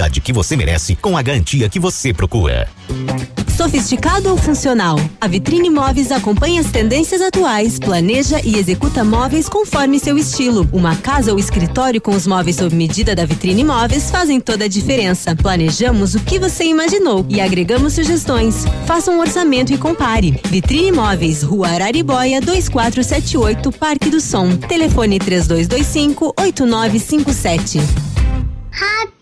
qualidade que você merece com a garantia que você procura. Sofisticado ou funcional? A Vitrine Móveis acompanha as tendências atuais, planeja e executa móveis conforme seu estilo. Uma casa ou escritório com os móveis sob medida da Vitrine Móveis fazem toda a diferença. Planejamos o que você imaginou e agregamos sugestões. Faça um orçamento e compare. Vitrine Móveis, Rua Araribóia, 2478, Parque do Som. Telefone 3225 8957.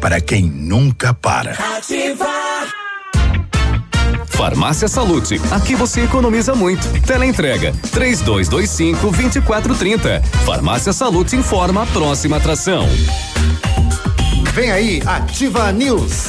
para quem nunca para. Ativar. Farmácia Salute, aqui você economiza muito. Teleentrega, três dois, dois cinco, vinte e quatro, trinta. Farmácia Salute informa a próxima atração. Vem aí, Ativa News.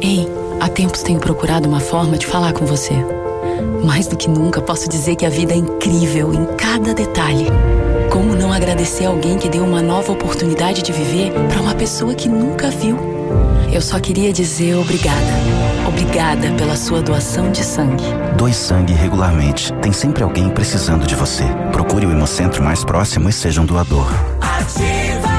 Ei, há tempos tenho procurado uma forma de falar com você. Mais do que nunca, posso dizer que a vida é incrível em cada detalhe. Como não agradecer alguém que deu uma nova oportunidade de viver para uma pessoa que nunca viu? Eu só queria dizer obrigada. Obrigada pela sua doação de sangue. Doe sangue regularmente. Tem sempre alguém precisando de você. Procure o Hemocentro mais próximo e seja um doador. Ativa.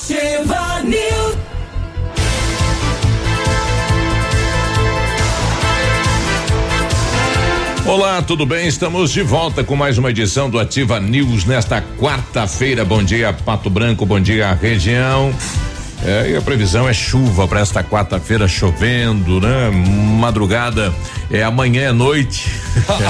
Ativa News. Olá, tudo bem? Estamos de volta com mais uma edição do Ativa News nesta quarta-feira. Bom dia, Pato Branco, bom dia, região. É, e a previsão é chuva para esta quarta-feira, chovendo, né? Madrugada é amanhã é noite.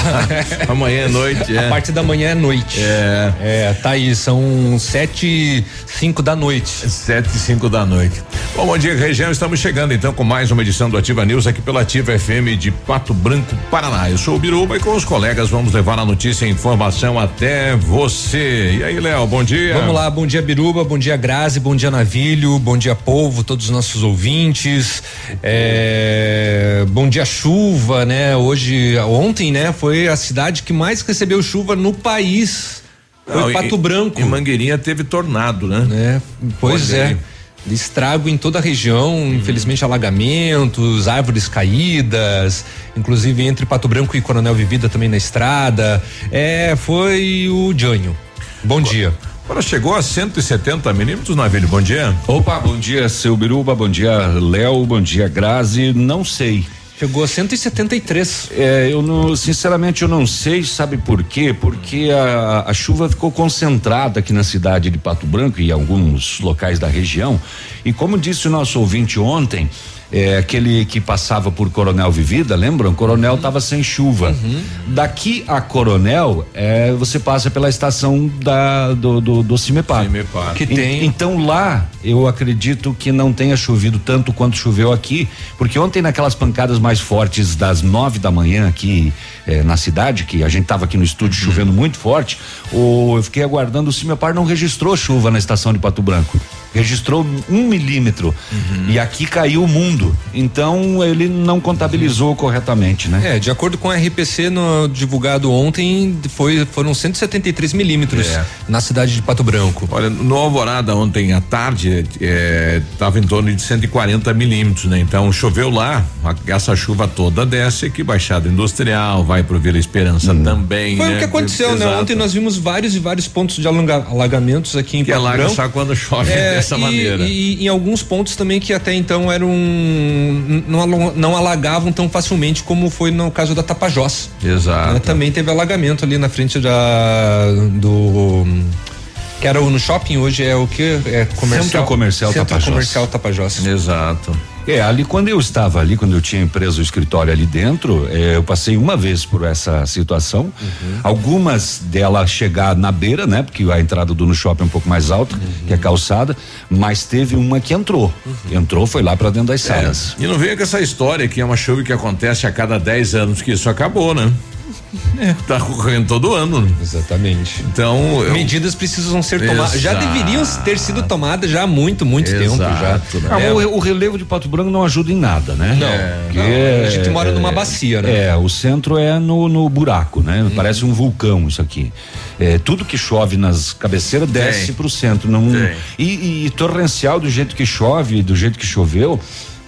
amanhã é noite. É. A parte da manhã é noite. É. É, tá aí, são sete, cinco da noite. Sete e cinco da noite. Bom, bom dia, região. Estamos chegando então com mais uma edição do Ativa News aqui pela Ativa FM de Pato Branco, Paraná. Eu sou o Biruba e com os colegas vamos levar a notícia e informação até você. E aí, Léo, bom dia. Vamos lá, bom dia, Biruba, bom dia, Grazi, bom dia, Navilho, bom dia, povo, todos os nossos ouvintes. É, bom dia, chuva, né? Hoje, ontem, né? Foi a cidade que mais recebeu chuva no país. Foi Não, Pato e- Branco. E Mangueirinha teve tornado, né? É, pois Olha é. aí. Estrago em toda a região, Uhum. infelizmente alagamentos, árvores caídas, inclusive entre Pato Branco e Coronel Vivida também na estrada. É, foi o Jânio. Bom dia. Agora chegou a 170 milímetros, Navilho. Bom dia. Opa, bom dia, seu Biruba, bom dia, Léo, bom dia, Grazi. Não sei. Chegou a 173. É, eu não, sinceramente eu não sei, sabe por quê? Porque a, a chuva ficou concentrada aqui na cidade de Pato Branco e alguns locais da região. E como disse o nosso ouvinte ontem, é, aquele que passava por Coronel Vivida, lembram? Coronel estava sem chuva. Uhum. Daqui a Coronel, é, você passa pela estação da, do, do, do Cimepar. Cimepar. Que E- tem. Então lá, eu acredito que não tenha chovido tanto quanto choveu aqui, porque ontem naquelas pancadas mais fortes das nove da manhã aqui eh, na cidade, que a gente tava aqui no estúdio Uhum. chovendo muito forte, o, eu fiquei aguardando, o Cimepar não registrou chuva na estação de Pato Branco. Registrou um milímetro. Uhum. E aqui caiu o mundo. Então ele não contabilizou corretamente, né? É, de acordo com o RPC no, divulgado ontem, foi, foram 173 milímetros É. na cidade de Pato Branco. Olha, no Alvorada ontem à tarde estava em torno de 140 milímetros, né? Então choveu lá, a- essa chuva toda desce aqui, Baixada Industrial, vai pro Vila Esperança também. Foi né? o que aconteceu, né? Exato. Ontem nós vimos vários e vários pontos de alagamentos aqui em Que Pato alaga Branco. só quando chove É, dessa e, maneira. E, e em alguns pontos também que até então eram não, não alagavam tão facilmente como foi no caso da Tapajós. Exato. né? Também teve alagamento ali na frente da do que era o- no shopping hoje é o que é comercial Centro Comercial Centro Tapajós. Comercial Tapajós. Exato. É, ali quando eu estava ali, quando eu tinha empresa o escritório ali dentro, eh, eu passei uma vez por essa situação. Uhum. Algumas dela chegar na beira, né? Porque a entrada do no shopping é um pouco mais alta que a Uhum. calçada, mas teve uma que entrou. Entrou, foi lá para dentro das salas. E não venha com essa história que é uma chuva que acontece a cada 10 anos, que isso acabou, né? É, tá ocorrendo todo ano. Exatamente. Então. eu- Medidas precisam ser tomadas. Já Exato. deveriam ter sido tomadas já há muito, muito tempo já. Exato, né? Ah, É, o, o relevo de Pato Branco não ajuda em nada, né? Não, Porque não, a gente mora é- numa bacia, né? É, o centro é no, no buraco, né? Parece um vulcão isso aqui. É, tudo que chove nas cabeceiras desce Tem. pro centro. Não, Tem. e, e torrencial do jeito que chove, do jeito que choveu.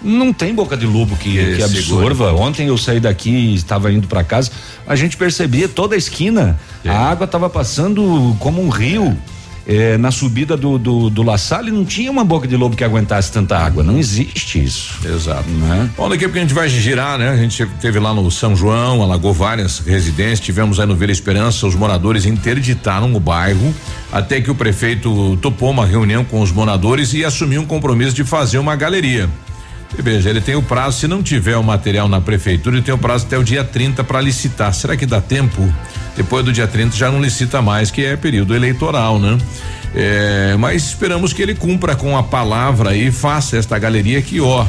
Não tem boca de lobo que, Que absorva. Ontem eu saí daqui e estava indo para casa, a gente percebia toda a esquina, a água estava passando como um rio. É, na subida do, do, do La Salle não tinha uma boca de lobo que aguentasse tanta água. Não existe isso. Exato. Né? Bom, daqui a pouco a gente vai girar, né? A gente teve lá no São João, alagou várias residências, tivemos aí no Vila Esperança, os moradores interditaram o bairro, até que o prefeito topou uma reunião com os moradores e assumiu um compromisso de fazer uma galeria. E veja, ele tem o prazo, se não tiver o material na prefeitura, ele tem o prazo até o dia 30 para licitar. Será que dá tempo? Depois do dia 30 já não licita mais, que é período eleitoral, né? É, mas esperamos que ele cumpra com a palavra e faça esta galeria que, ó,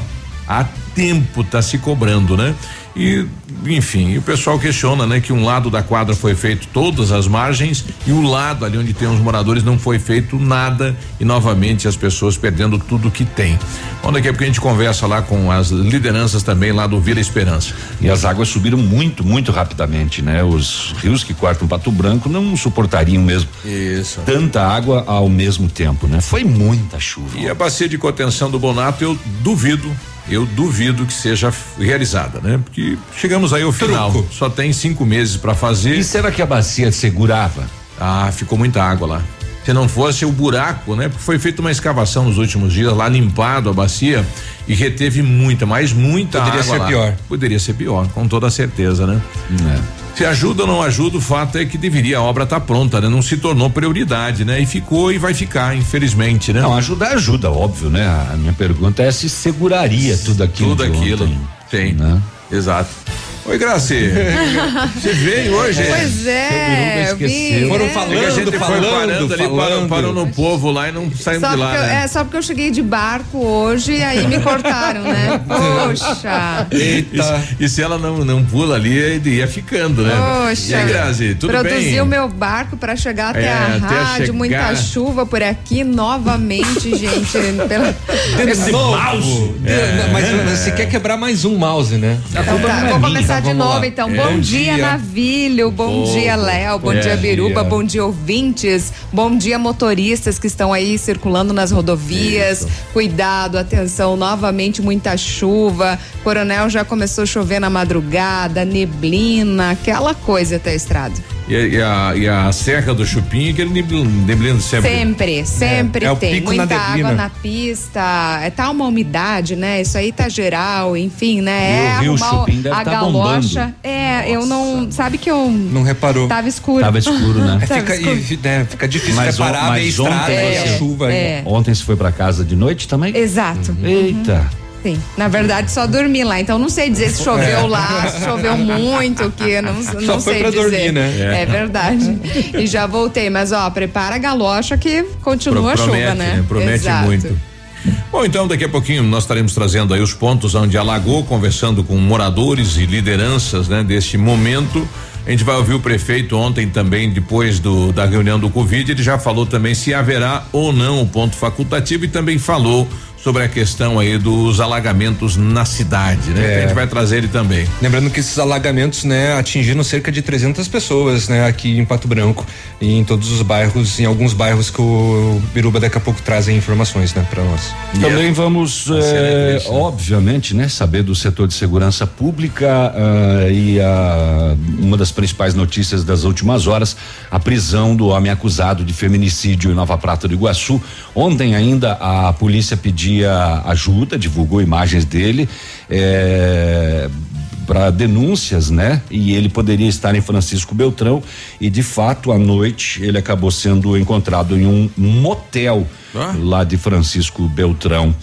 há tempo tá se cobrando, né? E, enfim, e o pessoal questiona, né, que um lado da quadra foi feito todas as margens e o lado ali onde tem os moradores não foi feito nada e novamente as pessoas perdendo tudo que tem. Bom, daqui a pouco a gente conversa lá com as lideranças também lá do Vila Esperança. E as águas subiram muito, muito rapidamente, né? Os rios que cortam Pato Branco não suportariam mesmo Isso. tanta água ao mesmo tempo, né? Foi muita chuva. E a bacia de contenção do Bonato, eu duvido, eu duvido que seja realizada, né? Porque chegamos aí ao final. Só tem cinco meses para fazer. E será que a bacia segurava? Ah, ficou muita água lá. Se não fosse o buraco, né? Porque foi feita uma escavação nos últimos dias, lá limpado a bacia e reteve muita, mas muita Poderia água ser lá. pior. Poderia ser pior, com toda certeza, né? É. Se ajuda ou não ajuda, o fato é que deveria a obra estar pronta, né? Não se tornou prioridade, né? E ficou e vai ficar, infelizmente, né? Não, ajudar ajuda, óbvio, né? A minha pergunta é se seguraria tudo aquilo. Tudo aquilo. ontem, Tem. né? Exato. Oi, Graci. Você veio hoje? Pois é, eu vim. Foram é. falando, É a gente falando, foi parando ali, parou, falando. parou no povo lá e não saímos de lá, eu, né? é, só porque eu cheguei de barco hoje e aí me cortaram, né? Poxa. Eita. E, se ela não, não pula ali, ele ia ficando, né? Poxa. E aí, Grazi, tudo Produzi bem? o meu barco para chegar até É, a até a rádio, chegar. muita chuva por aqui novamente, gente. Pela... De novo. mouse. É. Mas você quer quebrar mais um mouse, né? Então tá, vou começar de Vamos novo, lá. então. É. Bom, Bom dia, dia. Navilho. Bom Bom, dia, Léo. Bom bom dia, Biruba. Bom dia, ouvintes. Bom dia, motoristas que estão aí circulando nas rodovias. Cuidado, atenção. Novamente, muita chuva. Coronel já começou a chover na madrugada, neblina, aquela coisa até a estrada. E E, a, e a Serra do Chupim, aquele neblina sempre. Sempre, sempre É, é tem. na Muita neblina. água na pista. É tá uma umidade, né? Isso aí tá geral, enfim, né? E é o Rio arrumar Chupim deve a tá galocha. bombando. É, eu não. Sabe que eu. Não reparou. Tava escuro. Tava escuro, né? Tava fica, escuro. e, né, fica difícil Mas, on- reparar meio mas estrada, ontem, é, você- chuva. é. Ontem você foi pra casa de noite também? Exato. Eita. Sim. Na verdade, só dormi lá. Então, não sei dizer se choveu É. lá, se choveu muito, que não, não foi sei pra dizer. dormir, né? É. verdade. E já voltei. Mas, ó, prepara a galocha que continua a Pro- promete, chuva, né? Promete Exato. muito. Bom, então daqui a pouquinho nós estaremos trazendo aí os pontos onde alagou, conversando com moradores e lideranças, né, deste momento. A gente vai ouvir o prefeito ontem também, depois do, da reunião do Covid, ele já falou também se haverá ou não o ponto facultativo e também falou sobre a questão aí dos alagamentos na cidade, né? É. A gente vai trazer ele também. Lembrando que esses alagamentos, né, atingiram cerca de 300 pessoas, né, aqui em Pato Branco e em todos os bairros, em alguns bairros que o Biruba daqui a pouco traz informações, né, para nós. Também vamos, eh, obviamente, né, saber do setor de segurança pública ah, e a, uma das principais notícias das últimas horas, a prisão do homem acusado de feminicídio em Nova Prata do Iguaçu. Ontem ainda a polícia pedia ajuda, divulgou imagens dele. para denúncias, né? E ele poderia estar em Francisco Beltrão e de fato à noite ele acabou sendo encontrado em um motel lá de Francisco Beltrão.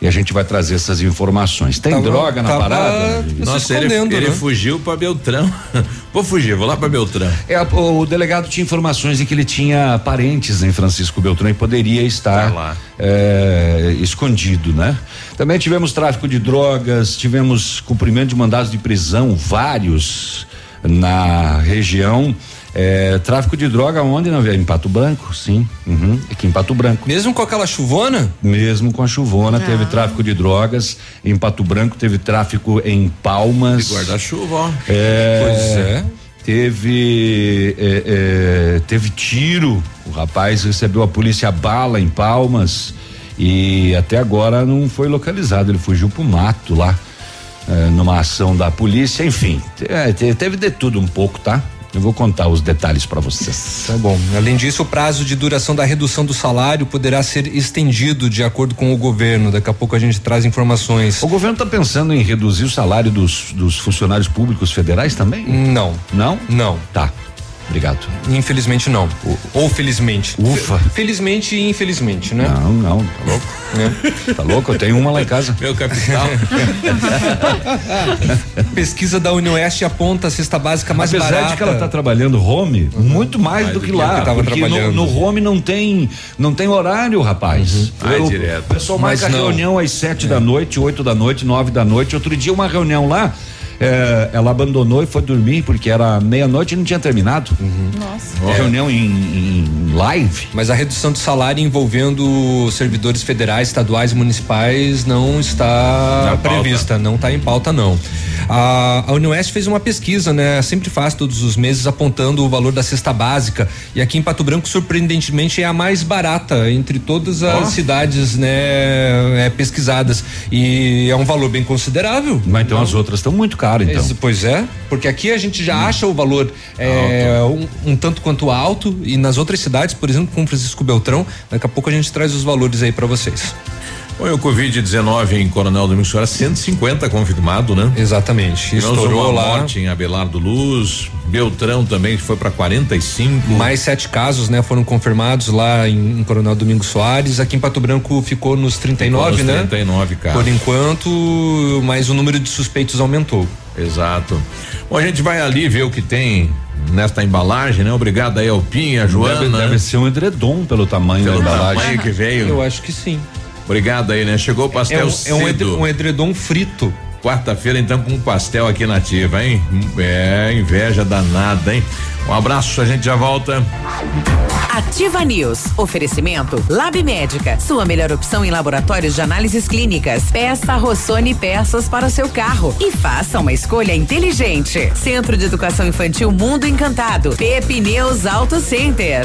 E a gente vai trazer essas informações. Tem Tava- droga na parada? Nossa, ele, ele fugiu pra Beltrão. vou fugir, vou lá pra Beltrão. É, o, o delegado tinha informações de que ele tinha parentes em Francisco Beltrão e poderia estar é, escondido, né? Também tivemos tráfico de drogas, tivemos cumprimento de mandados de prisão, vários na região. É, tráfico de droga onde, não Em Pato Branco, sim. Uhum, aqui em Pato Branco. Mesmo com aquela chuvona? Mesmo com a chuvona, teve tráfico de drogas. Em Pato Branco teve tráfico em Palmas. De guarda-chuva, ó. É, Pois é. Teve é, é, teve tiro. O rapaz recebeu a polícia bala em Palmas e até agora não foi localizado. Ele fugiu pro mato lá é, numa ação da polícia. Enfim, é, te- teve de tudo um pouco, tá? Eu vou contar os detalhes para vocês. Tá bom. Além disso, o prazo de duração da redução do salário poderá ser estendido de acordo com o governo. Daqui a pouco a gente traz informações. O governo está pensando em reduzir o salário dos, dos funcionários públicos federais também? Não. Não? Não. Tá. Obrigado. Infelizmente não. Ou felizmente. Ufa. Felizmente e infelizmente, né? Não, não, tá louco. Tá louco? Eu tenho uma lá em casa. Meu capital. Pesquisa da Unioeste aponta a cesta básica mais Apesar barata. de que ela está trabalhando home, muito mais, Mais do do que que lá. tava porque no, trabalhando. no home não tem, não tem horário, rapaz. Vai Eu- direto. O pessoal marca reunião às sete da noite, oito da noite, nove da noite. Outro dia uma reunião lá, eh, ela abandonou e foi dormir porque era meia-noite e não tinha terminado. Nossa. Uma reunião em, em live. Mas a redução do salário envolvendo servidores federais, estaduais e municipais não está pauta. prevista, não está em pauta não. A, a Unioeste fez uma pesquisa, né? Sempre faz todos os meses apontando o valor da cesta básica e aqui em Pato Branco surpreendentemente é a mais barata entre todas as cidades, né, é, pesquisadas e é um valor bem considerável. Mas então as outras estão muito caras, então. Esse- Pois é, porque aqui a gente já acha o valor é, um, um tanto quanto alto e nas outras cidades, por exemplo, como Francisco Beltrão, daqui a pouco a gente traz os valores aí pra vocês. Bom, o Covid-19 em Coronel Domingos Soares, 150 confirmado, né? Exatamente. Tivemos Estourou uma lá. morte em Abelardo Luz, Beltrão também, foi para 45. Mais sete casos, né, foram confirmados lá em, em Coronel Domingos Soares. Aqui em Pato Branco ficou nos 39, Ficou nos né? 39 casos. Por enquanto, mas o número de suspeitos aumentou. Exato. Bom, a gente vai ali ver o que tem nesta embalagem, né? Obrigado aí ao Pinha, Joana. Deve, deve ser um edredom pelo tamanho Pelo da embalagem. tamanho que veio. Eu acho que sim. Obrigado aí, né? Chegou o pastel É um- é um cedo. edre- um edredom frito. Quarta-feira, então, com um pastel aqui na ativa, hein? É, inveja danada, hein? Um abraço, a gente já volta. Ativa News. Oferecimento Lab Médica. Sua melhor opção em laboratórios de análises clínicas. Peça Rossoni peças para o seu carro e faça uma escolha inteligente. Centro de Educação Infantil Mundo Encantado. Pepineus Auto Center.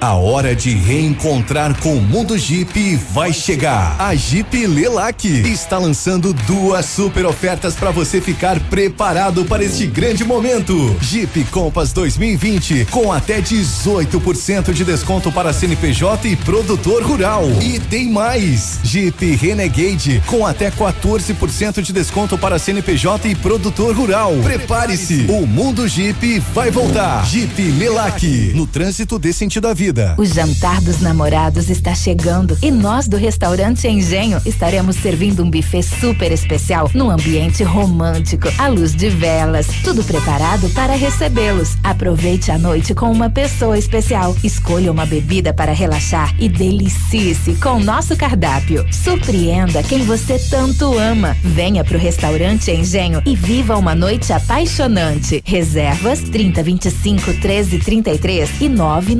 A hora de reencontrar com o mundo Jeep vai chegar. A Jeep Lelac está lançando duas super ofertas para você ficar preparado para este grande momento. Jeep Compass 2020 com até 18% de desconto para CNPJ e produtor rural. E tem mais. Jeep Renegade com até 14% de desconto para CNPJ e produtor rural. Prepare-se. O mundo Jeep vai voltar. Jeep Lelac no trânsito dê sentido à vida. O jantar dos namorados está chegando e nós do restaurante Engenho estaremos servindo um buffet super especial num ambiente romântico, à luz de velas, tudo preparado para recebê-los. Aproveite a noite com uma pessoa especial. Escolha uma bebida para relaxar e delicie-se com nosso cardápio. Surpreenda quem você tanto ama. Venha pro restaurante Engenho e viva uma noite apaixonante. Reservas 30 25 13 33 e 9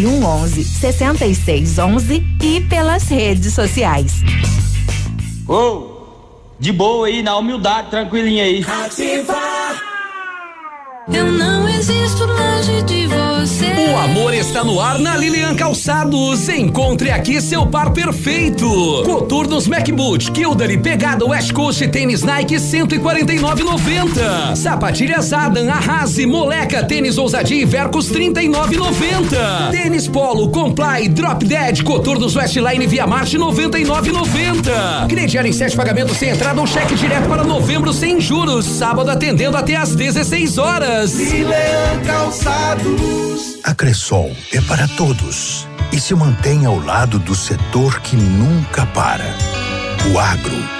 91 11 66 11 e pelas redes sociais. Ô, de boa aí, na humildade, tranquilinha aí. Eu não existo longe de você. O amor está no ar na Lilian Calçados. Encontre aqui seu par perfeito. Coturnos MacBoot, Kildare, Pegada West Coast, tênis Nike 149,90. Sapatilhas Adam, Arrase, Moleca, tênis Ousadia e Vercos 39,90. Tênis Polo, Comply, Drop Dead, Coturnos Westline Via Marte 99,90. Crediário em sete pagamentos sem entrada ou cheque direto para novembro sem juros. Sábado atendendo até às 16 horas. Lilian Calçados. A Cressol é para todos e se mantém ao lado do setor que nunca para. O agro.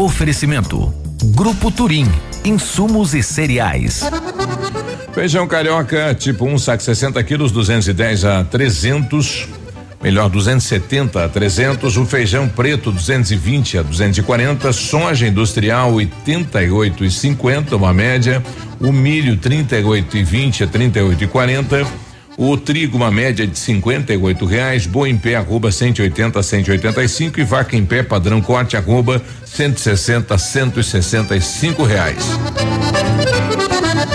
Oferecimento. Grupo Turim. Insumos e cereais. Feijão carioca, tipo 1, um, saco 60 quilos, 210 a 300. Melhor, 270 a 300. O feijão preto, 220 a 240. Soja industrial, 88 e 50, uma média. O milho, 38 e 20 a 38 e 40. O trigo, uma média de 58 reais, boi em pé, arroba 180 a 185 e vaca em pé, padrão corte, arroba 160 a 165 reais.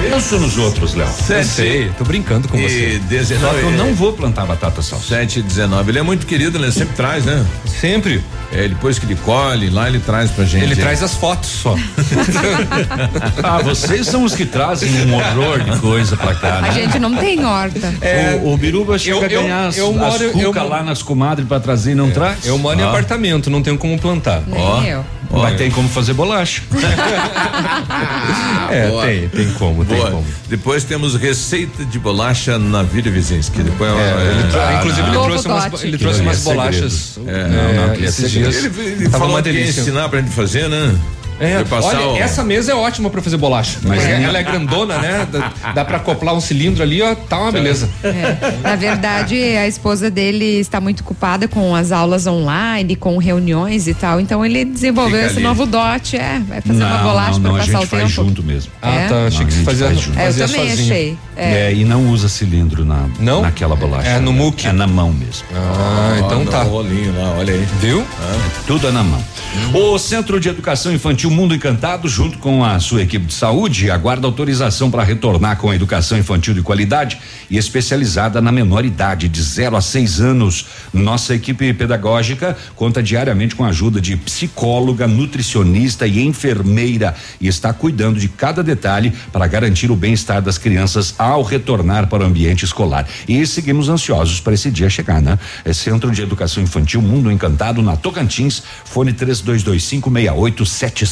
Penso nos outros, Léo. Sete sei, tô brincando com e você. 19. Só que eu não vou plantar batata salsa. 7 e 19. Ele é muito querido, né? Sempre traz, né? Sempre. É, depois que ele colhe, lá ele traz pra gente. Ele traz as fotos só. ah, vocês são os que trazem um horror de coisa pra cá, né? A gente não tem horta. É, o, o Biruba chega eu, a ganhar as, eu moro, as cuca eu, lá nas comadres pra trazer e não é, traz? Eu moro ah. em apartamento, não tenho como plantar. Nem Ó. eu. Mas tem como fazer bolacha. é, Boa. tem, tem como, tem Boa. como. Depois temos receita de bolacha na Vila Vizinski. Depois é, é, ele tra- inclusive ele trouxe, umas, ele trouxe umas bolachas. É, não, não, esses dias. Ele, ele falou que ia ensinar pra gente fazer, né? É, olha, o... essa mesa é ótima para fazer bolacha. Mas é. ela é grandona, né? Dá, dá para acoplar um cilindro ali, ó, tá uma beleza. É. Na verdade, a esposa dele está muito ocupada com as aulas online, com reuniões e tal. Então ele desenvolveu Fica esse ali. novo dote, é, vai fazer não, uma bolacha para passar o tempo. junto mesmo. Ah, é? tá, achei que você fazia, junto. É, eu também sozinho. achei. É. é. e não usa cilindro na não? naquela bolacha. É no muque. É na mão mesmo. Ah, então tá. rolinho lá, olha aí. Viu? Ah. Tudo é na mão. Hum. O Centro de Educação Infantil Mundo Encantado junto com a sua equipe de saúde, aguarda autorização para retornar com a educação infantil de qualidade e especializada na menor idade, de 0 a 6 anos. Nossa equipe pedagógica conta diariamente com a ajuda de psicóloga, nutricionista e enfermeira e está cuidando de cada detalhe para garantir o bem-estar das crianças ao retornar para o ambiente escolar. E seguimos ansiosos para esse dia chegar, né? É Centro de Educação Infantil Mundo Encantado na Tocantins, fone 3225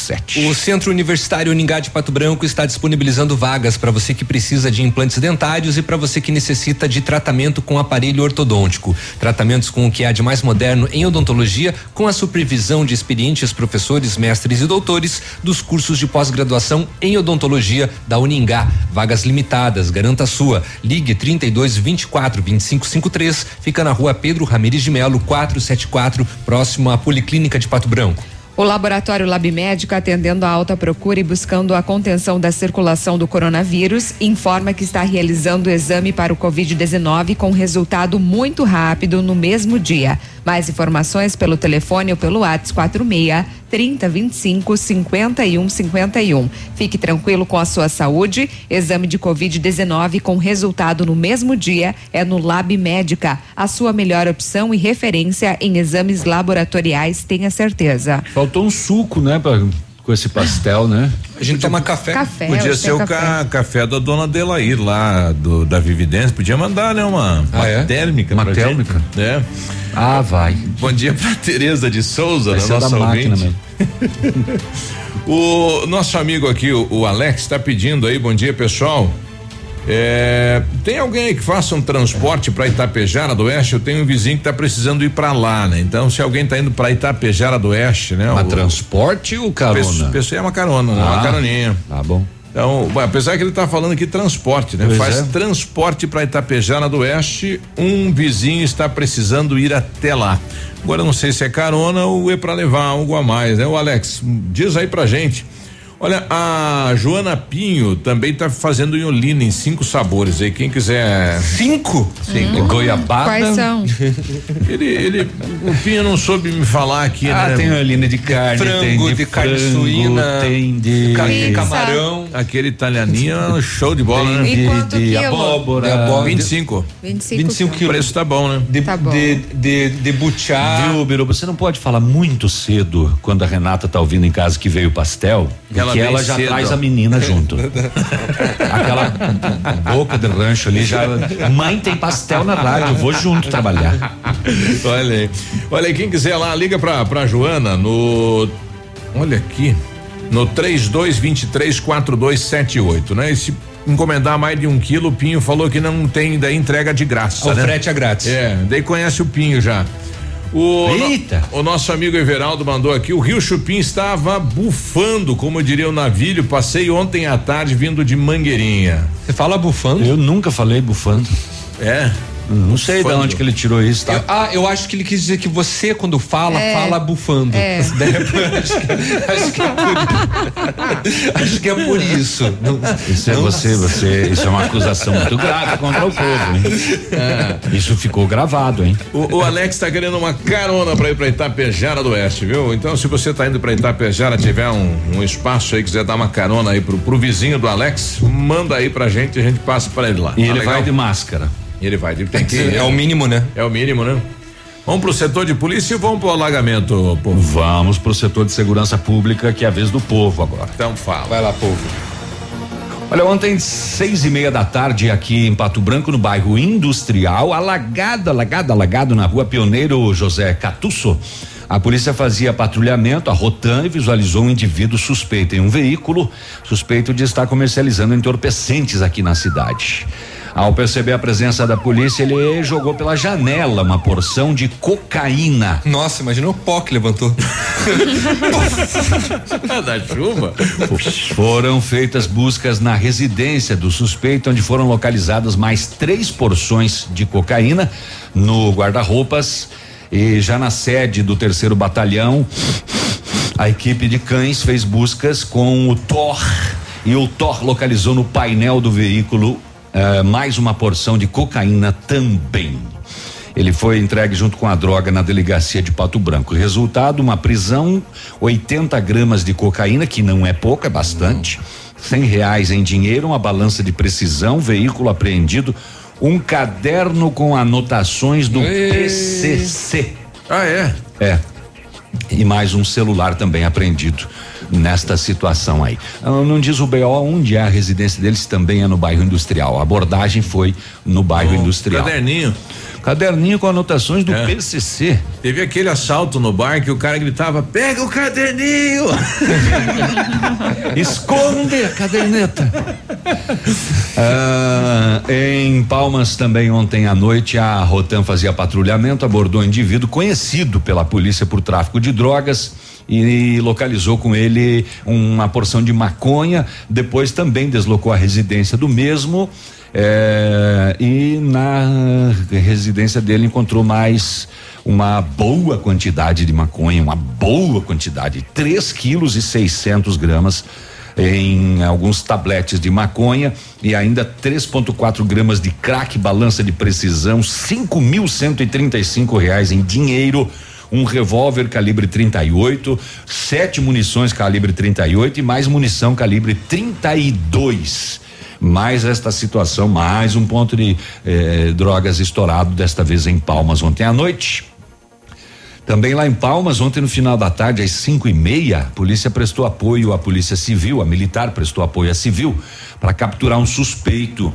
6877. O Centro Centro Universitário Uningá de Pato Branco está disponibilizando vagas para você que precisa de implantes dentários e para você que necessita de tratamento com aparelho ortodôntico. Tratamentos com o que há de mais moderno em odontologia, com a supervisão de experientes professores, mestres e doutores dos cursos de pós-graduação em odontologia da Uningá. Vagas limitadas, garanta a sua. Ligue 32 24 25 53, fica na rua Pedro Ramires de Melo, 474, próximo à Policlínica de Pato Branco. O laboratório Lab Médica, atendendo a alta procura e buscando a contenção da circulação do coronavírus, informa que está realizando o exame para o Covid-19 com resultado muito rápido no mesmo dia. Mais informações pelo telefone ou pelo WhatsApp 46 30 25 51 51. Fique tranquilo com a sua saúde. Exame de Covid-19 com resultado no mesmo dia é no Lab Médica. A sua melhor opção e referência em exames laboratoriais, tenha certeza. Faltou um suco, né? Com esse pastel, né? A gente toma café. café podia ser o café. café da dona Delair lá do, da Vividência. Podia mandar, né? Uma, ah, uma é? térmica. Uma térmica? Gente. É. Ah, vai. Bom dia pra Tereza de Souza, vai nossa ouvinte. Máquina o nosso amigo aqui, o, o Alex, está pedindo aí, bom dia pessoal. É, tem alguém aí que faça um transporte para Itapejara do Oeste? Eu tenho um vizinho que está precisando ir para lá, né? Então, se alguém está indo para Itapejara do Oeste, né? Uma o, transporte ou carona? Pessoa é uma carona, né? ah, uma caroninha. Tá bom. Então, apesar que ele está falando aqui transporte, né? Pois Faz é. transporte para Itapejara do Oeste. Um vizinho está precisando ir até lá. Agora não sei se é carona ou é para levar algo a mais, né? O Alex, diz aí pra gente. Olha, a Joana Pinho também está fazendo iolina em cinco sabores aí. Quem quiser. Cinco? Cinco. Hum, Goiabada. Quais são? ele, ele, o Pinho não soube me falar aqui, ah, né? tem iolina de carne, frango, tem de, de carne suína, tem de carne, camarão. Aquele italianinho, show de bola, tem né? De, quanto de, abóbora. De abóbora. 25. 25, 25 quilos. O preço tá bom, né? De, tá bom. De, de, de buchá. Viu, Biru, você não pode falar muito cedo quando a Renata tá ouvindo em casa que veio o pastel. Ela que ela já cedo. traz a menina junto. Aquela boca de rancho ali já. Mãe tem pastel na rádio, vou junto trabalhar. Olha aí. Olha aí, quem quiser lá, liga pra, pra Joana no. Olha aqui. No 3223 4278, né? Esse encomendar mais de um quilo, o Pinho falou que não tem daí entrega de graça. O né? frete é grátis. É, daí conhece o Pinho já. O, Eita. No, o nosso amigo Everaldo mandou aqui, o Rio Chupim estava bufando, como diria o navilho, passei ontem à tarde vindo de Mangueirinha. Você fala bufando? Eu nunca falei bufando. É? Não sei de onde que ele tirou isso, tá? Eu, ah, eu acho que ele quis dizer que você, quando fala, é. fala bufando. É. acho, que, acho, que é por, acho que é por isso. Não, isso é você, você, isso é uma acusação muito grave contra o povo, hein? É. Isso ficou gravado, hein? O, o Alex está querendo uma carona para ir para Itapejara do Oeste, viu? Então, se você está indo para Itapejara, tiver um, um, espaço aí, quiser dar uma carona aí pro, pro vizinho do Alex, manda aí pra gente, a gente passa para ele lá. E tá ele legal? vai de máscara. Ele vai, ele tem que. É o mínimo, né? É o mínimo, né? Vamos pro setor de polícia e vamos pro alagamento, povo. Vamos pro setor de segurança pública, que é a vez do povo agora. Então fala. Vai lá, povo. Olha, ontem, seis e meia da tarde, aqui em Pato Branco, no bairro Industrial, alagado, alagado, alagado na rua Pioneiro José Catusso. A polícia fazia patrulhamento, a Rotan, e visualizou um indivíduo suspeito em um veículo, suspeito de estar comercializando entorpecentes aqui na cidade. Ao perceber a presença da polícia, ele jogou pela janela uma porção de cocaína. Nossa, imagina o pó que levantou. da chuva. Foram feitas buscas na residência do suspeito, onde foram localizadas mais três porções de cocaína no guarda-roupas. E já na sede do terceiro batalhão, a equipe de cães fez buscas com o Thor. E o Thor localizou no painel do veículo uh, mais uma porção de cocaína também. Ele foi entregue junto com a droga na delegacia de Pato Branco. Resultado: uma prisão, 80 gramas de cocaína, que não é pouco, é bastante. cem reais em dinheiro, uma balança de precisão, veículo apreendido, um caderno com anotações do Ei. PCC. Ah, é? É. E mais um celular também apreendido nesta situação aí. Ah, Não diz o BO onde é a residência deles, também é no bairro industrial. A abordagem foi no bairro industrial. Caderninho. Caderninho com anotações do É. PCC. Teve aquele assalto no bar que o cara gritava: pega o caderninho! Esconde a caderneta. Ah, em Palmas também ontem à noite a Rotan fazia patrulhamento, abordou um indivíduo conhecido pela polícia por tráfico de drogas e localizou com ele uma porção de maconha. Depois também deslocou a residência do mesmo. eh, e na residência dele encontrou mais uma boa quantidade de maconha, uma boa quantidade, 3 quilos e 600 gramas em alguns tabletes de maconha e ainda 3,4 gramas de crack, balança de precisão, cinco mil cento e trinta e cinco reais em dinheiro. Um revólver calibre 38, sete munições calibre 38 e mais munição calibre 32. Mais esta situação, mais um ponto de eh, drogas estourado, desta vez em Palmas ontem à noite. Também lá em Palmas, ontem no final da tarde, às cinco e meia, a polícia prestou apoio à polícia civil, a militar prestou apoio à civil para capturar um suspeito.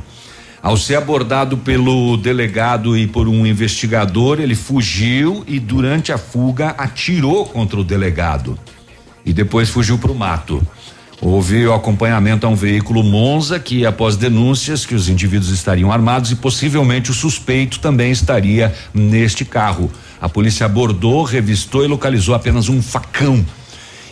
Ao ser abordado pelo delegado e por um investigador, ele fugiu e durante a fuga atirou contra o delegado e depois fugiu para o mato. Houve o acompanhamento a um veículo Monza que, após denúncias que os indivíduos estariam armados e possivelmente o suspeito também estaria neste carro. A polícia abordou, revistou e localizou apenas um facão.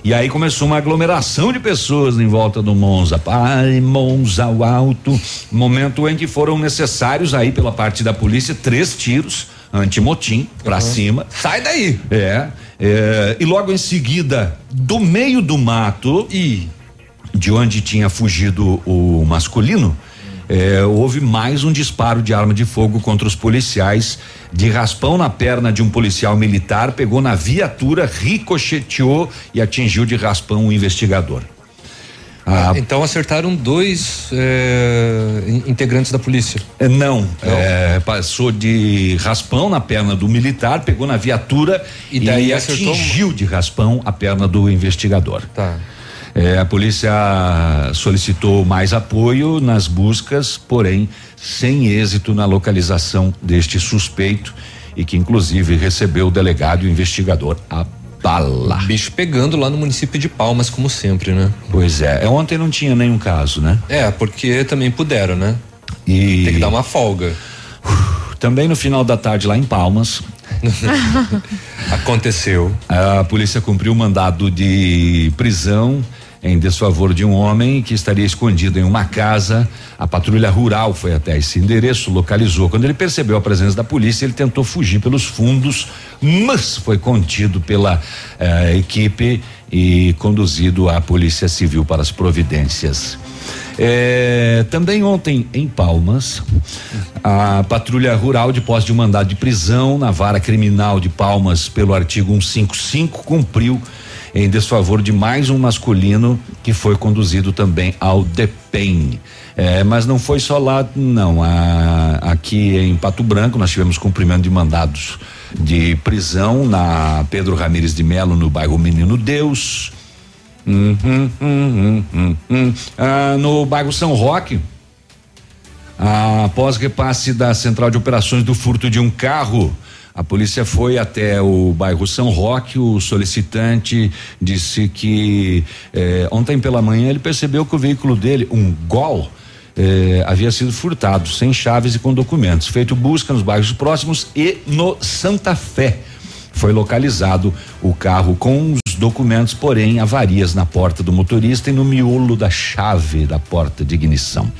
E aí começou uma aglomeração de pessoas em volta do Monza. Pai, Monza ao alto. Momento em que foram necessários aí pela parte da polícia três tiros antimotim pra cima. Sai daí! É, é, e logo em seguida, do meio do mato e de onde tinha fugido o masculino, é, houve mais um disparo de arma de fogo contra os policiais. De raspão na perna de um policial militar, pegou na viatura, ricocheteou e atingiu de raspão o investigador. Ah, Então acertaram dois eh, in- integrantes da polícia. É, Não, é, passou de raspão na perna do militar, pegou na viatura e, daí acertou atingiu de raspão a perna do investigador. Tá. É, a polícia solicitou mais apoio nas buscas, porém sem êxito na localização deste suspeito e que inclusive recebeu o delegado e o investigador a bala. Bicho pegando lá no município de Palmas, como sempre, né? Pois é, ontem não tinha nenhum caso, né? É, porque também puderam, né? E Tem que dar uma folga. também no final da tarde lá em Palmas, Aconteceu. A polícia cumpriu o mandado de prisão em desfavor de um homem que estaria escondido em uma casa. A patrulha rural foi até esse endereço, localizou. Quando ele percebeu a presença da polícia, ele tentou fugir pelos fundos, mas foi contido pela eh, equipe e conduzido à Polícia Civil para as providências. É, também ontem em Palmas, a patrulha rural, de posse de um mandado de prisão na vara criminal de Palmas pelo artigo 155, cumpriu em desfavor de mais um masculino que foi conduzido também ao DEPEN. É, mas não foi só lá, não. A- aqui em Pato Branco nós tivemos cumprimento de mandados de prisão na Pedro Ramires de Melo, no bairro Menino Deus. Hum, hum, hum, hum ah, no bairro São Roque, após repasse da central de operações do furto de um carro, a polícia foi até o bairro São Roque. O solicitante disse que eh, ontem pela manhã ele percebeu que o veículo dele, um Gol, eh, havia sido furtado, sem chaves e com documentos. Feito busca nos bairros próximos e no Santa Fé. Foi localizado o carro com os documentos, porém avarias na porta do motorista e no miolo da chave da porta de ignição.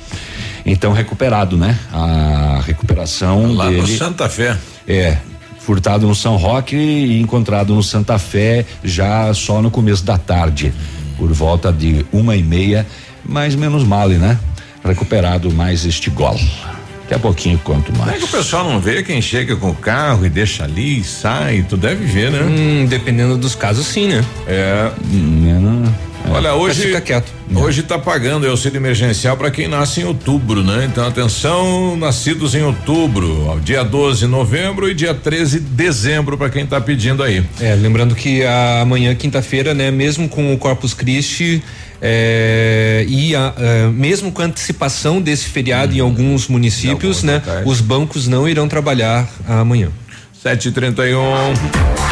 Então recuperado, né? A recuperação Lá dele. no Santa Fé. É, furtado no São Roque e encontrado no Santa Fé já só no começo da tarde, por volta de uma e meia, mas menos mal, né? Recuperado mais este gol. Daqui a pouquinho conto Como é mais. que o pessoal não vê quem chega com o carro e deixa ali e sai? Tu deve ver, né? Hum, dependendo dos casos, sim, né? É. Olha, hoje hoje tá pagando o auxílio emergencial para quem nasce em outubro, né? Então atenção, nascidos em outubro, dia 12 de novembro e dia 13 de dezembro para quem tá pedindo aí. É, lembrando que amanhã, quinta-feira, né, mesmo com o Corpus Christi, é, e a, é, mesmo com a antecipação desse feriado em alguns municípios, né, os bancos não irão trabalhar amanhã. 7h31.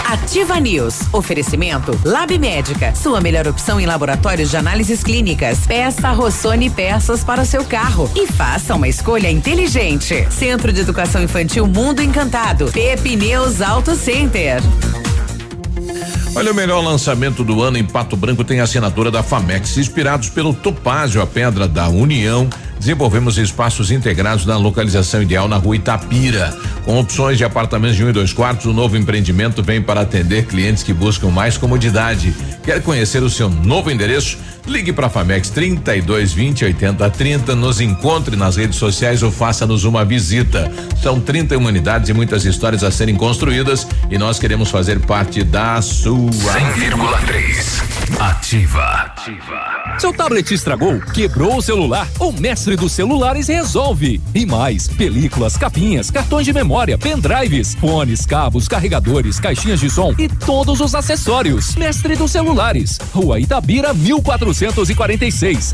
Ativa News. Oferecimento Lab Médica. Sua melhor opção em laboratórios de análises clínicas. Peça Rossoni peças para o seu carro e faça uma escolha inteligente. Centro de Educação Infantil Mundo Encantado. Pepineus Auto Center. Olha, o melhor lançamento do ano em Pato Branco tem a assinatura da Famex. Inspirados pelo Topázio, a pedra da União, desenvolvemos espaços integrados na localização ideal na rua Itapira. Com opções de apartamentos de um e dois quartos, o novo empreendimento vem para atender clientes que buscam mais comodidade. Quer conhecer o seu novo endereço? Ligue para Famex 32 20 80 30, nos encontre nas redes sociais ou faça-nos uma visita. São 30 humanidades e muitas histórias a serem construídas e nós queremos fazer parte da sua. 100,3 Ativa. Seu tablet estragou, quebrou o celular? O mestre dos celulares resolve. E mais: películas, capinhas, cartões de memória, pendrives, fones, cabos, carregadores, caixinhas de som e todos os acessórios. Mestre dos celulares. Rua Itabira, 1446.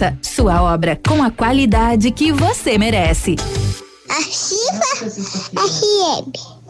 Sua obra com a qualidade que você merece. Ativa FM.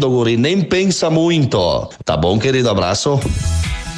guri, nem pensa muito. Tá bom, querido? Abraço.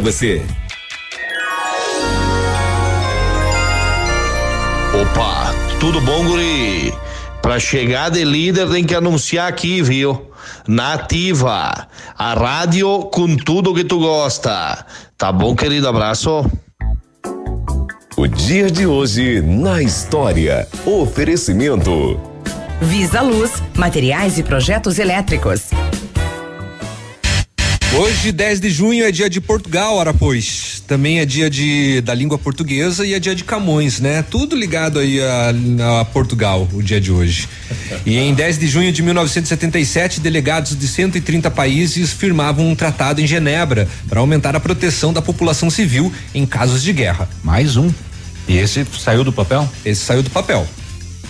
você. Opa, tudo bom, guri? Pra chegar de líder tem que anunciar aqui, viu? Nativa, a rádio com tudo que tu gosta. Tá bom, querido? Abraço. O dia de hoje na história. Oferecimento. Visa Luz, materiais e projetos elétricos. Hoje, 10 de junho, é dia de Portugal, ora pois. Também é dia de da língua portuguesa e é dia de Camões, né? Tudo ligado aí a, a Portugal, o dia de hoje. E em 10 de junho de 1977, delegados de 130 países firmavam um tratado em Genebra para aumentar a proteção da população civil em casos de guerra. Mais um. E esse saiu do papel? Esse saiu do papel.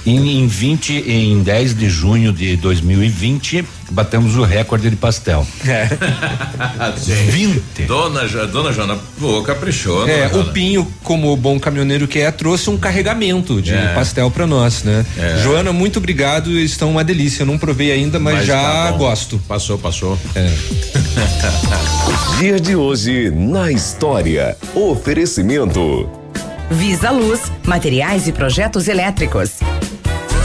Em, em 20, em 10 de junho de 2020, batemos o recorde de pastel. É. 20. Dona, dona Joana voou, caprichou. É, dona o Pinho, como bom caminhoneiro que é, trouxe um carregamento de É. pastel para nós, né? É. Joana, muito obrigado, estão uma delícia. Eu não provei ainda, mas, Mas já tá gosto. Passou, passou. É. Dia de hoje na história. Oferecimento. Visa Luz, materiais e projetos elétricos.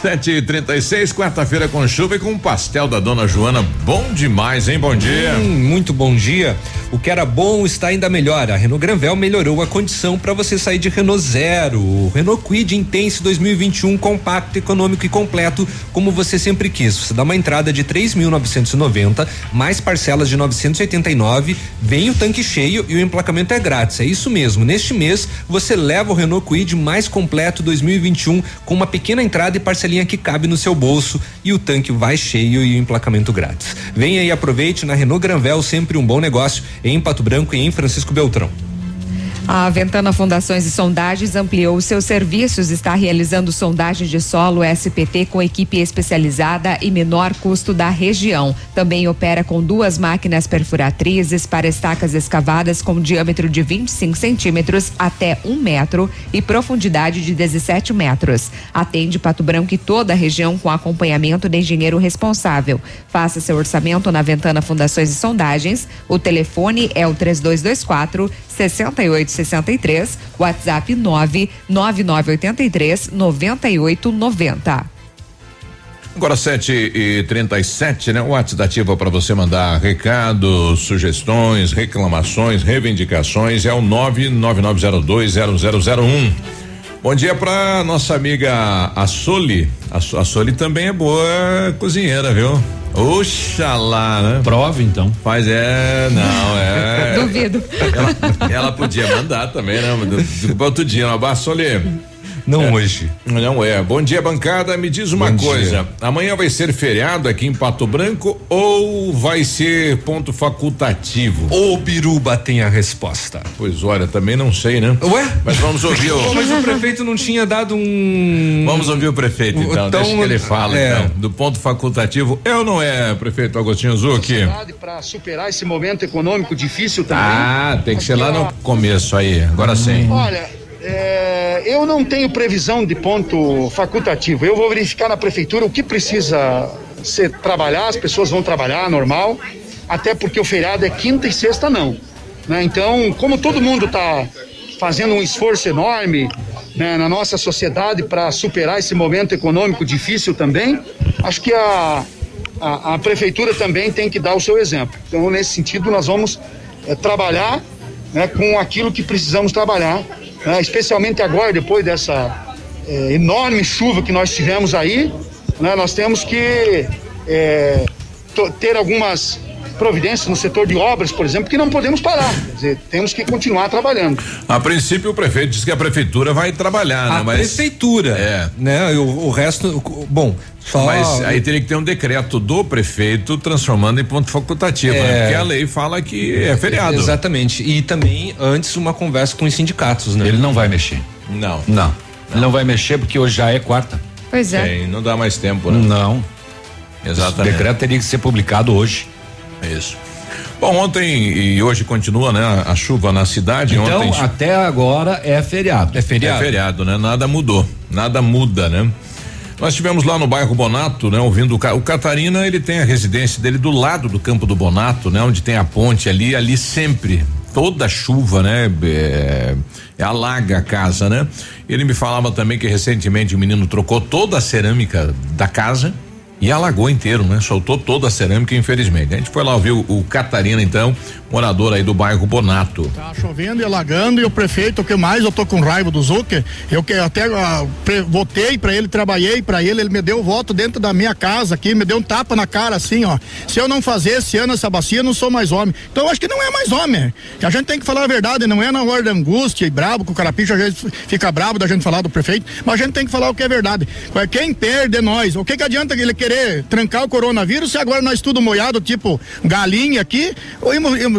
Sete e trinta e seis, quarta-feira com chuva e com pastel da dona Joana. Bom demais, hein? Bom dia. Hum, muito bom dia. O que era bom está ainda melhor. A Renault Granvel melhorou a condição para você sair de Renault Zero. O Renault Quid Intense 2021 compacto, econômico e completo, como você sempre quis. Você dá uma entrada de 3.990, mais parcelas de 989, vem o tanque cheio e o emplacamento é grátis. É isso mesmo. Neste mês você leva o Renault Quid mais completo 2021 com uma pequena entrada e parcelinha que cabe no seu bolso e o tanque vai cheio e o emplacamento grátis. Venha e aproveite na Renault Granvel, sempre um bom negócio em Pato Branco e em Francisco Beltrão. A Ventana Fundações e Sondagens ampliou seus serviços, está realizando sondagem de solo SPT com equipe especializada e menor custo da região. Também opera com duas máquinas perfuratrizes para estacas escavadas com diâmetro de 25 centímetros até um metro e profundidade de 17 metros. Atende Pato Branco e toda a região com acompanhamento de engenheiro responsável. Faça seu orçamento na Ventana Fundações e Sondagens. O telefone é o 3224 6863, WhatsApp 99983 9890. Agora 7 e 37 né? O WhatsApp Ativa para você mandar recados, sugestões, reclamações, reivindicações é o 999020001. Bom dia para nossa amiga a Soli. A, a Soli também é boa cozinheira, viu? Oxalá, né? Prova então. Faz é, não, é. Duvido. Ela, ela podia mandar também, né? Desculpa outro dia, Soli. Não hoje. Não é. Bom dia, bancada. Me diz uma Bom coisa. dia. Amanhã vai ser feriado aqui em Pato Branco ou vai ser ponto facultativo? O Biruba tem a resposta. Pois olha, também não sei, né? Ué? Mas vamos ouvir Pô, o. mas o prefeito não tinha dado um. Vamos ouvir o prefeito, então. Então, Deixa que ele fala, é. então. Do ponto facultativo. É ou não é, prefeito Agostinho Zucchi? Para superar esse momento econômico difícil também. Ah, tem que ser lá no começo aí. Agora sim. Olha, é, eu não tenho previsão de ponto facultativo. Eu vou verificar na prefeitura o que precisa ser trabalhar, as pessoas vão trabalhar normal, até porque o feriado é quinta e sexta não. né? Então, como todo mundo está fazendo um esforço enorme né, na nossa sociedade para superar esse momento econômico difícil também, acho que a, a, a prefeitura também tem que dar o seu exemplo. Então, nesse sentido, nós vamos eh, trabalhar né, com aquilo que precisamos trabalhar, né, especialmente agora, depois dessa eh, enorme chuva que nós tivemos aí, né, nós temos que to- ter algumas providências no setor de obras, por exemplo, que não podemos parar. Quer dizer, temos que continuar trabalhando. A princípio, o prefeito diz que a prefeitura vai trabalhar, né? A Mas, prefeitura. É. Né? O, o resto, bom, só. mas aí teria que ter um decreto do prefeito transformando em ponto facultativo, né? É. Porque a lei fala que é feriado. Exatamente. E também antes uma conversa com os sindicatos, né? Ele não vai mexer. Não. Não. Ele não vai mexer porque hoje já é quarta. Pois é. Sim, não dá mais tempo, né? Não. Exatamente. O decreto teria que ser publicado hoje. Isso. Bom, ontem e hoje continua, né? A chuva na cidade. Então, ontem até agora é feriado. É feriado. É feriado, né? Nada mudou, nada muda, né? Nós tivemos lá no bairro Bonato, né? Ouvindo o, o Catarina, ele tem a residência dele do lado do campo do Bonato, né? Onde tem a ponte ali, ali sempre, toda chuva, né? É, é alaga a casa, né? Ele me falava também que recentemente o menino trocou toda a cerâmica da casa e alagou inteiro, né? Soltou toda a cerâmica, infelizmente. A gente foi lá ouvir o, Catarina, então, morador aí do bairro Bonato. Tá chovendo e alagando e o prefeito, o que mais eu tô com raiva do Zucker, eu que até ah, pre- votei pra ele, trabalhei pra ele, ele me deu o voto dentro da minha casa aqui, me deu um tapa na cara assim, ó. Se eu não fazer esse ano essa bacia, eu não sou mais homem. Então eu acho que não é mais homem. A gente tem que falar a verdade, não é na hora da angústia e brabo, que o carapicho às vezes fica bravo da gente falar do prefeito, mas a gente tem que falar o que é verdade. Quem perde é nós. O que que adianta ele querer trancar o coronavírus se agora nós tudo moiado, tipo galinha aqui? Ou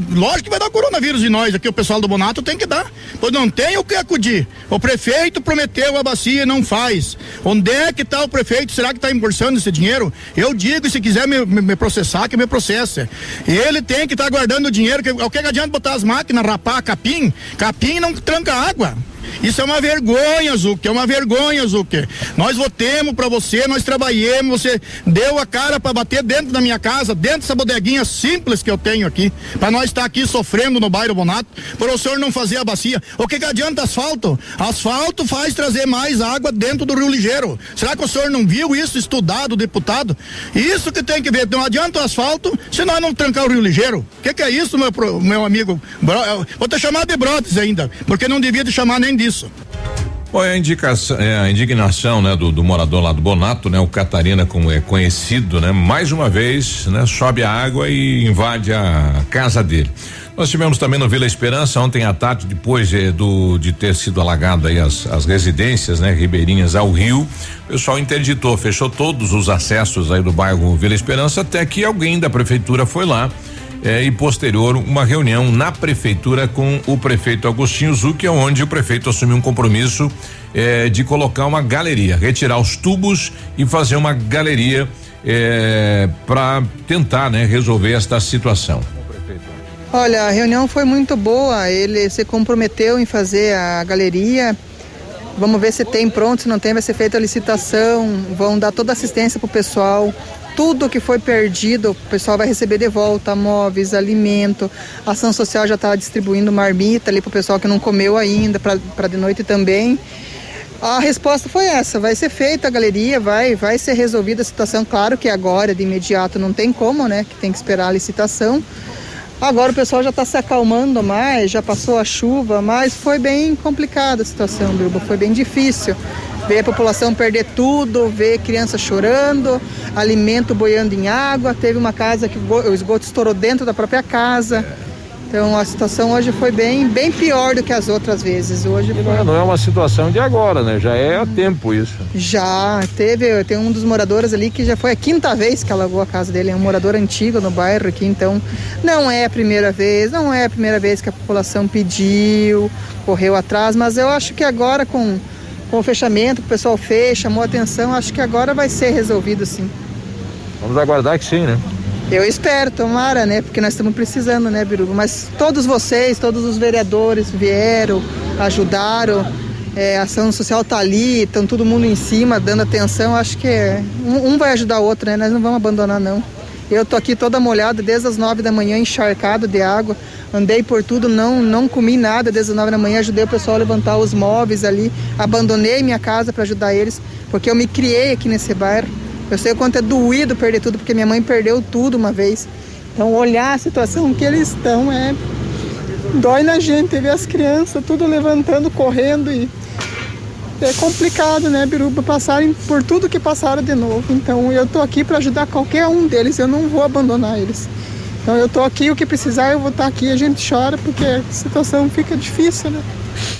Lógico que vai dar coronavírus em nós aqui, o pessoal do Bonato tem que dar. Pois não tem o que acudir. O prefeito prometeu a bacia e não faz. Onde é que está o prefeito? Será que está embolsando esse dinheiro? Eu digo, se quiser me, me- me processar, que me processe. Ele tem que estar guardando o dinheiro. Que, o que adianta botar as máquinas, rapar capim? Capim não tranca água. Isso é uma vergonha, Zucker, é uma vergonha, Zucker. Nós votemos pra você, nós trabalhemos, você deu a cara pra bater dentro da minha casa, dentro dessa bodeguinha simples que eu tenho aqui, pra nós estar aqui sofrendo no bairro Bonato, para o senhor não fazer a bacia. O que que adianta asfalto? Asfalto faz trazer mais água dentro do Rio Ligeiro. Será que o senhor não viu isso estudado, deputado? Isso que tem que ver, não adianta o asfalto se nós não trancar o Rio Ligeiro. O que que é isso, meu, meu amigo? Vou te chamar de Brotes ainda, porque não devia te chamar nem disso. Bom, a indicação, é a indignação, né, do, do morador lá do Bonato, né, o Catarina, como é conhecido, né, mais uma vez, né, sobe a água e invade a casa dele. Nós tivemos também no Vila Esperança ontem à tarde, depois eh, do de ter sido alagada aí as, as residências, né, ribeirinhas ao rio, o pessoal interditou, fechou todos os acessos aí do bairro Vila Esperança, até que alguém da prefeitura foi lá eh, e posterior uma reunião na prefeitura com o prefeito Agostinho Zucchi, onde o prefeito assumiu um compromisso eh, de colocar uma galeria, retirar os tubos e fazer uma galeria para tentar, né, resolver esta situação. Olha, a reunião foi muito boa. Ele se comprometeu em fazer a galeria. Vamos ver se tem pronto, se não tem, vai ser feita a licitação. Vão dar toda a assistência para o pessoal. Tudo que foi perdido, o pessoal vai receber de volta: móveis, alimento. A ação social já está distribuindo marmita ali para o pessoal que não comeu ainda, para de noite também. A resposta foi essa: vai ser feita a galeria, vai, vai ser resolvida a situação. Claro que agora, de imediato, não tem como, né? Que tem que esperar a licitação. Agora o pessoal já está se acalmando mais, já passou a chuva, mas foi bem complicada a situação, Bilbo, foi bem difícil. Ver a população perder tudo, ver criança chorando, alimento boiando em água. Teve uma casa que o go- o esgoto estourou dentro da própria casa. Então a situação hoje foi bem, bem pior do que as outras vezes. Hoje foi... Não é uma situação de agora, né? Já é há tempo isso. Já teve, tem um dos moradores ali que já foi a quinta vez que alagou a casa dele, é um morador antigo no bairro aqui, então não é a primeira vez, não é a primeira vez que a população pediu, correu atrás, mas eu acho que agora com, com o fechamento, o pessoal fez, chamou atenção, acho que agora vai ser resolvido sim. Vamos aguardar que sim, né? Eu espero, tomara, né? Porque nós estamos precisando, né, Biruba? Mas todos vocês, todos os vereadores vieram, ajudaram. É, a ação social tá ali, estão todo mundo em cima, dando atenção. Acho que é, um, um vai ajudar o outro, né? Nós não vamos abandonar, não. Eu tô aqui toda molhada desde as nove da manhã, encharcado de água. Andei por tudo, não, não comi nada desde as nove da manhã. Ajudei o pessoal a levantar os móveis ali. Abandonei minha casa para ajudar eles, porque eu me criei aqui nesse bairro. Eu sei o quanto é doído perder tudo, porque minha mãe perdeu tudo uma vez. Então, olhar a situação que eles estão é. dói na gente ver as crianças tudo levantando, correndo e. É complicado, né, Biruba, passarem por tudo que passaram de novo. Então, eu tô aqui para ajudar qualquer um deles, eu não vou abandonar eles. Então eu tô aqui, o que precisar eu vou estar aqui, a gente chora porque a situação fica difícil, né?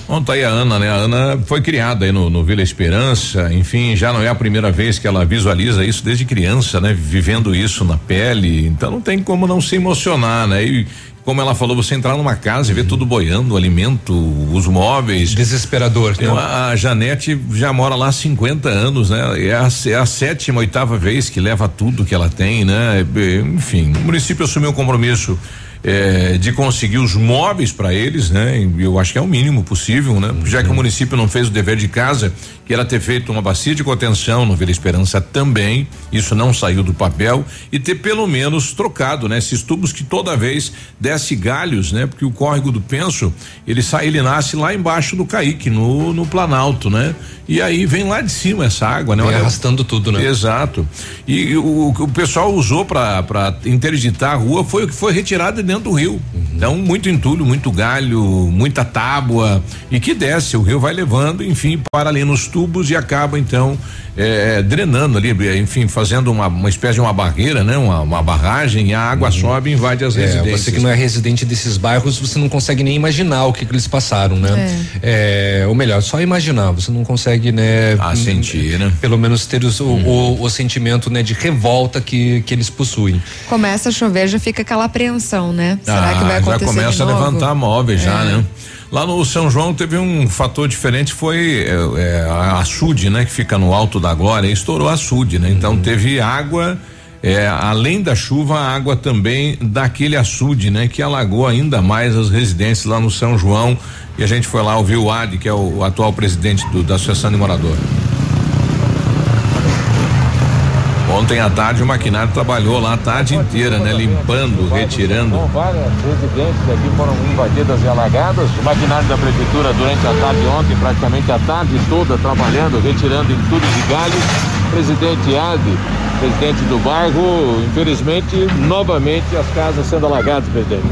Bom, tá aí a Ana, né? A Ana foi criada aí no, no Vila Esperança, enfim, já não é a primeira vez que ela visualiza isso desde criança, né? Vivendo isso na pele, então não tem como não se emocionar, né? E como ela falou, você entrar numa casa e ver tudo boiando, o alimento, os móveis. Desesperador. Né? A, a Janete já mora lá há 50 anos, né? É a, é a sétima, oitava vez que leva tudo que ela tem, né? Enfim, o município assumiu um compromisso é, de conseguir os móveis para eles, né? Eu acho que é o mínimo possível, né? Já que o município não fez o dever de casa, que era ter feito uma bacia de contenção no Vila Esperança também, isso não saiu do papel e ter pelo menos trocado, né? Esses tubos que toda vez desce galhos, né? Porque o córrego do Penso, ele sai, ele nasce lá embaixo do Caique, no, no Planalto, né? E aí vem lá de cima essa água, né? Arrastando tudo, né? Exato. E o, o pessoal usou para interditar a rua foi o que foi retirado dentro do rio. Uhum. Então, muito entulho, muito galho, muita tábua e que desce, o rio vai levando, enfim, para ali nos tubos e acaba então é, drenando ali, enfim, fazendo uma, uma espécie de uma barreira, né? Uma, uma barragem e a água uhum. sobe e invade as é, residências. Você que não é residente desses bairros, você não consegue nem imaginar o que, que eles passaram, né? É. é. ou melhor, só imaginar, você não consegue, né? Ah, sentir, né? Pelo menos ter os, uhum. o, o, o, sentimento, né? De revolta que, que eles possuem. Começa a chover, já fica aquela apreensão, né? Será ah, que vai acontecer Já começa a levantar móveis já, é. né? Lá no São João teve um fator diferente, foi é, a açude, né? Que fica no alto da glória, estourou a açude, né? Então uhum. teve água, é, além da chuva, a água também daquele açude, né? Que alagou ainda mais as residências lá no São João. E a gente foi lá ouvir o Ad, que é o, o atual presidente do, da Associação de Moradores. Ontem à tarde o maquinário trabalhou lá a tarde inteira, né? Limpando, retirando. várias residências aqui foram invadidas e alagadas. O maquinário da prefeitura durante a tarde ontem, praticamente a tarde toda, trabalhando, retirando entulhos de galhos. Presidente Ade, presidente do bairro, infelizmente, novamente as casas sendo alagadas, presidente.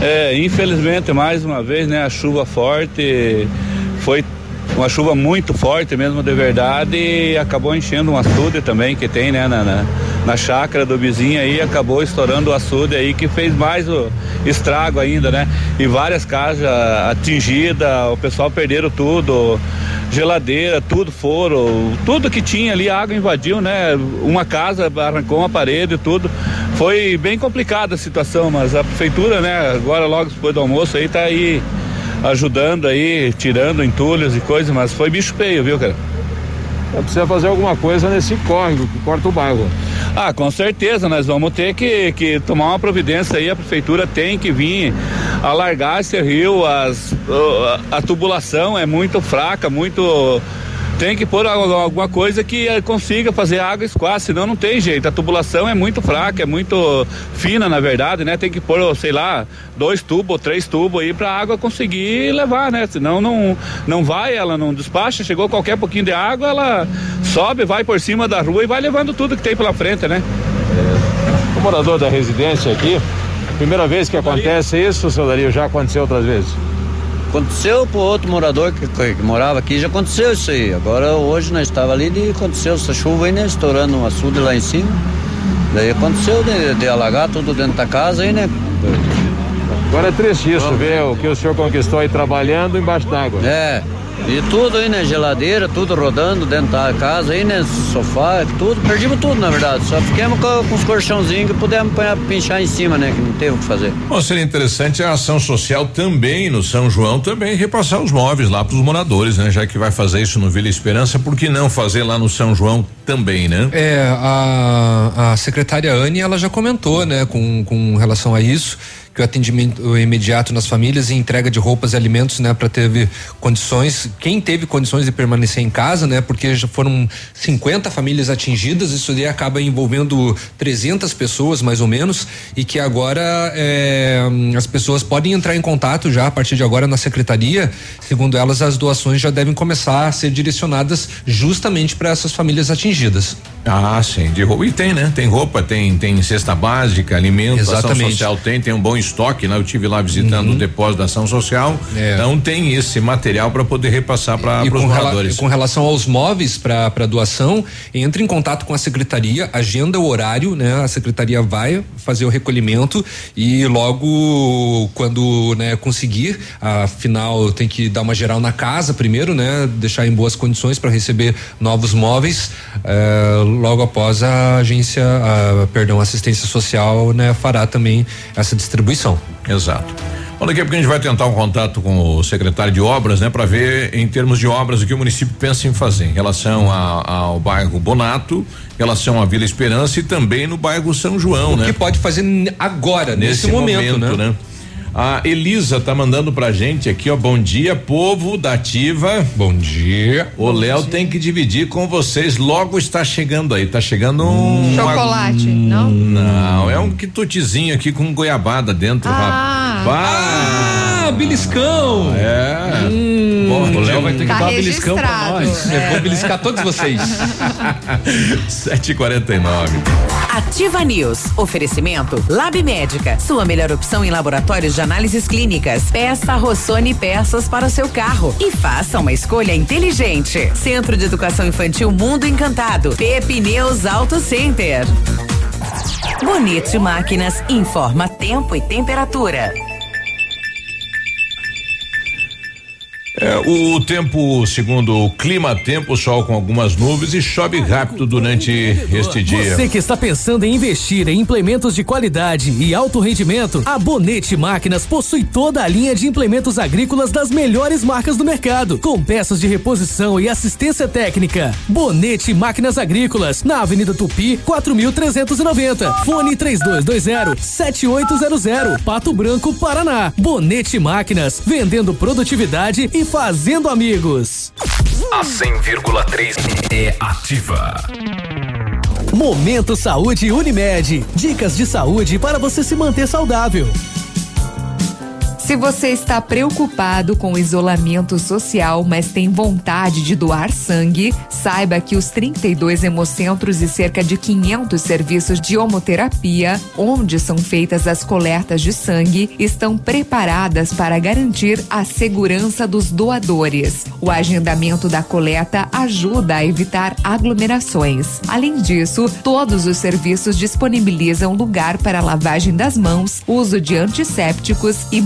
É, infelizmente, mais uma vez, né? A chuva forte foi uma chuva muito forte mesmo de verdade e acabou enchendo um açude também que tem né na, na, na chácara do vizinho aí acabou estourando o açude aí que fez mais o estrago ainda né? E várias casas atingidas o pessoal perderam tudo geladeira tudo foram tudo que tinha ali a água invadiu né? Uma casa arrancou uma parede tudo. Foi bem complicada a situação mas a prefeitura né agora logo depois do almoço aí tá aí ajudando aí, tirando entulhos e coisas, mas foi bicho feio, viu, cara? É, precisa fazer alguma coisa nesse córrego que corta o bairro. Ah, com certeza, nós vamos ter que, que tomar uma providência aí, a prefeitura tem que vir alargar esse rio, as, a, a tubulação é muito fraca, muito tem que pôr alguma coisa que eh, consiga fazer a água escoar, senão não tem jeito. A tubulação é muito fraca, é muito fina, na verdade, né? Tem que pôr, sei lá, dois tubos, três tubos aí para a água conseguir levar, né? Senão não, não vai, ela não despacha, chegou qualquer pouquinho de água, ela sobe, vai por cima da rua e vai levando tudo que tem pela frente, né? É. O morador da residência aqui, primeira vez que acontece isso, seu Dario, já aconteceu outras vezes? Aconteceu pro outro morador que, que, que, morava aqui, já aconteceu isso aí. Agora hoje nós estava ali e aconteceu essa chuva aí, né? Estourando um açude lá em cima. Daí aconteceu de, de alagar tudo dentro da casa aí, né? Agora é triste isso, ver o que o senhor conquistou aí trabalhando embaixo d'água. É. E tudo aí, né? Geladeira, tudo rodando dentro da casa aí, né? Sofá, tudo. Perdimos tudo, na verdade. Só ficamos com, com os colchãozinhos que pudemos pinchar em cima, né? Que não teve o que fazer. Bom, seria interessante a ação social também no São João, também repassar os móveis lá para os moradores, né? Já que vai fazer isso no Vila Esperança, por que não fazer lá no São João também, né? É, a, a secretária Anne, ela já comentou, né? Com, com relação a isso que o atendimento imediato nas famílias e entrega de roupas e alimentos, né, para ter condições, quem teve condições de permanecer em casa, né, porque já foram 50 famílias atingidas, isso daí acaba envolvendo 300 pessoas mais ou menos e que agora é, as pessoas podem entrar em contato já a partir de agora na secretaria, segundo elas as doações já devem começar a ser direcionadas justamente para essas famílias atingidas. Ah, sim, de roupa. E tem, né? Tem roupa, tem tem cesta básica, alimento, ação Exatamente. social tem, tem um bom estoque, né? Eu tive lá visitando o depósito da ação social. É. Então tem esse material para poder repassar para os moradores. com relação aos móveis para doação, entre em contato com a secretaria, agenda o horário, né? A secretaria vai fazer o recolhimento e logo quando né, conseguir, afinal tem que dar uma geral na casa primeiro, né? Deixar em boas condições para receber novos móveis. eh, logo após a agência, a, perdão, assistência social, né? Fará também essa distribuição. Exato. Bom, daqui a pouco a gente vai tentar um contato com o secretário de obras, né, para ver em termos de obras o que o município pensa em fazer em relação a- ao bairro Bonato, em relação à Vila Esperança e também no bairro São João, O né? que pode fazer agora, nesse, momento, né? A Elisa tá mandando pra gente aqui, ó. Bom dia, povo da Ativa. Bom dia. O Léo tem que dividir com vocês. Logo está chegando aí. Tá chegando um. Chocolate, não? Não, é um quitutezinho aqui com goiabada dentro, Ah. rapaz. Ah, beliscão! É. Bom, o Léo vai ter que Tá dar um beliscão pra nós. Eu vou beliscar todos vocês. 7h49. Ativa News. Oferecimento Lab Médica. Sua melhor opção em laboratórios de análises clínicas. Peça Rossoni peças para o seu carro e faça uma escolha inteligente. Centro de Educação Infantil Mundo Encantado. Pepineus Auto Center. Bonito Máquinas informa tempo e temperatura. É, o tempo, segundo o clima tempo, sol com algumas nuvens e chove rápido durante este dia. Você que está pensando em investir em implementos de qualidade e alto rendimento, a Bonete Máquinas possui toda a linha de implementos agrícolas das melhores marcas do mercado, com peças de reposição e assistência técnica. Bonete Máquinas Agrícolas, na Avenida Tupi, 4390. Fone 3220-7800, Pato Branco, Paraná. Bonete Máquinas, vendendo produtividade e fazendo amigos. A 100,3 é ativa. Momento Saúde Unimed. Dicas de saúde para você se manter saudável. Se você está preocupado com o isolamento social, mas tem vontade de doar sangue, saiba que os 32 hemocentros e cerca de 500 serviços de homoterapia, onde são feitas as coletas de sangue, estão preparadas para garantir a segurança dos doadores. O agendamento da coleta ajuda a evitar aglomerações. Além disso, todos os serviços disponibilizam lugar para lavagem das mãos, uso de antissépticos e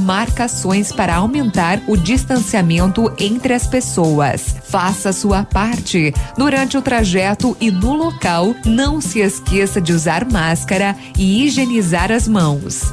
para aumentar o distanciamento entre as pessoas. Faça sua parte. Durante o trajeto e no local, não se esqueça de usar máscara e higienizar as mãos.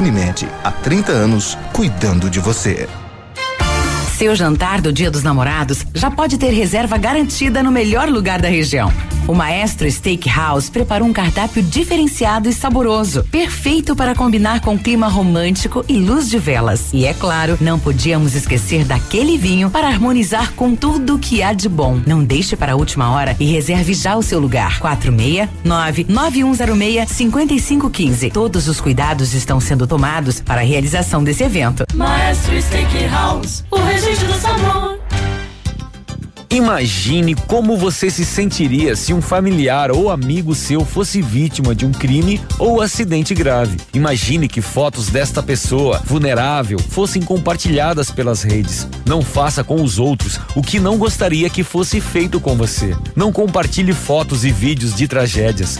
Unimed, há 30 anos, cuidando de você. Seu jantar do Dia dos Namorados já pode ter reserva garantida no melhor lugar da região. O Maestro Steakhouse preparou um cardápio diferenciado e saboroso, perfeito para combinar com clima romântico e luz de velas. E é claro, não podíamos esquecer daquele vinho para harmonizar com tudo que há de bom. Não deixe para a última hora e reserve já o seu lugar. 469 9106 5515. Todos os cuidados estão sendo tomados para a realização desse evento. Maestro Steakhouse, o registro do sabor. Imagine como você se sentiria se um familiar ou amigo seu fosse vítima de um crime ou acidente grave. Imagine que fotos desta pessoa vulnerável fossem compartilhadas pelas redes. Não faça com os outros o que não gostaria que fosse feito com você. Não compartilhe fotos e vídeos de tragédias.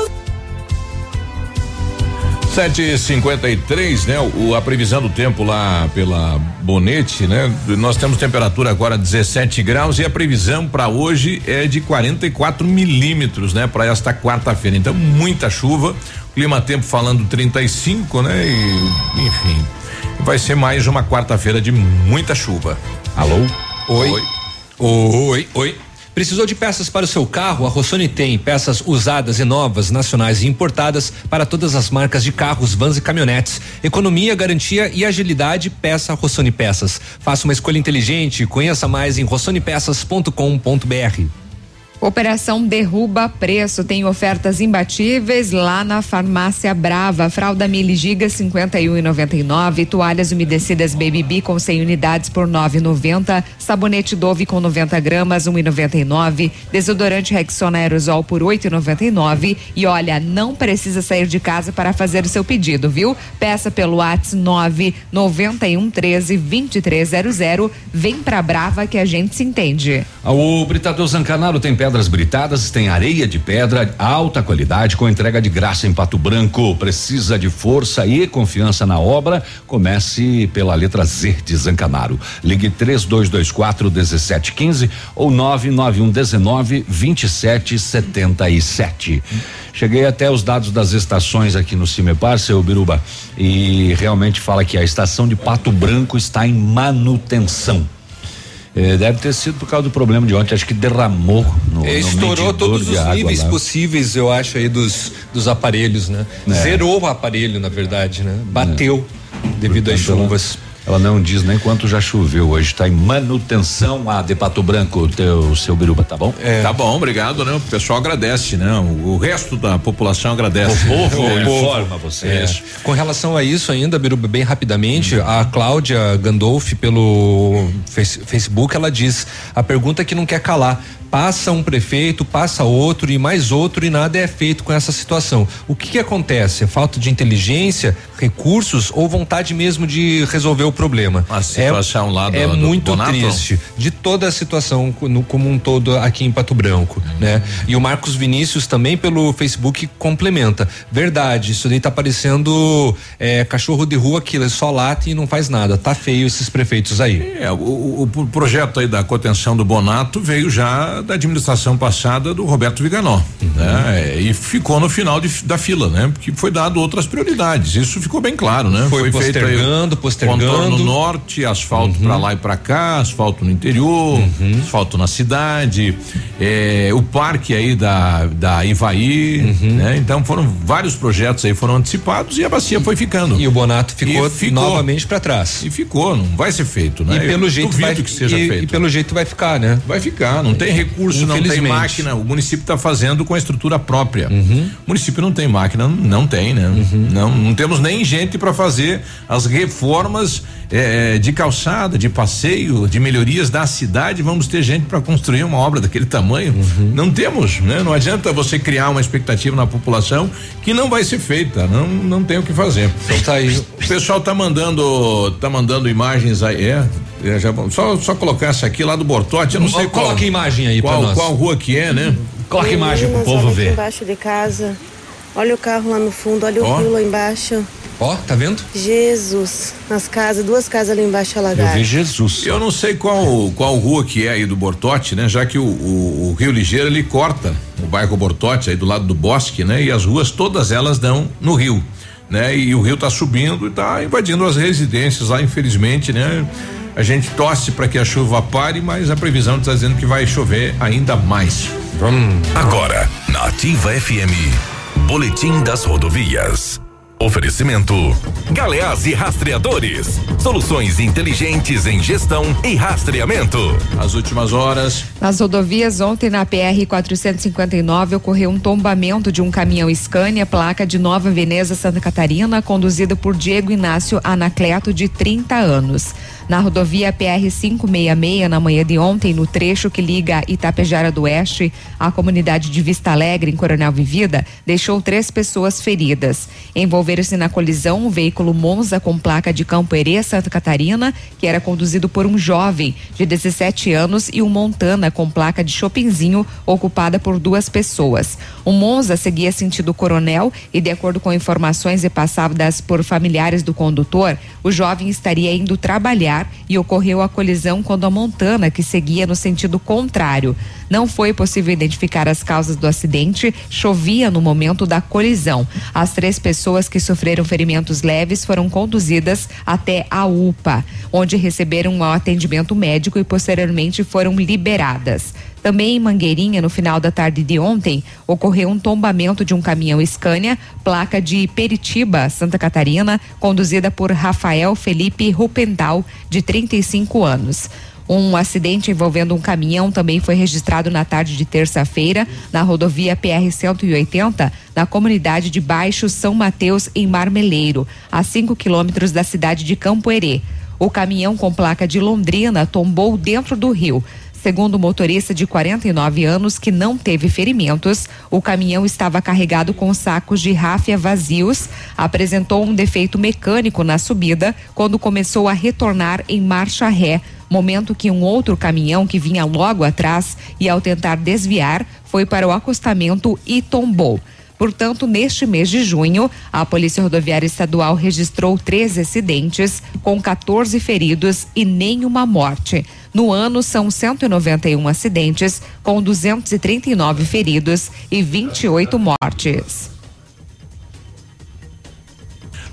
7:53, né? O, a previsão do tempo lá pela Bonete, né? Nós temos temperatura agora 17 graus e a previsão para hoje é de 44 milímetros, né? Para esta quarta-feira. Então muita chuva. Clima tempo falando 35, né? E enfim, vai ser mais uma quarta-feira de muita chuva. Alô? Oi. Oi. Oi. Oi. Precisou de peças para o seu carro? A Rossoni tem peças usadas e novas, nacionais e importadas para todas as marcas de carros, vans e caminhonetes. Economia, garantia e agilidade, peça Rossoni Peças. Faça uma escolha inteligente, conheça mais em rossonipeças.com.br. Operação Derruba Preço tem ofertas imbatíveis lá na Farmácia Brava. Fralda Mili Giga 51,99, toalhas umedecidas Baby B com 100 unidades por 9,90, sabonete Dove com 90 gramas 1,99, desodorante Rexona Aerosol por 8,99 e olha, não precisa sair de casa para fazer o seu pedido, viu? Peça pelo WhatsApp 991 13 2300. Vem pra Brava que a gente se entende. O Britador Zancanaro tem pedras britadas, tem areia de pedra, alta qualidade, com entrega de graça em Pato Branco. Precisa de força e confiança na obra? Comece pela letra Z de Zancanaro. Ligue 3224 1715 ou 991 19 2777. Cheguei até os dados das estações aqui no Cimepar, seu Biruba, e realmente fala que a estação de Pato Branco está em manutenção. Eh, deve ter sido por causa do problema de ontem, acho que derramou no, Estourou no todos os água níveis lá. possíveis, eu acho, aí dos, dos aparelhos, né? É. Zerou o aparelho, na verdade, né? Bateu devido às Portanto, ela- chuvas. Ela não diz nem quanto já choveu hoje, está em manutenção a de Pato Branco, teu seu Biruba, tá bom? Tá bom, obrigado, né? O pessoal agradece, né? O, o resto da população agradece. O povo É. informa você. É. Com relação a isso ainda, Biruba, bem rapidamente, a Cláudia Gandolfi pelo face- Facebook, ela diz a pergunta que não quer calar. Passa um prefeito, passa outro e mais outro e nada é feito com essa situação. O que, que acontece? É falta de inteligência, recursos ou vontade mesmo de resolver o problema? A situação é, lá do- é do muito Bonato? triste de toda a situação no- como um todo aqui em Pato Branco, né? E o Marcos Vinícius também pelo Facebook complementa. Verdade, isso daí tá parecendo é, cachorro de rua que só late e não faz nada. Tá feio esses prefeitos aí. É, o, o- o projeto aí da contenção do Bonato veio já da administração passada do Roberto Viganó, né? E ficou no final de- da fila, né? Porque foi dado outras prioridades. Isso ficou bem claro, né? Foi feito aí postergando, postergando. Contorno norte, asfalto pra lá e pra cá, asfalto no interior, asfalto na cidade, é, o parque aí da da Ivaí, né? Então foram vários projetos aí foram antecipados e a bacia foi ficando. E o Bonato ficou, E ficou. novamente para trás. E ficou, não vai ser feito, né? E pelo Eu jeito vai que seja e, feito. e pelo jeito vai ficar, né? Vai ficar, não tem recurso, não tem máquina. O município está fazendo com a estrutura própria. Uhum. O município não tem máquina, não tem, né? Não, não temos nem gente para fazer as reformas eh, de calçada, de passeio, de melhorias da cidade. Vamos ter gente para construir uma obra daquele tamanho? Uhum. Não temos, né? Não adianta você criar uma expectativa na população que não vai ser feita. Não, não tem o que fazer. Então tá aí. O pessoal tá mandando, tá mandando imagens aí, é, é, já só só colocar essa aqui lá do Bortote, eu não sei qual. Coloca a imagem aí qual, pra nós. Qual rua que é, né? Coloca a imagem pro povo olha aqui ver. embaixo de casa. Olha o carro lá no fundo, olha Ó. o rio lá embaixo. Ó, tá vendo? Jesus, nas casas, duas casas ali embaixo alagadas. Jesus. Eu não sei qual qual rua que é aí do Bortote, né? Já que o, o- o Rio Ligeiro ele corta o bairro Bortote aí do lado do bosque, né? E as ruas todas elas dão no rio, né? E o rio tá subindo e tá invadindo as residências lá, infelizmente, né? A gente torce para que a chuva pare, mas a previsão está dizendo que vai chover ainda mais. Agora, na Ativa FM, Boletim das Rodovias. Oferecimento: Galeás e Rastreadores. Soluções inteligentes em gestão e rastreamento. As últimas horas. Nas rodovias, ontem na PR 459 ocorreu um tombamento de um caminhão Scania, placa de Nova Veneza, Santa Catarina, conduzido por Diego Inácio Anacleto, de 30 anos. Na rodovia PR 566, na manhã de ontem, no trecho que liga Itapejara do Oeste à comunidade de Vista Alegre, em Coronel Vivida, deixou três pessoas feridas. Envolveram-se na colisão um veículo Monza com placa de Campo Herê, Santa Catarina, que era conduzido por um jovem de 17 anos, e um Montana com placa de Chopinzinho, ocupada por duas pessoas. O Monza seguia sentido Coronel e, de acordo com informações repassadas por familiares do condutor, o jovem estaria indo trabalhar e ocorreu a colisão quando a Montana, que seguia no sentido contrário. Não foi possível identificar as causas do acidente, chovia no momento da colisão. As três pessoas que sofreram ferimentos leves foram conduzidas até a UPA, onde receberam um atendimento médico e posteriormente foram liberadas. Também em Mangueirinha, no final da tarde de ontem, ocorreu um tombamento de um caminhão Scania, placa de Peritiba, Santa Catarina, conduzida por Rafael Felipe Rupental, de 35 anos. Um acidente envolvendo um caminhão também foi registrado na tarde de terça-feira na rodovia PR 180, na comunidade de Baixo São Mateus, em Marmeleiro, a 5 quilômetros da cidade de Campo Herê. O caminhão com placa de Londrina tombou dentro do rio. Segundo o motorista de 49 anos, que não teve ferimentos, o caminhão estava carregado com sacos de ráfia vazios, apresentou um defeito mecânico na subida quando começou a retornar em marcha ré, momento que um outro caminhão que vinha logo atrás e ao tentar desviar foi para o acostamento e tombou. Portanto, neste mês de junho, a Polícia Rodoviária Estadual registrou 13 acidentes, com 14 feridos e nenhuma morte. No ano, são 191 acidentes, com 239 feridos e 28 mortes.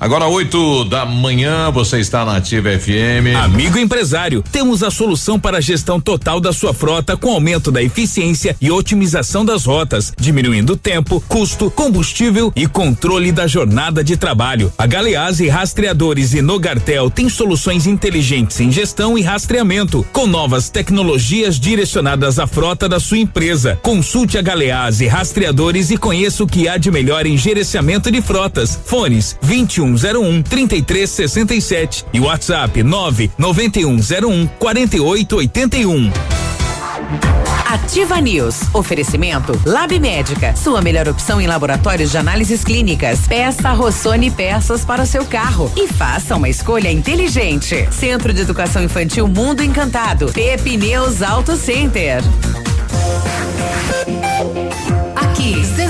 Agora, 8 da manhã, você está na Ativa FM. Amigo empresário, temos a solução para a gestão total da sua frota com aumento da eficiência e otimização das rotas, diminuindo tempo, custo, combustível e controle da jornada de trabalho. A Galeazzi Rastreadores e Nogartel tem soluções inteligentes em gestão e rastreamento, com novas tecnologias direcionadas à frota da sua empresa. Consulte a Galeazzi Rastreadores e conheça o que há de melhor em gerenciamento de frotas. Fones 21 3101 3367 e WhatsApp 99101 4881. Ativa News. Oferecimento Lab Médica. Sua melhor opção em laboratórios de análises clínicas. Peça Rossoni peças para o seu carro e faça uma escolha inteligente. Centro de Educação Infantil Mundo Encantado. Pepineus Auto Center.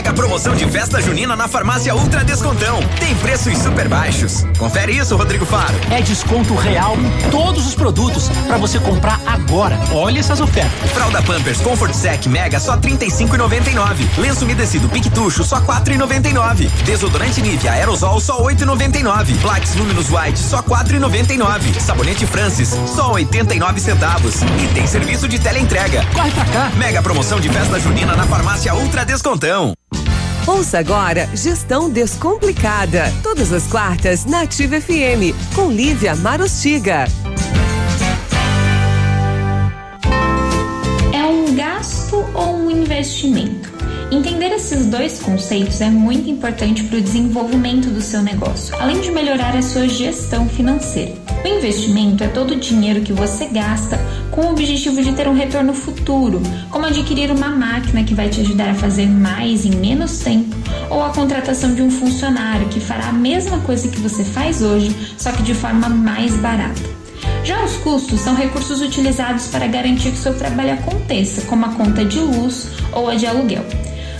Mega promoção de festa junina na farmácia Ultra Descontão. Tem preços super baixos. Confere isso, Rodrigo Faro. É desconto real em todos os produtos para você comprar agora. Olha essas ofertas. Fralda Pampers Comfort Sec Mega só 35,99. Lenço umedecido Piquetucho só 4,99. Desodorante Nivea Aerosol só 8,99. Plax Luminous White só 4,99. Sabonete Francis só 89 centavos. E tem serviço de teleentrega. Corre pra cá. Mega promoção de festa junina na farmácia Ultra Descontão. Ouça agora Gestão Descomplicada. Todas as quartas na Ativa FM, com Lívia Marostiga. É um gasto ou um investimento? Entender esses dois conceitos é muito importante para o desenvolvimento do seu negócio, além de melhorar a sua gestão financeira. O investimento é todo o dinheiro que você gasta com o objetivo de ter um retorno futuro, como adquirir uma máquina que vai te ajudar a fazer mais em menos tempo, ou a contratação de um funcionário que fará a mesma coisa que você faz hoje, só que de forma mais barata. Já os custos são recursos utilizados para garantir que seu trabalho aconteça, como a conta de luz ou a de aluguel.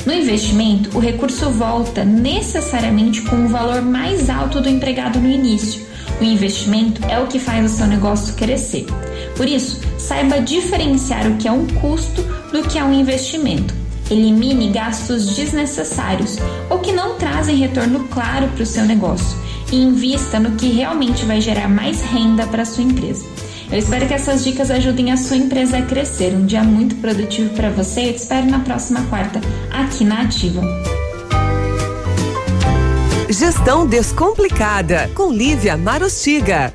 No investimento, o recurso volta necessariamente com o valor mais alto do empregado no início. O investimento é o que faz o seu negócio crescer. Por isso, saiba diferenciar o que é um custo do que é um investimento. Elimine gastos desnecessários ou que não trazem retorno claro para o seu negócio e invista no que realmente vai gerar mais renda para a sua empresa. Eu espero que essas dicas ajudem a sua empresa a crescer. Um dia muito produtivo para você. Eu te espero na próxima quarta aqui na Ativa. Gestão Descomplicada, com Lívia Marostiga.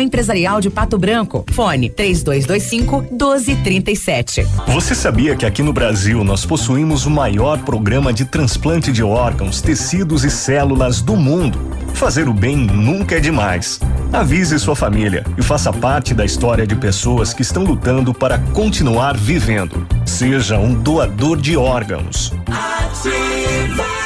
Empresarial de Pato Branco. Fone 3225 1237. Você sabia que aqui no Brasil nós possuímos o maior programa de transplante de órgãos, tecidos e células do mundo? Fazer o bem nunca é demais. Avise sua família e faça parte da história de pessoas que estão lutando para continuar vivendo. Seja um doador de órgãos. Ativa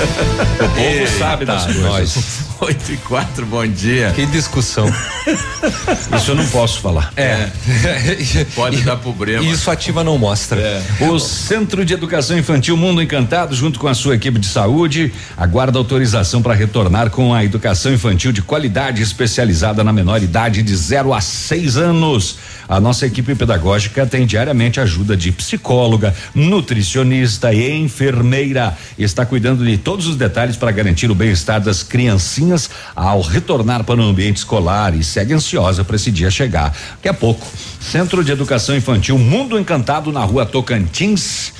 O povo sabe das coisas. nós. 8 e 4, bom dia. Que discussão. Isso eu não posso falar. É. Pode dar problema. Isso ativa não mostra. É. O Centro de Educação Infantil Mundo Encantado, junto com a sua equipe de saúde, aguarda autorização para retornar com a educação infantil de qualidade especializada na menor idade de 0 a 6 anos. A nossa equipe pedagógica tem diariamente ajuda de psicóloga, nutricionista e enfermeira. Está cuidando de todos os detalhes para garantir o bem-estar das criancinhas ao retornar para o ambiente escolar e segue ansiosa para esse dia chegar. Daqui a pouco, Centro de Educação Infantil Mundo Encantado na rua Tocantins.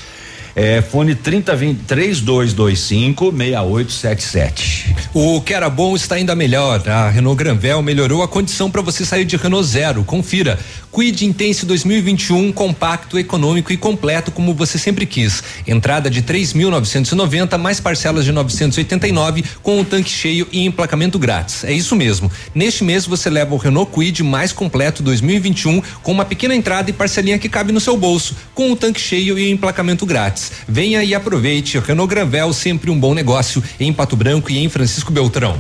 É, fone 3020 3225 6877. O que era bom está ainda melhor. A Renault Granvel melhorou a condição para você sair de Renault Zero. Confira. Quid Intense 2021 compacto, econômico e completo como você sempre quis. Entrada de 3.990 mais parcelas de 989 com o tanque cheio e emplacamento grátis. É isso mesmo. Neste mês você leva o Renault Quid mais completo 2021 com uma pequena entrada e parcelinha que cabe no seu bolso, com o tanque cheio e emplacamento grátis. Venha e aproveite. Renault Granvel sempre um bom negócio em Pato Branco e em Francisco Beltrão.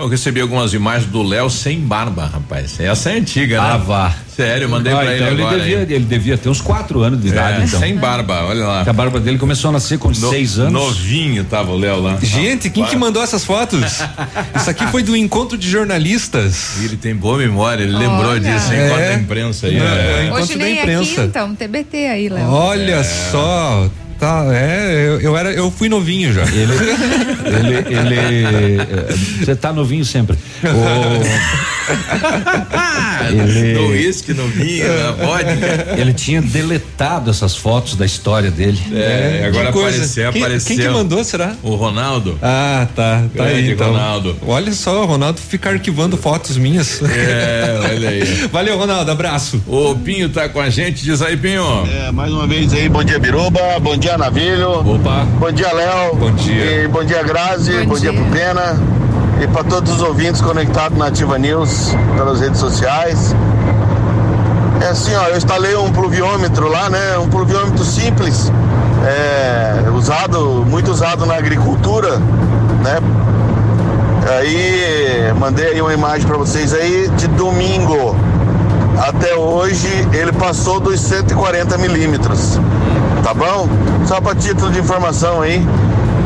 Eu recebi algumas imagens do Léo sem barba, rapaz. Essa é antiga, né? Ah, vá. Sério, eu mandei Ah, pra então ele agora. devia, hein? ele devia ter uns quatro anos de idade, É, então. Sem barba, olha lá. Que a barba dele começou a nascer com No- seis anos. Novinho tava o Léo lá. Gente, quem que mandou essas fotos? Isso aqui foi do encontro de jornalistas. Ele tem boa memória, ele lembrou Olha. disso, É. enquanto a imprensa aí. Né? é. Encontro Hoje da nem imprensa. aqui, então, TBT aí, Léo. Olha É. só. Tá, é, eu, eu era, eu fui novinho já. Ele, ele, ele, você tá novinho sempre. O, ele, No uísque, no vinho, na vodka. ele tinha deletado essas fotos da história dele. É, agora Que coisa. apareceu, Quem- apareceu. Quem que mandou, será? O Ronaldo. Ah, tá. Tá Grande aí, então. Ronaldo. Olha só, o Ronaldo fica arquivando fotos minhas. É, olha aí. Valeu, Ronaldo. Abraço. O Pinho tá com a gente, diz aí, Pinho. É, mais uma vez aí, bom dia Biruba, bom dia Navilho. Opa. Bom dia Léo. Bom dia. E bom dia Grazi, Bom bom, dia. dia. pro Pena. E para todos os ouvintes conectados na Ativa News pelas redes sociais. É assim, ó, eu instalei um pluviômetro lá, né? Um pluviômetro simples, é, usado, muito usado na agricultura, né? Aí mandei aí uma imagem para vocês aí de domingo. Até hoje ele passou dos 140 milímetros. Tá bom? Só para título de informação aí,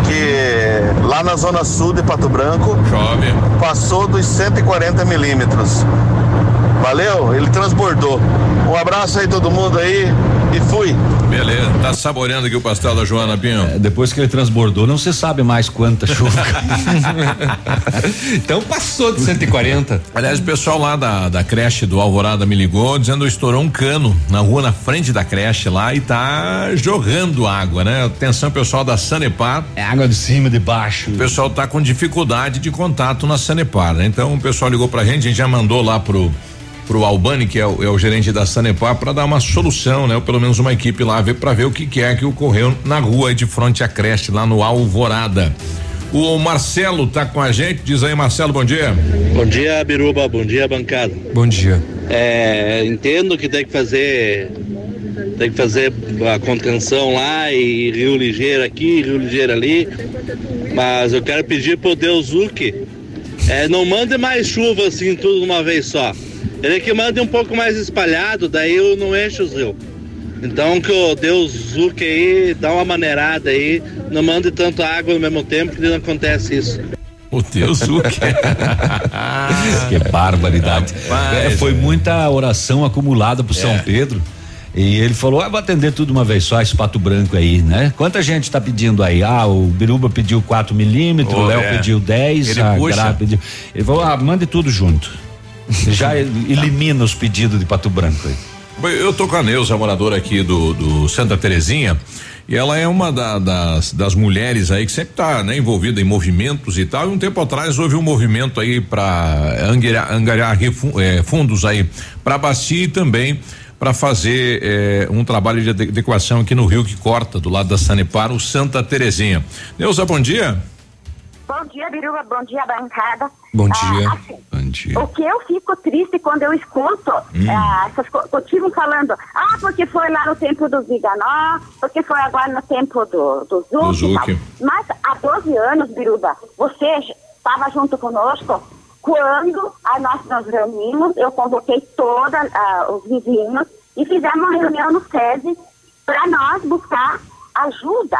que lá na zona sul de Pato Branco Chove. passou dos 140 milímetros. Valeu, ele transbordou. Um abraço aí todo mundo aí e fui. Beleza, tá saboreando aqui o pastel da Joana, Pinho. É, Depois que ele transbordou, não se sabe mais quanta chuva. Então passou de 140. Aliás, o pessoal lá da, da creche do Alvorada me ligou dizendo que estourou um cano na rua na frente da creche lá e tá jorrando água, né? Atenção, pessoal da Sanepar. É água de cima, de baixo. O pessoal tá com dificuldade de contato na Sanepar, né? Então o pessoal ligou pra gente, a gente já mandou lá pro pro Albani, que é o, é o gerente da Sanepar, para dar uma solução, né? Ou pelo menos uma equipe lá ver para ver o que, que é que ocorreu na rua de frente à creche lá no Alvorada. O Marcelo tá com a gente, diz aí Marcelo, bom dia. Bom dia, Biruba, bom dia, bancada. Bom dia. É, entendo que tem que fazer tem que fazer a contenção lá e Rio Ligeiro aqui, Rio Ligeiro ali. Mas eu quero pedir pro Deus Zuc, é, não mande mais chuva assim tudo de uma vez só. Ele que mande um pouco mais espalhado, daí eu não encho os rios. Então que o Deus Zuc aí dá uma maneirada aí, não mande tanto água ao mesmo tempo que não acontece isso. O Deus Zuc. que barbaridade. É, foi muita oração acumulada pro São Pedro. E ele falou: ah, vou atender tudo uma vez só, esse pato branco aí, né? Quanta gente tá pedindo aí? Ah, o Biruba pediu 4 milímetros, o Léo é. pediu 10, Ele a puxa. Gra pediu. Ele falou: ah, mande tudo junto. Já elimina os pedidos de pato branco aí. Eu tô com a Neuza, moradora aqui do, do Santa Terezinha, e ela é uma da- das, das mulheres aí que sempre tá né, envolvida em movimentos e tal. E um tempo atrás houve um movimento aí para angariar, angariar eh, fundos aí para bacia e também para fazer eh, um trabalho de ade- adequação aqui no rio que corta do lado da Sanepar, o Santa Terezinha. Neuza, bom dia. Bom dia, Biruba. Bom dia, bancada. Bom Ah, dia. assim, Bom dia. O que eu fico triste quando eu escuto Hum. ah, essas continuam falando, ah, porque foi lá no tempo do Viganó, porque foi agora no tempo do, do Zuc. Do Zuc. Mas há 12 anos, Biruba, você estava junto conosco quando ah, nós nos reunimos, eu convoquei todos os vizinhos e fizemos uma reunião no SESI para nós buscar ajuda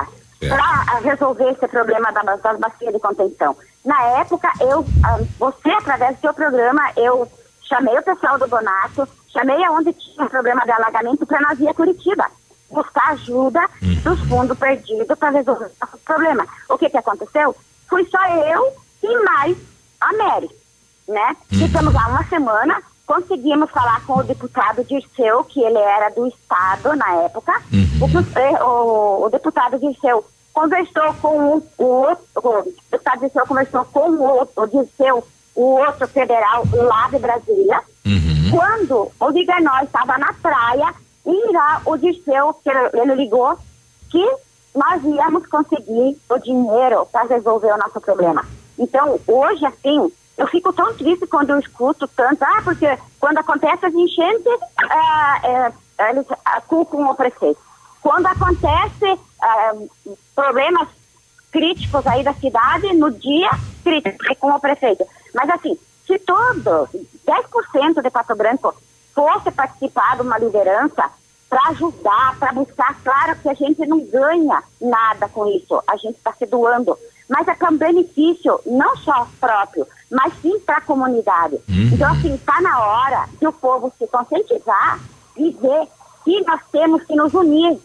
para resolver esse problema da, das bacias de contenção. Na época, eu, ah, você, através do seu programa, eu chamei o pessoal do Bonato, chamei aonde tinha problema de alagamento para nós ir a Curitiba, buscar ajuda dos fundos perdidos para resolver esse problema. O que que aconteceu? Fui só eu e mais a Mary, né? Ficamos lá uma semana, conseguimos falar com o deputado Dirceu, que ele era do Estado na época. O, que o, o, o deputado Dirceu conversou com o, o, outro- o deputado Dirceu conversou com o, outro- o Dirceu, o outro federal lá de Brasília. Quando o Viganó estava na praia, e já o Dirceu, que ele, ele ligou, que nós íamos conseguir o dinheiro para resolver o nosso problema. Então, hoje, assim, eu fico tão triste quando eu escuto tanto, ah, porque quando acontece as enchentes, ah, é, eles ah, culpam o prefeito. Quando acontece ah, problemas críticos aí da cidade, no dia, críticos é com o prefeito. Mas assim, se todo 10% de Pato Branco fosse participar de uma liderança para ajudar, para buscar, claro que a gente não ganha nada com isso, a gente está se doando, mas é para um benefício não só próprio, mas sim para a comunidade. Então, assim, está na hora de o povo se conscientizar e ver que nós temos que nos unir.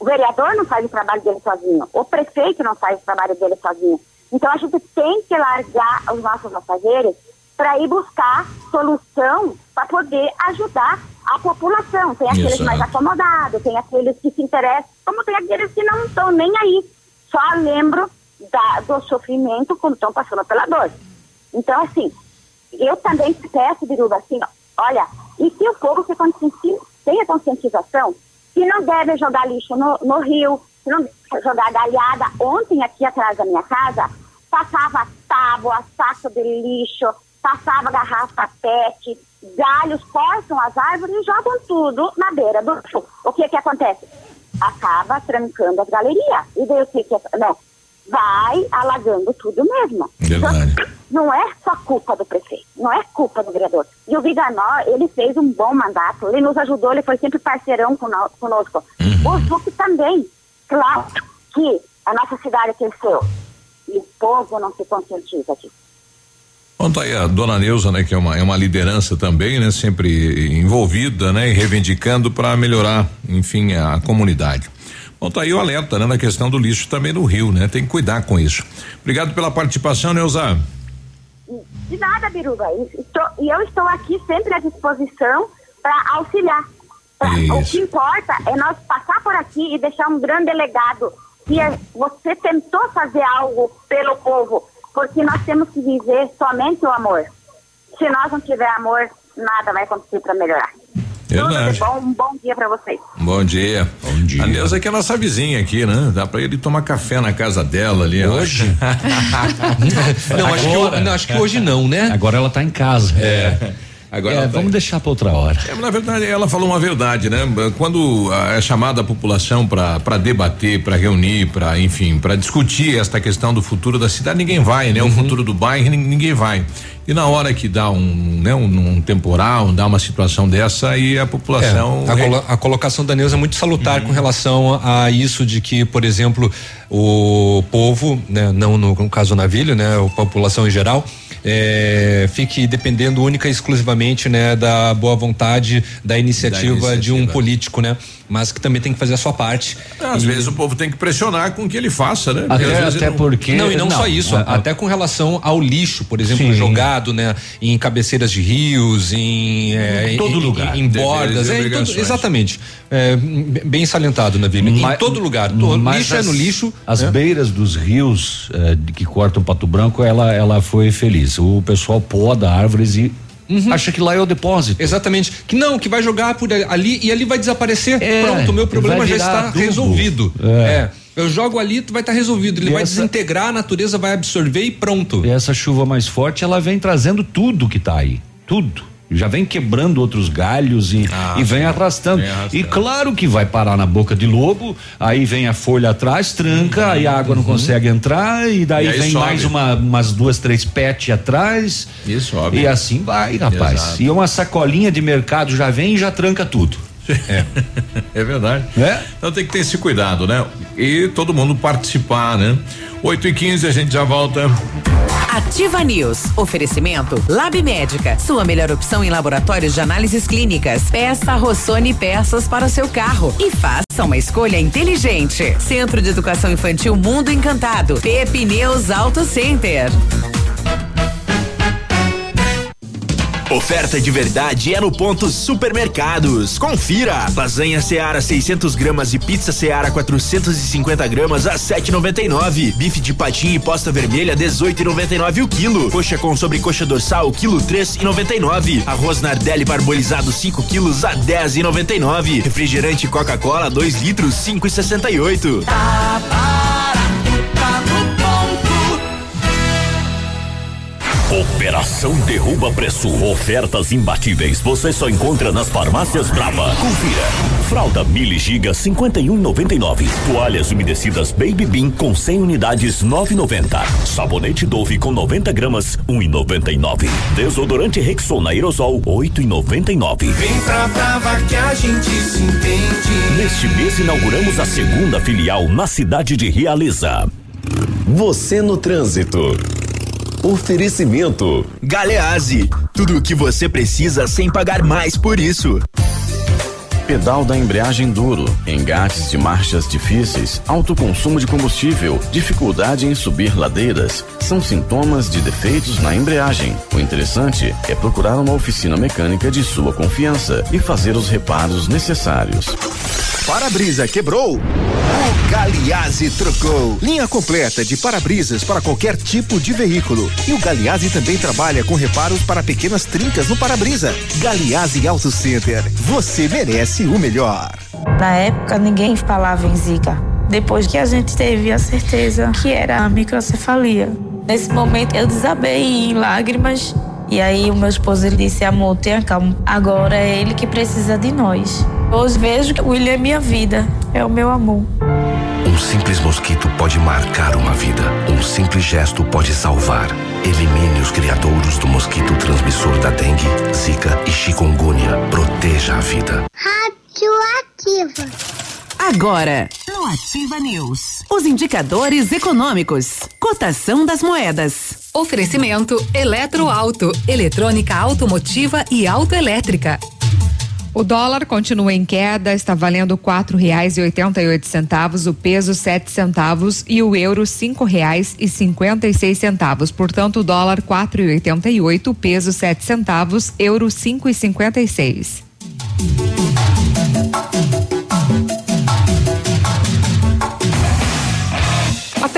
O vereador não faz o trabalho dele sozinho, o prefeito não faz o trabalho dele sozinho. Então a gente tem que largar os nossos afazeres para ir buscar solução para poder ajudar a população. Tem aqueles Exato. mais acomodados, tem aqueles que se interessam, como tem aqueles que não estão nem aí. Só lembro da- do sofrimento quando estão passando pela dor. Então, assim, eu também peço, Biruba, assim, ó, olha, e se o povo se conscienti- tenha conscientização que não deve jogar lixo no, no rio, que não deve jogar galhada. Ontem, aqui atrás da minha casa, passava tábua, saco de lixo, passava garrafa PET, galhos cortam as árvores e jogam tudo na beira do rio. O que que acontece? Acaba trancando as galerias. E daí o que que... Não, vai alagando tudo mesmo. Verdade. Não é só culpa do prefeito, não é culpa do vereador. E o Viganó, ele fez um bom mandato, ele nos ajudou, ele foi sempre parceirão cono- conosco. O Zuc também. Claro que a nossa cidade cresceu e o povo não se conscientiza disso. Bom, tá aí a dona Neuza, né, que é uma, é uma liderança também, né, sempre envolvida, né, e reivindicando para melhorar, enfim, a comunidade. Bom, tá aí o alerta, né, na questão do lixo também no Rio, né, tem que cuidar com isso. Obrigado pela participação, Neuza. De nada, Biruba. E E eu estou aqui sempre à disposição para auxiliar. Pra- O que importa é nós passar por aqui e deixar um grande legado. Que é- você tentou fazer algo pelo povo, porque nós temos que viver somente o amor. Se nós não tiver amor, nada vai acontecer para melhorar. Verdade. Tudo de bom, um bom dia para vocês. Bom dia. Bom dia. A Neuza aqui é nossa vizinha aqui, né? Dá pra ele tomar café na casa dela ali. Hoje? não, acho que, não, acho que hoje não, né? Agora ela tá em casa. É. Agora É, ela tá vamos deixar para outra hora. É, na verdade, ela falou uma verdade, né? Quando ah, é chamada a população para debater, para reunir, para enfim, para discutir esta questão do futuro da cidade, ninguém vai, né? O futuro do bairro, nin- ninguém vai. E na hora que dá um, né, um, um temporal, dá uma situação dessa, aí a população. É, a, colo- a colocação da Neuza é muito salutar com relação a isso de que, por exemplo, o povo, né, não no, no caso navilho, né, a população em geral, é, fique dependendo única e exclusivamente, né, da boa vontade, da iniciativa, de um político, né, mas que também tem que fazer a sua parte. Às E- vezes o povo tem que pressionar com que ele faça, né? Até, às vezes ele não- Não, e não, só isso, a- a- até com relação ao lixo, por exemplo, Sim. jogado, né, em cabeceiras de rios, em. é, Em todo em- lugar. Em, bordas, é, em todo- exatamente. É, bem salientado, Navilho. Em todo lugar. To- lixo é as- no lixo. As né? beiras dos rios que cortam Pato Branco, ela, ela foi feliz. O pessoal poda árvores e acha que lá é o depósito. Exatamente. Que não, que vai jogar por ali e ali vai desaparecer. É, Pronto, o meu problema já está adubo. resolvido. É. É. Eu jogo ali, vai estar resolvido. Ele E vai essa- desintegrar, a natureza vai absorver e pronto. E essa chuva mais forte, ela vem trazendo tudo que tá aí. Tudo. Já vem quebrando outros galhos e, Ah, e vem sim. arrastando. Vem arrastando. E claro que vai parar na boca de lobo, aí vem a folha atrás, tranca, aí a água não consegue entrar, e daí, Uhum. E vem sobe. mais uma, umas duas, três pet atrás. E sobe. E assim vai, rapaz. Exato. E uma sacolinha de mercado já vem e já tranca tudo. É. é verdade. Então tem que ter esse cuidado, né? E todo mundo participar, né? 8 e 15 a gente já volta. Ativa News. Oferecimento Lab Médica. Sua melhor opção em laboratórios de análises clínicas. Peça Rossoni peças para o seu carro e faça uma escolha inteligente. Centro de Educação Infantil Mundo Encantado. Pepineus Auto Center. Oferta de verdade é no ponto Supermercados. Confira. Lasanha Seara 600 gramas e pizza Seara 450 gramas a 7,99. Bife de patinho e posta vermelha 18,99 o quilo. Coxa com sobrecoxa dorsal quilo 3,99. Arroz Nardelli parbolizado 5 quilos a 10,99. Refrigerante Coca-Cola 2 litros 5,68. Operação Derruba Preço. Ofertas imbatíveis. Você só encontra nas farmácias Brava. Confira. Fralda Mili Giga 51,99. Toalhas umedecidas Baby Bean com 100 unidades 9,90. Sabonete Dove com 90 gramas 1,99. Desodorante Rexona Aerosol 8,99. Vem pra Brava que a gente se entende. Neste mês inauguramos a segunda filial na cidade de Realiza. Você no trânsito. Oferecimento. Galease. Tudo o que você precisa sem pagar mais por isso. Pedal da embreagem duro, engates de marchas difíceis, alto consumo de combustível, dificuldade em subir ladeiras, são sintomas de defeitos na embreagem. O interessante é procurar uma oficina mecânica de sua confiança e fazer os reparos necessários. Para-brisa quebrou? O Galiase trocou. Linha completa de para-brisas para qualquer tipo de veículo. E o Galiase também trabalha com reparos para pequenas trincas no para-brisa. Galiase Auto Center. Você merece o melhor. Na época, ninguém falava em Zika. Depois que a gente teve a certeza que era a microcefalia. Nesse momento, eu desabei em lágrimas. E aí, o meu esposo ele disse: Amor, tenha calma. Agora é ele que precisa de nós. Hoje vejo que o William é minha vida, é o meu amor. Um simples mosquito pode marcar uma vida. Um simples gesto pode salvar. Elimine os criadouros do mosquito transmissor da dengue, zika e chikungunya. Proteja a vida. Radioativa. Agora, no Ativa News, os indicadores econômicos, cotação das moedas. Oferecimento Eletroauto, eletrônica automotiva e autoelétrica. O dólar continua em queda, está valendo quatro reais e oitenta e oito centavos, o peso sete centavos e o euro cinco reais e cinquenta e seis centavos. Portanto, o dólar quatro e oitenta e oito, peso sete centavos, euro cinco e cinquenta e seis.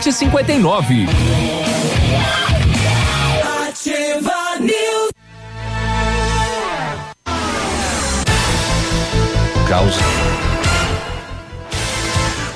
2059. Ativa News. Causa.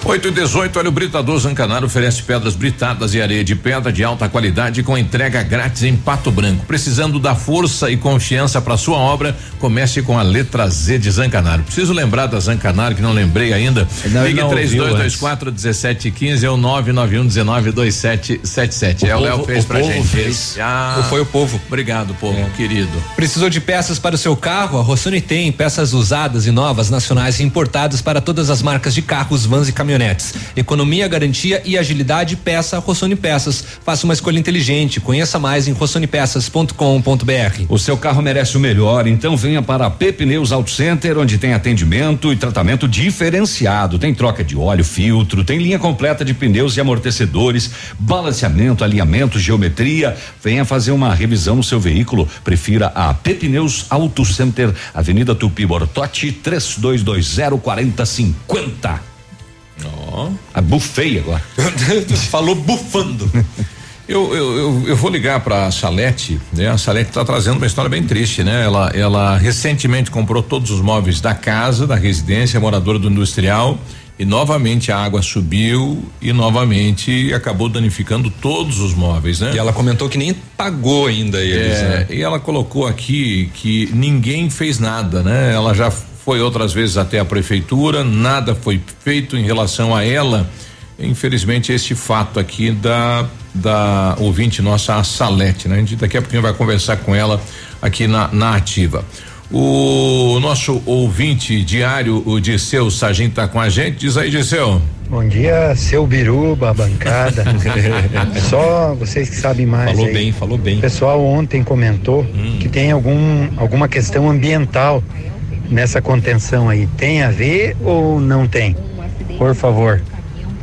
8 e 18, olha, o Britador Zancanaro oferece pedras britadas e areia de pedra de alta qualidade com entrega grátis em Pato Branco. Precisando da força e confiança para sua obra, comece com a letra Z de Zancanaro. Preciso lembrar da Zancanaro, que não lembrei ainda. Não, Ligue não 3224 1715 ou 991 19 2777. É, o Léo fez o pra povo gente. fez. Ah, foi o povo? Obrigado, povo, querido. Precisou de peças para o seu carro? A Rossoni tem peças usadas e novas, nacionais e importadas para todas as marcas de carros, vans e caminhonetes. Economia, garantia e agilidade, peça Rossoni Peças. Faça uma escolha inteligente. Conheça mais em rossonipeças.com.br. O seu carro merece o melhor, então venha para a Pepneus Auto Center, onde tem atendimento e tratamento diferenciado. Tem troca de óleo, filtro, tem linha completa de pneus e amortecedores, balanceamento, alinhamento, geometria. Venha fazer uma revisão no seu veículo. Prefira a Pepneus Auto Center, Avenida Tupi Bortotti, 3220 4050. Ó. A bufei agora. Falou bufando. Eu, eu, eu, eu vou ligar para a Salete, né? A Salete está trazendo uma história bem triste, né? Ela, ela recentemente comprou todos os móveis da casa, da residência, moradora do industrial, e novamente a água subiu e novamente acabou danificando todos os móveis, né? E ela comentou que nem pagou ainda eles, É, né? E ela colocou aqui que ninguém fez nada, né? Ela já foi outras vezes até a prefeitura, nada foi feito em relação a ela. Infelizmente, este fato aqui da, da ouvinte nossa, a Salete, né? A gente daqui a pouquinho vai conversar com ela aqui na, na ativa. O nosso ouvinte diário, o Disseu Sargento, tá com a gente. Diz aí, Disseu. Bom dia, seu Biruba, bancada. Só vocês que sabem mais. Falou aí. bem, falou bem. O pessoal ontem comentou Hum. que tem algum, alguma questão ambiental nessa contenção aí. Tem a ver ou não tem? Por favor.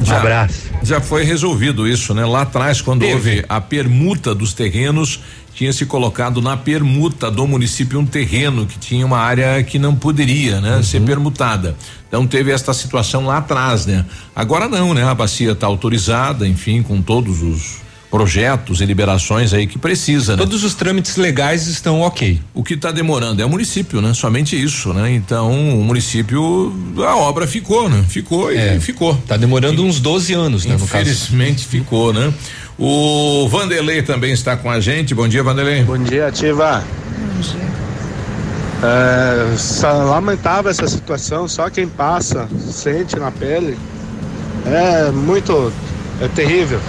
Um Já- abraço. Já foi resolvido isso, né? Lá atrás, quando houve a permuta dos terrenos, tinha se colocado na permuta do município um terreno que tinha uma área que não poderia, né? Ser permutada. Então teve esta situação lá atrás, né? Agora não, né? A bacia está autorizada, enfim, com todos os projetos e liberações aí que precisa, né? Todos os trâmites legais estão ok. O que está demorando é o município, né? Somente isso, né? Então, o município, a obra ficou, né? Ficou e ficou. Tá demorando uns 12 anos, né, no caso. Infelizmente ficou, né? O Vanderlei também está com a gente. Bom dia, Vanderlei. Bom dia, Ativa. É, sa- lamentável essa situação, só quem passa sente na pele. É muito. É terrível.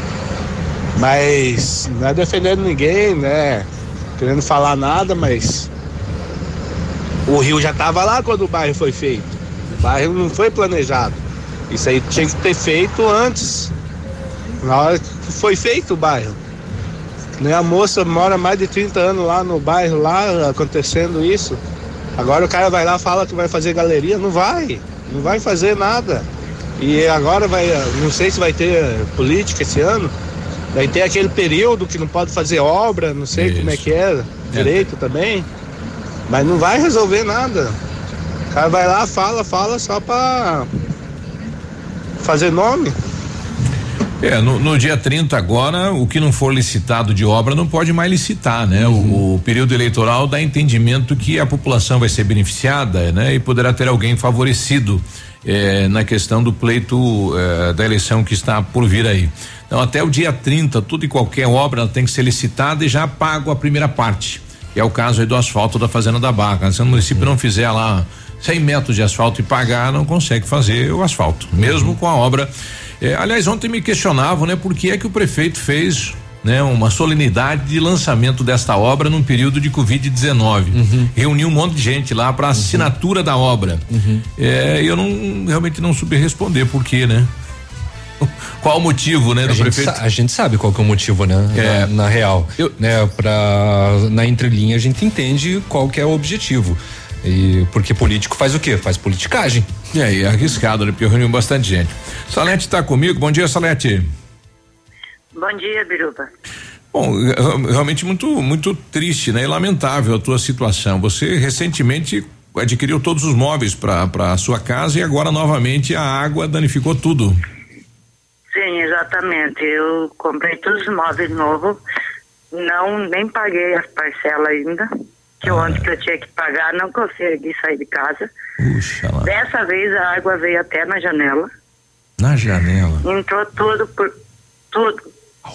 Mas não é defendendo ninguém, né? Querendo falar nada, mas. O rio já estava lá quando o bairro foi feito. O bairro não foi planejado. Isso aí tinha que ter feito antes. Na hora que foi feito o bairro. Né, a moça mora mais de 30 anos lá no bairro, lá acontecendo isso. Agora o cara vai lá fala que vai fazer galeria, não vai, não vai fazer nada. E agora vai, não sei se vai ter política esse ano, vai ter aquele período que não pode fazer obra, não sei como é que é, direito também, mas não vai resolver nada. O cara vai lá, fala, fala só pra fazer nome. É, no, no dia 30 agora, o que não for licitado de obra não pode mais licitar, né? O, o período eleitoral dá entendimento que a população vai ser beneficiada, né? E poderá ter alguém favorecido eh, na questão do pleito eh, da eleição que está por vir aí. Então, até o dia 30, tudo e qualquer obra tem que ser licitada e já pago a primeira parte. Que é o caso aí do asfalto da Fazenda da Barca. Se o município não fizer lá 100 metros de asfalto e pagar, não consegue fazer o asfalto, mesmo com a obra. Eh, aliás, ontem me questionavam, né, por que é que o prefeito fez né, uma solenidade de lançamento desta obra num período de Covid-19. Reuniu um monte de gente lá para assinatura da obra. É, eu não realmente não soube responder por quê, né? qual o motivo, né, a do gente prefeito? sa- a gente sabe qual que é o motivo, né? É. Na, na real. Né, pra, na entrelinha a gente entende qual que é o objetivo. E porque político faz o quê? Faz politicagem. E aí, é arriscado, né? Porque reuniu bastante gente. Salete tá comigo. Bom dia, Salete. Bom dia, Biruba. Bom, re- realmente muito, muito triste, né? E lamentável a tua situação. Você recentemente adquiriu todos os móveis para a sua casa e agora novamente a água danificou tudo. Sim, exatamente. Eu comprei todos os móveis novos. Não, nem paguei as parcelas ainda. Que ontem que eu tinha que pagar, não consegui sair de casa. Puxa lá. Dessa vez a água veio até na janela. Na janela. Entrou tudo por tudo.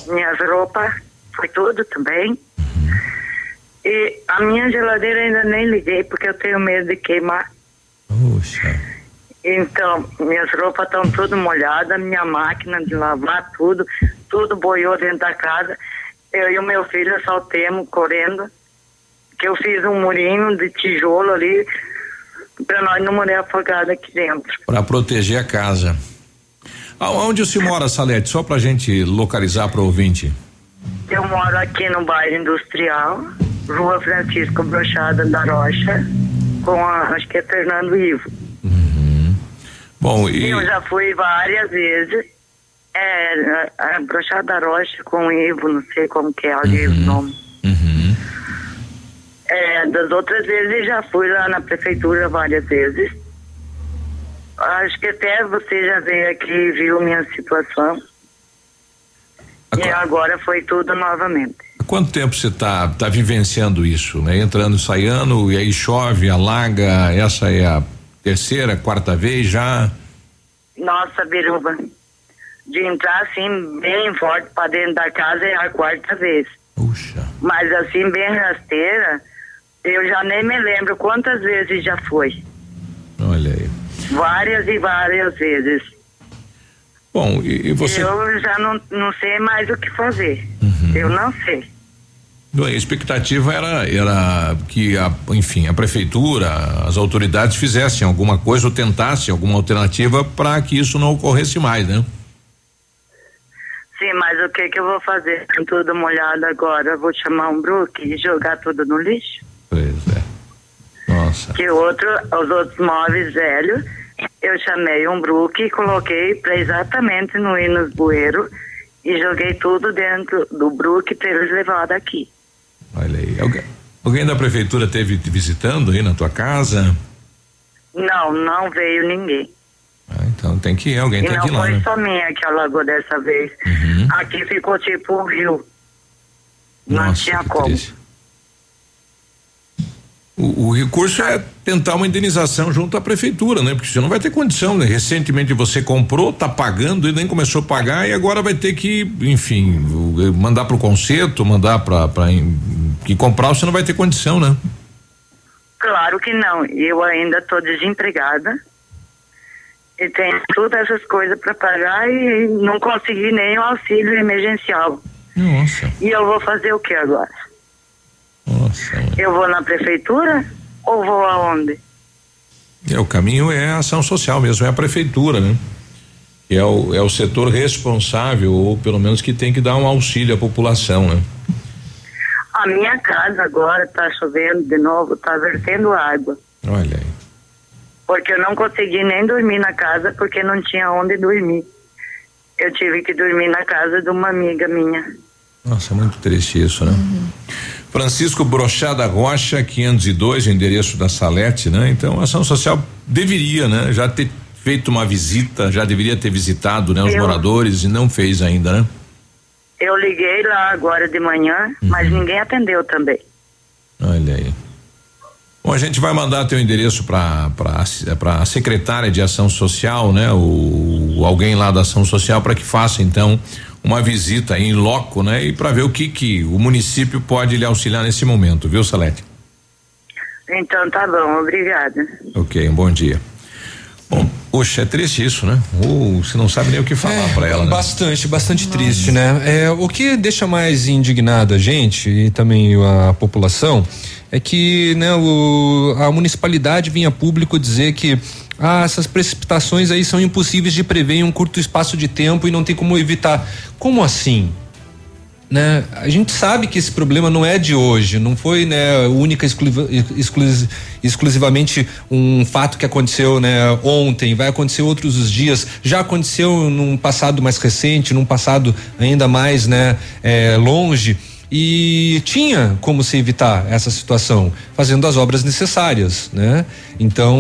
Minhas roupas, foi tudo também. E a minha geladeira ainda nem liguei porque eu tenho medo de queimar. Puxa. Então, minhas roupas estão tudo molhadas, minha máquina de lavar, tudo, tudo boiou dentro da casa. Eu e o meu filho saltemos correndo, que eu fiz um murinho de tijolo ali para nós não morrer afogado aqui dentro. Para proteger a casa. Aonde você mora, Salete? Só pra gente localizar para o ouvinte. Eu moro aqui no bairro industrial, Rua Francisco Brochada da Rocha, com a, acho que é Fernando Ivo. Bom, e Eu já fui várias vezes. É, a, Brochada da Rocha com o Ivo, não sei como que é ali o nome. É, das outras vezes já fui lá na prefeitura várias vezes. Acho que até você já veio aqui e viu minha situação. E agora foi tudo novamente. há quanto tempo você tá, tá vivenciando isso, né? Entrando, saindo, e aí chove, alaga, essa é a terceira, quarta vez já? Nossa, Biruba, de entrar assim bem forte para dentro da casa é a quarta vez. Puxa. Mas assim, bem rasteira, eu já nem me lembro quantas vezes já foi. Olha aí. Várias e várias vezes. Bom, e, e você. Eu já não, não sei mais o que fazer. Uhum. Eu não sei. A expectativa era, era que, a, enfim, a prefeitura, as autoridades fizessem alguma coisa ou tentassem alguma alternativa para que isso não ocorresse mais, né? Sim, mas o que que eu vou fazer com tudo molhado agora? Eu vou chamar um Brook e jogar tudo no lixo? Pois é. Nossa. Que outro, os outros móveis velhos, eu chamei um Brook e coloquei para exatamente no ir nos bueiros e joguei tudo dentro do Brook para eles levar daqui. Olha aí. Alguém, alguém da prefeitura teve te visitando aí na tua casa? Não, não veio ninguém. Então tem que ir, alguém e tem não que ir lá, foi né? só minha que alagou dessa vez. Aqui ficou tipo um rio. Não Nossa, tinha que como. triste. O, o recurso é tentar uma indenização junto à prefeitura, né? Porque você não vai ter condição, né? Recentemente você comprou, tá pagando e nem começou a pagar e agora vai ter que, enfim, o- mandar pro conserto, mandar em- que comprar, você não vai ter condição, né? Claro que não. Eu ainda estou desempregada. E tenho todas essas coisas para pagar e não consegui nem o auxílio emergencial. Nossa. E eu vou fazer o que agora? Eu vou na prefeitura ou vou aonde? É, o caminho é a ação social mesmo, é a prefeitura, né? É o, é o setor responsável, ou pelo menos que tem que dar um auxílio à população, né? A minha casa agora está chovendo de novo, está vertendo água. Olha aí. Porque eu não consegui nem dormir na casa porque não tinha onde dormir. Eu tive que dormir na casa de uma amiga minha. Nossa, muito triste isso, né? Francisco Brochada Rocha, 502, o endereço da Salete, né? Então a ação social deveria, né? Já ter feito uma visita, já deveria ter visitado, né? Os Eu- moradores e não fez ainda, né? Eu liguei lá agora de manhã, mas ninguém atendeu também. Olha aí. Bom, a gente vai mandar teu endereço para para a secretária de ação social, né? O, alguém lá da ação social para que faça então uma visita em loco, né? E para ver o que que o município pode lhe auxiliar nesse momento, viu, Salete? Então tá bom, obrigada. Ok, um bom dia. Bom, poxa, é triste isso, né? Ou você não sabe nem o que falar pra ela, né? Bastante, bastante triste, né? É, o que deixa mais indignado a gente e também a população é que né, o, a municipalidade vinha a público dizer que Ah, essas precipitações aí são impossíveis de prever em um curto espaço de tempo e não tem como evitar. Como assim? Né? A gente sabe que esse problema não é de hoje, não foi né, única exclusiva, exclus, exclusivamente um fato que aconteceu né, ontem, vai acontecer outros os dias, já aconteceu num passado mais recente, num passado ainda mais né, é, longe. E tinha como se evitar essa situação, fazendo as obras necessárias, né? Então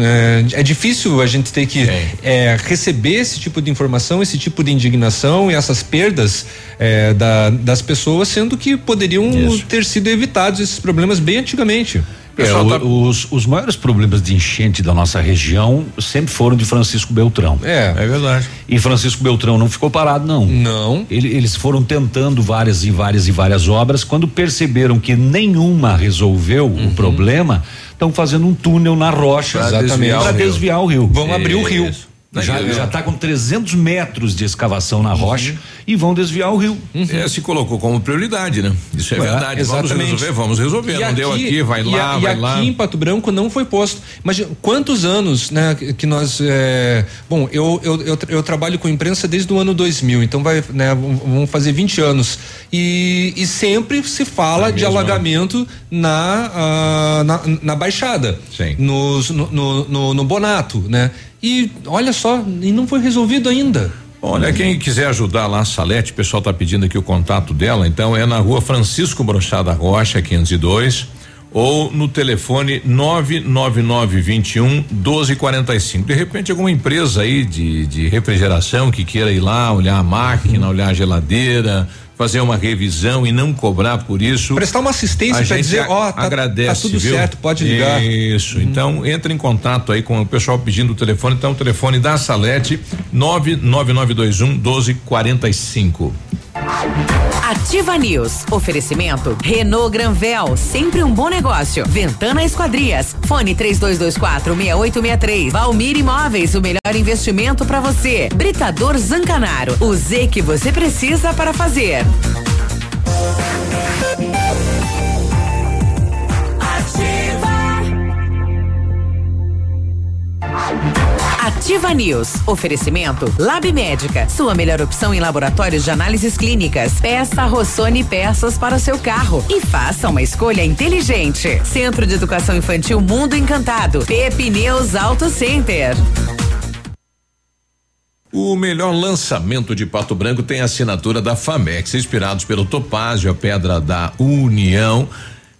é, é difícil a gente ter que é, receber esse tipo de informação, esse tipo de indignação e essas perdas é, da, das pessoas, sendo que poderiam Isso. ter sido evitados esses problemas bem antigamente. É, tá... os, os maiores problemas de enchente da nossa região sempre foram de Francisco Beltrão. É, é verdade. E Francisco Beltrão não ficou parado, não. Não. Ele, eles foram tentando várias e várias e várias obras. Quando perceberam que nenhuma resolveu uhum. o problema, estão fazendo um túnel na rocha para desviar, desviar, o rio. Vão abrir o rio. Já já está com 300 metros de escavação na rocha uhum. e vão desviar o rio. Uhum. É, se colocou como prioridade, né? Isso é, é verdade. Exatamente. Vamos resolver, vamos resolver. E não aqui, deu aqui, vai lá, a, vai e lá. aqui em Pato Branco não foi posto. Mas quantos anos, né, que nós. É, bom, eu, eu, eu, eu, trabalho com imprensa desde o ano 2000, então vai, né, vamos fazer 20 anos. E, e sempre se fala é de mesmo, alagamento né? na, uh, na, na Baixada. Sim. Nos, no, no, no, no Bonato, né? E olha só, e não foi resolvido ainda. Olha, quem quiser ajudar lá a Salete, o pessoal está pedindo aqui o contato dela, então é na rua Francisco Brochada Rocha, 502, ou no telefone 99921 1245. De repente, alguma empresa aí de, de refrigeração que queira ir lá, olhar a máquina, olhar a geladeira, fazer uma revisão e não cobrar por isso. Prestar uma assistência para dizer, ó, oh, tá, agradece, tá tudo viu? certo, pode ligar. Isso. Uhum. Então, entra em contato aí com o pessoal pedindo o telefone. Então, o telefone da Salete 99921 1245. Ativa News. Oferecimento Renault Granvel, sempre um bom negócio. Ventana Esquadrias. Fone 3224 6863. Valmir Imóveis, o melhor investimento para você. Britador Zancanaro. O Z que você precisa para fazer. Ativa News. Oferecimento Lab Médica. Sua melhor opção em laboratórios de análises clínicas. Peça Rossoni peças para o seu carro e faça uma escolha inteligente. Centro de Educação Infantil Mundo Encantado. Pepineus Auto Center. O melhor lançamento de Pato Branco tem a assinatura da Famex, inspirados pelo Topázio, a Pedra da União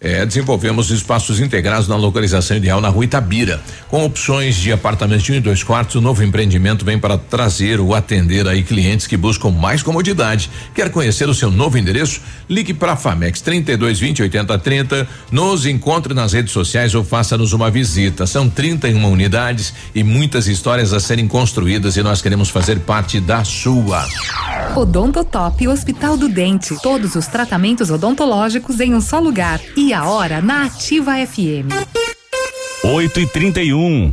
é, desenvolvemos espaços integrados na localização ideal na rua Itabira. Com opções de apartamentos de um e dois quartos, o novo empreendimento vem para trazer ou atender aí clientes que buscam mais comodidade. Quer conhecer o seu novo endereço? Ligue para a Famex 32 20 80 30. Nos encontre nas redes sociais ou faça-nos uma visita. São 31 unidades e muitas histórias a serem construídas e nós queremos fazer parte da sua. Odontotop Hospital do Dente. Todos os tratamentos odontológicos em um só lugar. E a hora na Ativa FM. 8 e 31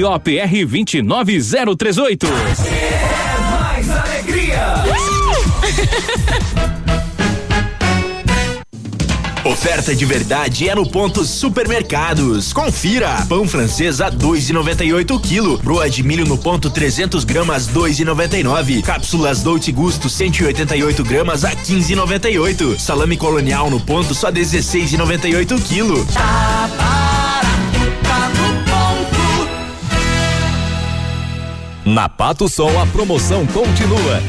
ROPR 29038. É mais alegria. Oferta de verdade é no ponto supermercados. Confira. Pão francês a 2,98 quilo. Broa de milho no ponto 300 gramas 2,99. Cápsulas Dolce Gusto 188 gramas a 15,98. Salame colonial no ponto só 16,98 quilo. Tá Na Pato Sol a promoção continua.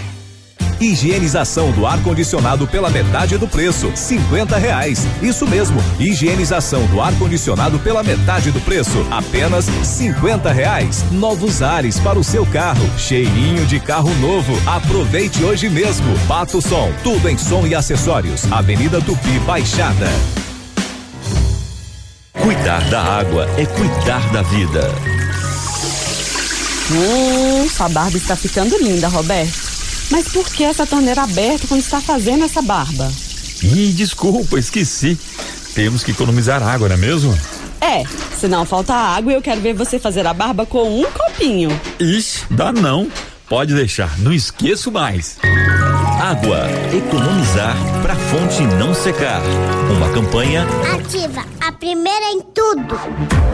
Higienização do ar-condicionado pela metade do preço, cinquenta reais. Isso mesmo, higienização do ar-condicionado pela metade do preço, apenas cinquenta reais. Novos ares para o seu carro, cheirinho de carro novo. Aproveite hoje mesmo. Pato Sol, tudo em som e acessórios. Avenida Tupi Baixada. Cuidar da água é cuidar da vida. Hum, sua barba está ficando linda, Roberto. Mas por que essa torneira aberta quando está fazendo essa barba? Ih, desculpa, esqueci. Temos que economizar água, não é mesmo? É, senão falta água e eu quero ver você fazer a barba com um copinho. Ixi, dá não. Pode deixar, não esqueço mais. Água, economizar para fonte não secar. Uma campanha Ativa, a primeira em tudo.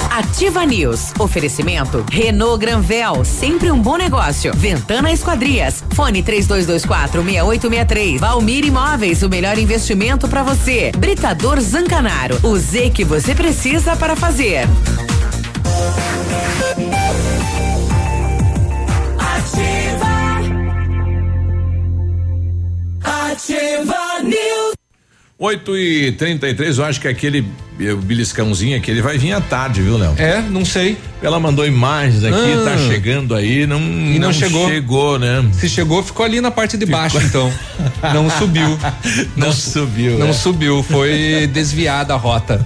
Ativa News. Oferecimento Renault Granvel, sempre um bom negócio. Ventana Esquadrias. Fone 3224 6863. Valmir Imóveis, o melhor investimento para você. Britador Zancanaro. O Z que você precisa para fazer. Ativa News. 8 e 33 eu acho que aquele eh, beliscãozinho aqui, ele vai vir à tarde, viu, Léo? É, não sei. Ela mandou imagens aqui, Ah. tá chegando aí, não, E não, chegou. Chegou, né? Se chegou, ficou ali na parte de baixo, então. Não subiu. Não subiu, Não né? subiu, foi desviada a rota.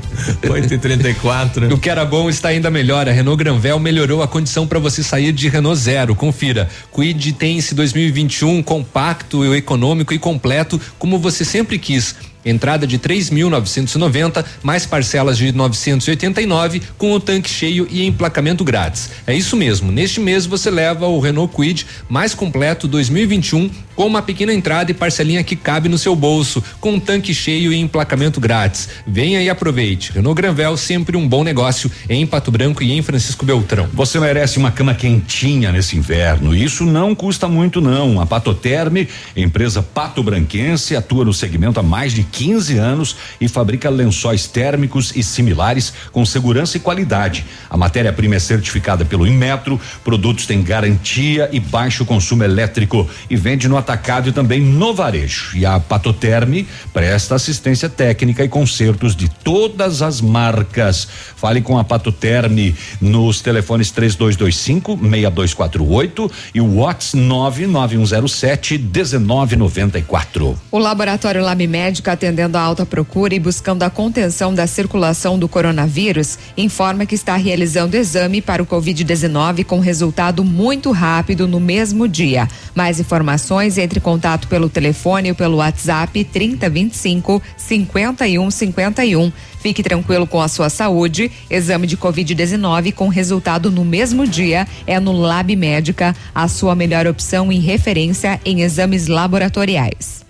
8 e 34 O que era bom está ainda melhor. A Renault Granvel melhorou a condição para você sair de Renault Zero. Confira. Quid Tense 2021 compacto, econômico e completo, como você sempre quis. Entrada de 3.990, mais parcelas de 989, com o tanque cheio e emplacamento grátis. É isso mesmo. Neste mês você leva o Renault Quid mais completo 2021 com uma pequena entrada e parcelinha que cabe no seu bolso, com um tanque cheio e emplacamento grátis. Venha e aproveite. Renault Granvel, sempre um bom negócio em Pato Branco e em Francisco Beltrão. Você merece uma cama quentinha nesse inverno. Isso não custa muito, não. A Patoterme, empresa pato-branquense, atua no segmento há mais de 15 anos e fabrica lençóis térmicos e similares com segurança e qualidade. A matéria-prima é certificada pelo Inmetro, produtos têm garantia e baixo consumo elétrico e vende no atacado e também no varejo. E a Patoterme presta assistência técnica e consertos de todas as marcas. Fale com a Patoterme nos telefones 3225 6248 e o WhatsApp 99107 1994. O laboratório Lab Médica, atendendo a alta procura e buscando a contenção da circulação do coronavírus, informa que está realizando exame para o Covid-19 com resultado muito rápido no mesmo dia. Mais informações, entre em contato pelo telefone ou pelo WhatsApp 3025 5151. Fique tranquilo com a sua saúde. Exame de Covid-19 com resultado no mesmo dia é no Lab Médica, a sua melhor opção em referência em exames laboratoriais.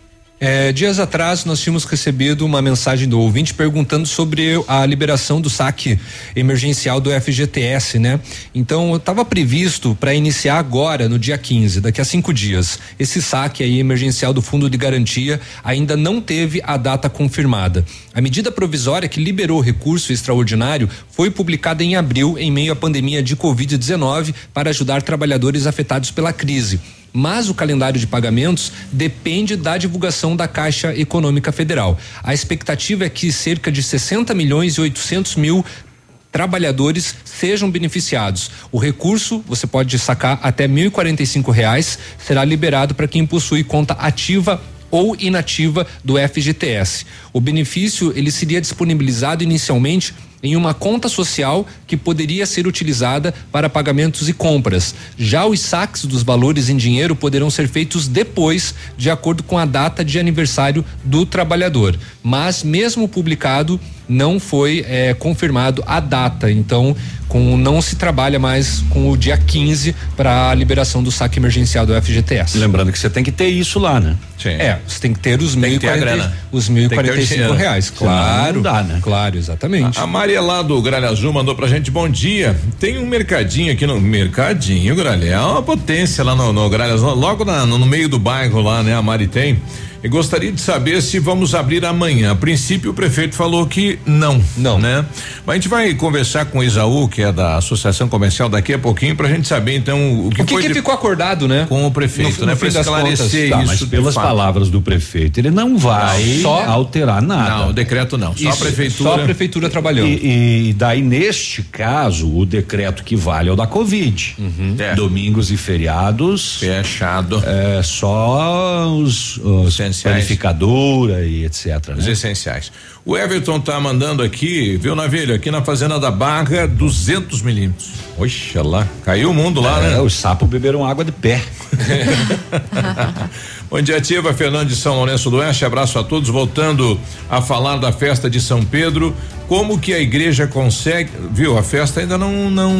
É, dias atrás nós tínhamos recebido uma mensagem do ouvinte perguntando sobre a liberação do saque emergencial do FGTS, né? Então estava previsto para iniciar agora, no dia 15, daqui a cinco dias. Esse saque aí emergencial do Fundo de Garantia ainda não teve a data confirmada. A medida provisória que liberou o recurso extraordinário foi publicada em abril, em meio à pandemia de Covid-19, para ajudar trabalhadores afetados pela crise mas o calendário de pagamentos depende da divulgação da Caixa Econômica Federal. A expectativa é que cerca de 60 milhões e 800 mil trabalhadores sejam beneficiados. O recurso você pode sacar até 1.045 reais, será liberado para quem possui conta ativa ou inativa do FGTS. O benefício ele seria disponibilizado inicialmente em uma conta social que poderia ser utilizada para pagamentos e compras. Já os saques dos valores em dinheiro poderão ser feitos depois, de acordo com a data de aniversário do trabalhador. Mas, mesmo publicado, não foi eh, confirmado a data. Então, com não se trabalha mais com o dia 15 para a liberação do saque emergencial do FGTS. Lembrando que você tem que ter isso lá, né? Sim. É, você tem que ter os mil e a quarenta- os mil e quarenta e cinco reais. Claro, não dá, né? Claro, exatamente. A Maria lá do Gralha Azul mandou pra gente bom dia. Tem um mercadinho aqui no mercadinho, Gralha. É uma potência lá no, no Gralha Azul, logo na- no meio do bairro lá, né? A Mari tem. E gostaria de saber se vamos abrir amanhã. A princípio o prefeito falou que não. Não. Né? Mas a gente vai conversar com o Isaú, que é da Associação Comercial, daqui a pouquinho, pra gente saber então o que O que, foi que de- ficou acordado, né? com o prefeito, No- né? das esclarecer Tá, isso. pelas palavras do prefeito, ele não vai Só- alterar nada. Não, o decreto não. Só a prefeitura. Só a prefeitura trabalhando. E, e daí, neste caso, o decreto que vale é o da Covid. É. Domingos e feriados. Fechado. É só os, os essenciais. Panificadora e etc. Os né? essenciais. O Everton tá mandando aqui, viu, Navilho? Aqui na Fazenda da Barra, 200 milímetros. Oxa lá, caiu o mundo lá, É, né? Os sapos beberam água de pé. Bom dia, Ativa, Fernando de São Lourenço do Oeste, abraço a todos. Voltando a falar da festa de São Pedro, como que a igreja consegue, viu? A festa ainda não, não,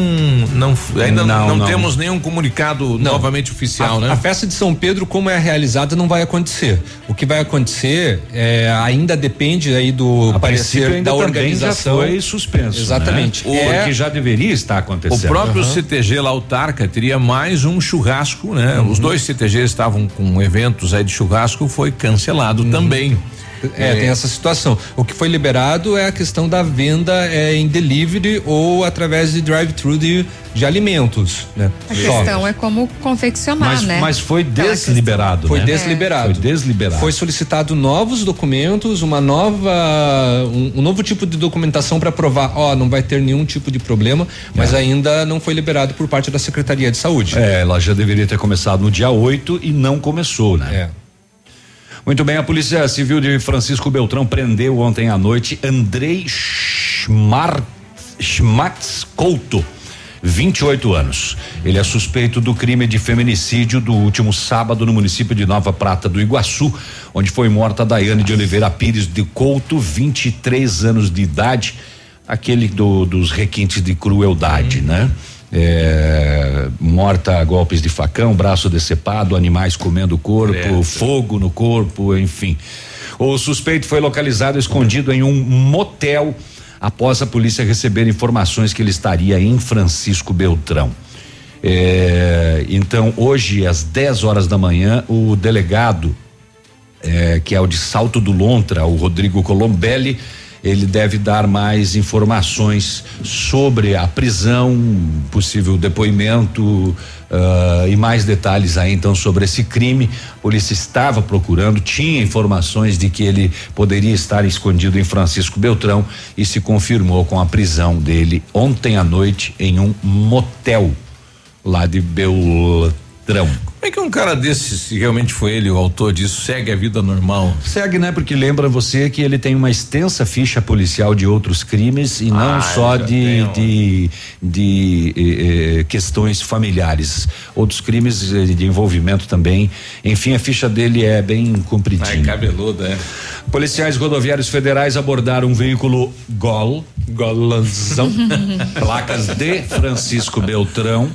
não, ainda não, Não, não. temos nenhum comunicado novamente oficial, a, né? A festa de São Pedro, como é realizada, não vai acontecer. O que vai acontecer é, ainda depende aí do A parecer ainda da organização. já foi suspenso. Exatamente. Né? É- Porque já deveria estar O acontecendo. próprio Aham. CTG lá, Autarca, teria mais um churrasco, né? Os dois CTGs estavam com eventos aí de churrasco, foi cancelado também. É, tem essa situação. O que foi liberado é a questão da venda é, em delivery ou através de drive-thru de, de alimentos, né? A Só. questão é como confeccionar, Mas, né? mas foi desliberado, Foi né? desliberado. Foi desliberado. Foi solicitado novos documentos, uma nova, um, um novo tipo de documentação para provar, ó, não vai ter nenhum tipo de problema, mas ainda não foi liberado por parte da Secretaria de Saúde. É, ela já deveria ter começado no dia 8 e não começou, né? É. Muito bem, a Polícia Civil de Francisco Beltrão prendeu ontem à noite Andrei Schmatz Couto. 28 anos. Ele é suspeito do crime de feminicídio do último sábado no município de Nova Prata do Iguaçu, onde foi morta Daiane de Oliveira Pires de Couto, 23 anos de idade, aquele do, dos requintes de crueldade, né? É, morta a golpes de facão, braço decepado, animais comendo o corpo, fogo no corpo, enfim. O suspeito foi localizado escondido em um motel após a polícia receber informações que ele estaria em Francisco Beltrão. É, então, hoje, às 10 horas da manhã, o delegado, é, que é o de Salto do Lontra, o Rodrigo Colombelli, ele deve dar mais informações sobre a prisão, possível depoimento ah, e mais detalhes aí então sobre esse crime. A polícia estava procurando, tinha informações de que ele poderia estar escondido em Francisco Beltrão e se confirmou com a prisão dele ontem à noite em um motel lá de Beltrão. Como é que um cara desse, se realmente foi ele o autor disso, segue a vida normal? Segue, né? Porque lembra você que ele tem uma extensa ficha policial de outros crimes e não Ah, só de, um- de, de eh, eh, questões familiares. Outros crimes eh, de envolvimento também. Enfim, a ficha dele é bem Ai, compridinha. cabeludo, é. Policiais rodoviários federais abordaram um veículo Gol, Golanzão, placas de Francisco Beltrão.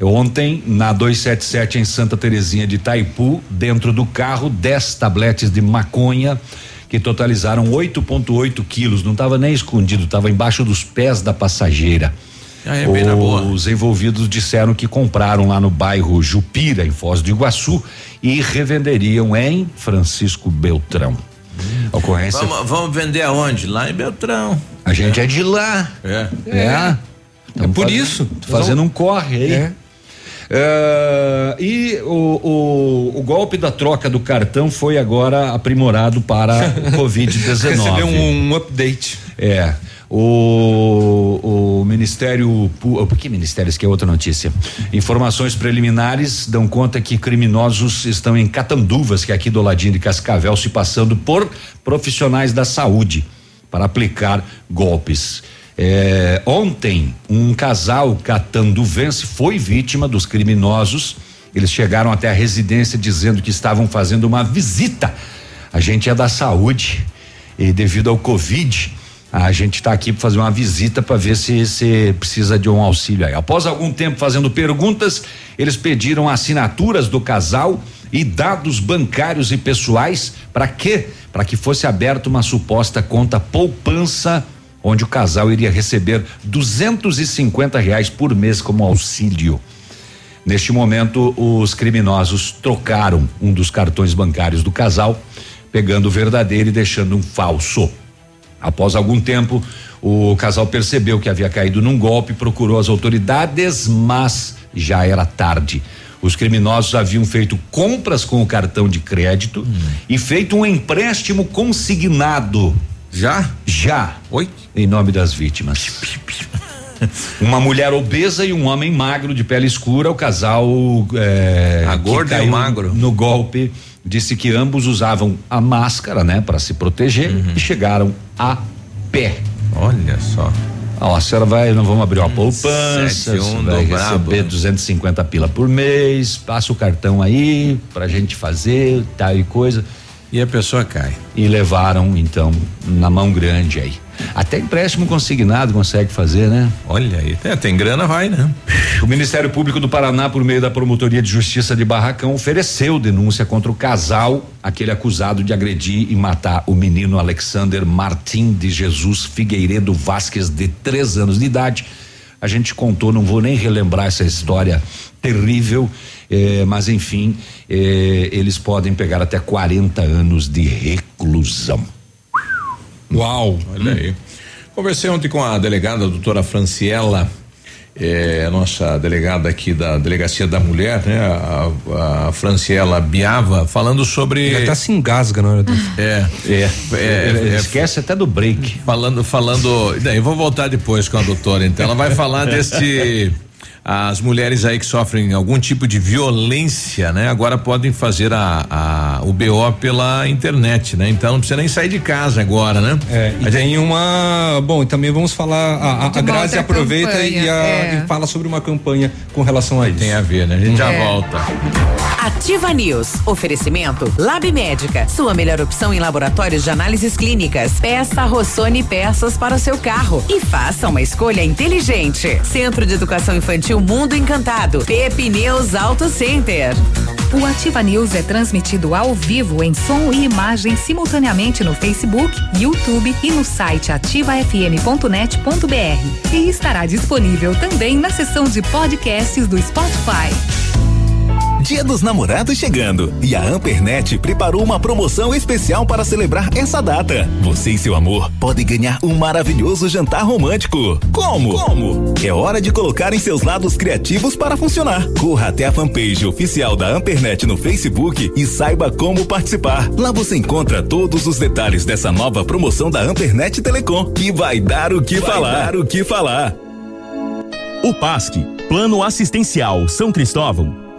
Ontem, na 277 em Santa Terezinha de Itaipu, dentro do carro, 10 tabletes de maconha que totalizaram 8,8 quilos. Não estava nem escondido, estava embaixo dos pés da passageira. Ah, é bem na boa. Os envolvidos disseram que compraram lá no bairro Jupira, em Foz do Iguaçu, e revenderiam em Francisco Beltrão. A ocorrência. Vamos, vamos vender aonde? Lá em Beltrão. A gente é de lá. É. É. É por isso. Fazendo um corre aí. É. É, e o, o, o golpe da troca do cartão foi agora aprimorado para o Covid-19. Recebeu um, um update. É. O, o Ministério. Por que Ministério? Isso que é outra notícia. Informações preliminares dão conta que criminosos estão em Catanduvas, que é aqui do ladinho de Cascavel, se passando por profissionais da saúde para aplicar golpes. É, ontem, um casal catanduvense foi vítima dos criminosos. Eles chegaram até a residência dizendo que estavam fazendo uma visita. A gente é da saúde e devido ao Covid, a gente está aqui para fazer uma visita para ver se você precisa de um auxílio aí. Após algum tempo fazendo perguntas, eles pediram assinaturas do casal e dados bancários e pessoais para quê? Para que fosse aberta uma suposta conta poupança onde o casal iria receber 250 reais por mês como auxílio. Neste momento, os criminosos trocaram um dos cartões bancários do casal, pegando o verdadeiro e deixando um falso. Após algum tempo, o casal percebeu que havia caído num golpe, procurou as autoridades, mas já era tarde. Os criminosos haviam feito compras com o cartão de crédito e feito um empréstimo consignado. Já? Já. Oi? Em nome das vítimas. Uma mulher obesa e um homem magro de pele escura, o casal. É, A gorda e o magro. No golpe Disse que ambos usavam a máscara, né, para se proteger e chegaram a pé. Olha só. Ó, a senhora vai, não vamos abrir uma poupança, sete, um vai brabo. receber 250 pila por mês, passa o cartão aí pra gente fazer, tal e coisa. E a pessoa cai. E levaram, então, na mão grande aí. Até empréstimo consignado consegue fazer, né? Olha aí, tem, tem grana, vai, né? O Ministério Público do Paraná, por meio da Promotoria de Justiça de Barracão, ofereceu denúncia contra o casal, aquele acusado de agredir e matar o menino Alexander Martim de Jesus Figueiredo Vasques, de três anos de idade. A gente contou, não vou nem relembrar essa história terrível, eh, mas enfim, eh, eles podem pegar até 40 anos de reclusão. Uau! Olha aí. Conversei ontem com a delegada, a doutora Franciela, eh, nossa delegada aqui da Delegacia da Mulher, né? A, a Franciela Biava, falando sobre. Ele até se engasga na hora do. É, é, é, esquece até do break. Falando, falando. Daí vou voltar depois com a doutora, então. Ela vai falar deste. As mulheres aí que sofrem algum tipo de violência, né? Agora podem fazer a, a o BO pela internet, né? Então não precisa nem sair de casa agora, né? É, e tem uma. Bom, e também vamos falar. A, a, Grazi aproveita e, a- é. e fala sobre uma campanha com relação a isso. Tem a ver, né? A gente já É. volta. Ativa News. Oferecimento Lab Médica. Sua melhor opção em laboratórios de análises clínicas. Peça Rossoni peças para o seu carro e faça uma escolha inteligente. Centro de Educação Infantil Mundo Encantado. Pepineus Auto Center. O Ativa News é transmitido ao vivo em som e imagem simultaneamente no Facebook, YouTube e no site ativafm.net.br. E estará disponível também na seção de podcasts do Spotify. Dia dos Namorados chegando e a Ampernet preparou uma promoção especial para celebrar essa data. Você e seu amor podem ganhar um maravilhoso jantar romântico. Como? Como? É hora de colocarem seus lados criativos para funcionar. Corra até a fanpage oficial da Ampernet no Facebook e saiba como participar. Lá você encontra todos os detalhes dessa nova promoção da Ampernet Telecom, que vai dar o que Vai falar. dar o que falar. O PASC, Plano Assistencial São Cristóvão,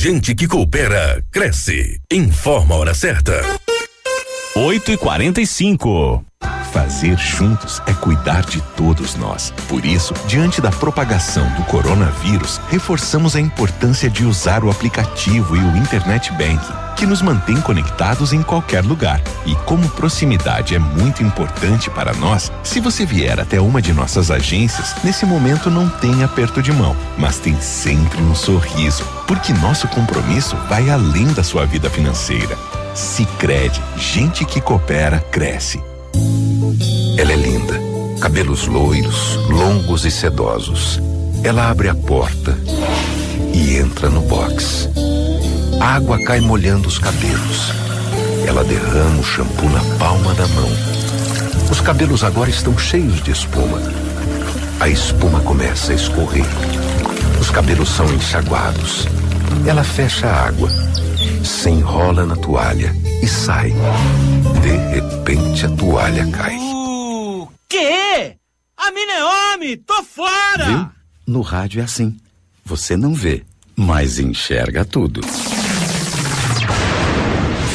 gente que coopera cresce. Informa a hora certa. 8 e 45 Fazer juntos é cuidar de todos nós. Por isso, diante da propagação do coronavírus, reforçamos a importância de usar o aplicativo e o Internet Banking, que nos mantém conectados em qualquer lugar. E como proximidade é muito importante para nós, se você vier até uma de nossas agências, nesse momento não tem aperto de mão, mas tem sempre um sorriso, porque nosso compromisso vai além da sua vida financeira. Sicredi, gente que coopera cresce. Ela é linda. Cabelos loiros, longos e sedosos. Ela abre a porta e entra no box. A água cai molhando os cabelos. Ela derrama o shampoo na palma da mão. Os cabelos agora estão cheios de espuma. A espuma começa a escorrer. Os cabelos são enxaguados. Ela fecha a água, se enrola na toalha e sai. De repente a toalha cai. Quê? A mina é homem! Tô fora! Viu? No rádio é assim. Você não vê, mas enxerga tudo.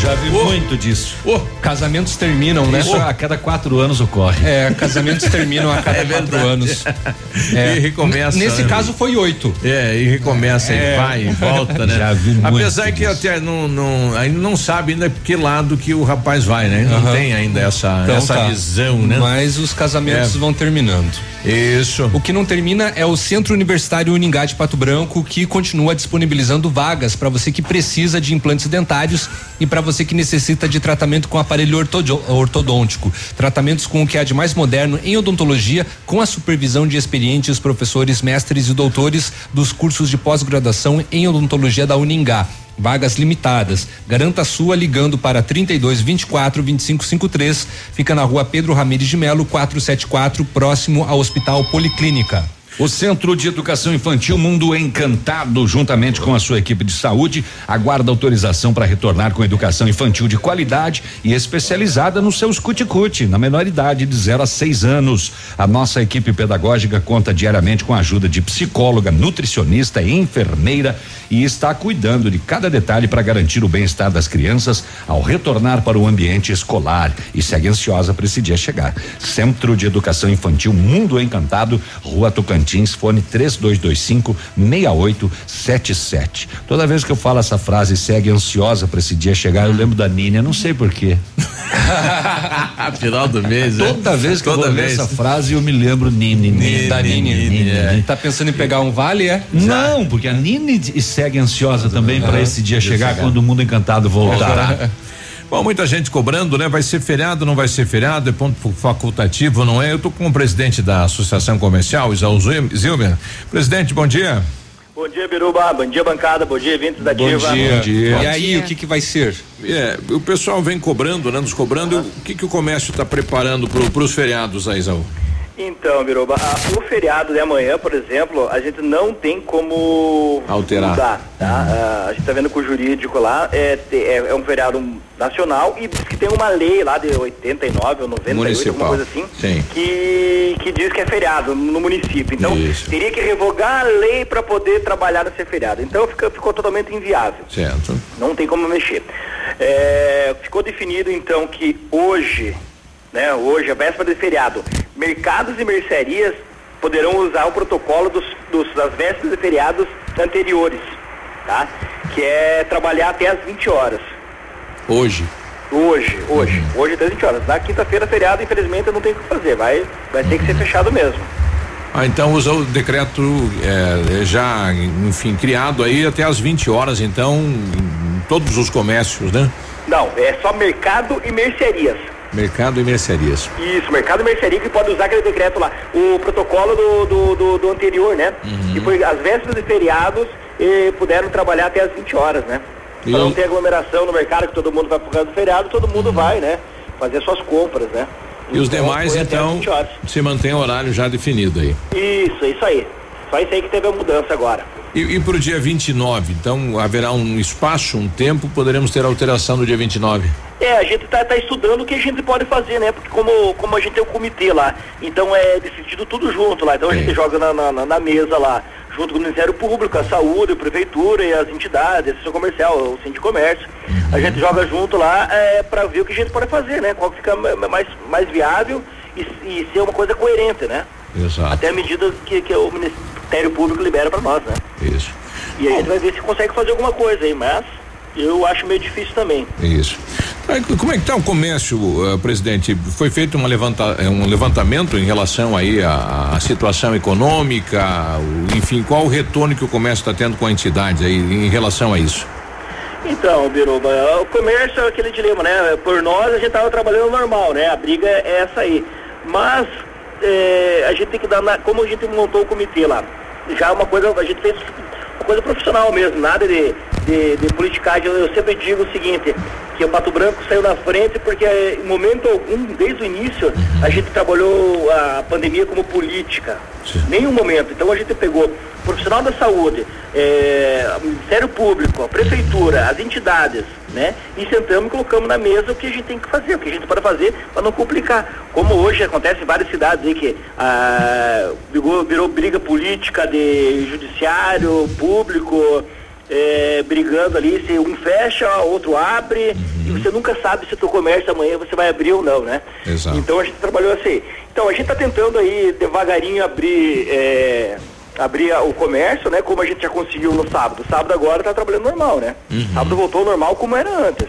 Já vi muito disso. Casamentos terminam, né? Isso a cada quatro anos ocorre. É, casamentos terminam a cada É quatro anos. E recomeça, Nesse né? caso foi oito. É, e recomeça, É. e vai e volta, né? Já vi muito Apesar que até não, não, ainda não sabe ainda que lado que o rapaz vai, né? Não Aham. tem ainda essa, Então essa tá. visão, né? Mas os casamentos É. vão terminando. Isso. O que não termina é o Centro Universitário Uningá de Pato Branco, que continua disponibilizando vagas para você que precisa de implantes dentários e para você que necessita de tratamento com aparelho ortodôntico. Tratamentos com o que há de mais moderno em odontologia, com a supervisão de experientes professores, mestres e doutores dos cursos de pós-graduação em odontologia da Uningá. Vagas limitadas. Garanta a sua ligando para 32 24 25 53. Fica na rua Pedro Ramires de Melo, 474, próximo ao Hospital Policlínica. O Centro de Educação Infantil Mundo Encantado, juntamente com a sua equipe de saúde, aguarda autorização para retornar com educação infantil de qualidade e especializada nos seus cuticute, na menor idade de 0 a 6 anos. A nossa equipe pedagógica conta diariamente com a ajuda de psicóloga, nutricionista e enfermeira e está cuidando de cada detalhe para garantir o bem-estar das crianças ao retornar para o ambiente escolar e segue ansiosa para esse dia chegar. Centro de Educação Infantil Mundo Encantado, Rua Tocantins, fone 3225 6877. Toda vez que eu falo essa frase segue ansiosa para esse dia chegar, eu lembro da Nina, não sei porquê. Final do mês, né? Toda vez que eu Toda vou ler vez. essa frase, eu me lembro Nini, Nini, da Nini. Nini, é. Tá pensando em pegar um vale, é? Não, porque a Nini segue ansiosa também para esse dia chegar quando o mundo encantado voltar. Bom, muita gente cobrando, né? Vai ser feriado, não vai ser feriado, é ponto facultativo, não é? Eu tô com o presidente da Associação Comercial, Isaú Zil- Zilmer. Presidente, bom dia. Bom dia, Biruba. Bom dia, bancada. Bom dia, eventos da Ativa. E aí, o que que vai ser? É, o pessoal vem cobrando, né? Nos cobrando. O que que o comércio está preparando para os feriados aí, Isaú? Então, Biruba, a- o feriado de amanhã, por exemplo, a gente não tem como Alterar. mudar, tá? Ah, a gente tá vendo com o jurídico lá, é, é, é um feriado nacional e diz que tem uma lei lá de 89 ou 98, Municipal. alguma coisa assim, Sim. que, que diz que é feriado no município. Então, Isso. teria que revogar a lei para poder trabalhar nesse feriado. Então, fica, ficou totalmente inviável. Certo. Não tem como mexer. É, ficou definido então que hoje, né, hoje, a véspera de feriado, mercados e mercearias poderão usar o protocolo dos, dos- das vésperas de feriados anteriores, tá? Que é trabalhar até as 20 horas. Hoje. Hoje, hoje, hoje até as 20 horas. Na quinta-feira, feriado, infelizmente, não tem o que fazer. Vai, vai ter que ser fechado mesmo. Ah, então usa o decreto é, já, enfim, criado aí até às 20 horas, então, em todos os comércios, né? Não, é só mercado e mercearias. Mercado e mercearias. Isso, mercado e mercearia que pode usar aquele decreto lá. O protocolo do, do, do- do anterior, né? Uhum. Que foi as vésperas de feriados e puderam trabalhar até as 20 horas, né? Pra não ter aglomeração no mercado, que todo mundo vai por causa do feriado, todo mundo vai, né? Fazer suas compras, né? Uhum. E os Então, demais, então, 20 horas. se mantém o horário já definido aí. Isso, isso aí. Só isso aí que teve a mudança agora. E, e para o dia 29, então haverá um espaço, um tempo, poderemos ter alteração no dia 29. É, a gente tá, tá estudando o que a gente pode fazer, né? Porque como, como a gente tem o comitê lá, então é decidido tudo junto lá. Então a gente joga na, na, na mesa lá, junto com o Ministério Público, a saúde, a prefeitura e as entidades, a associação comercial, o centro de comércio. A gente joga junto lá é, para ver o que a gente pode fazer, né? Qual fica ma- mais, mais viável e, e ser uma coisa coerente, né? Exato. Até a medida que, que o Ministério Público libera para nós, né? Isso. E a gente vai ver se consegue fazer alguma coisa aí, mas eu acho meio difícil também. Isso. Aí, Como é que está o comércio, eh, presidente? Foi feito uma levanta, eh, um levantamento em relação aí à, à situação econômica, o- enfim, qual o retorno que o comércio está tendo com a entidade aí em relação a isso? Então, Biruba, o comércio é aquele dilema, né? Por nós a gente estava trabalhando normal, né? A briga é essa aí. Mas é, a gente tem que dar, na- como a gente montou o comitê lá, já é uma coisa, a gente fez uma coisa profissional mesmo, nada de, de, de politicagem. Eu, eu sempre digo o seguinte, que o Pato Branco saiu na frente porque em momento algum, desde o início, a gente trabalhou a pandemia como política. Nenhum momento. Então a gente pegou profissional da saúde, o Ministério Público, a Prefeitura, as entidades, né? E sentamos e colocamos na mesa o que a gente tem que fazer, o que a gente pode fazer para não complicar. Como hoje acontece em várias cidades aí que ah, virou, virou briga política de judiciário, público, é, brigando ali, se um fecha, outro abre, e você nunca sabe se o teu comércio amanhã você vai abrir ou não, né? Exato. Então a gente trabalhou assim. Então a gente está tentando aí devagarinho abrir é, abrir a- o comércio, né? Como a gente já conseguiu no sábado. Sábado agora está trabalhando normal, né? Sábado voltou ao normal como era antes.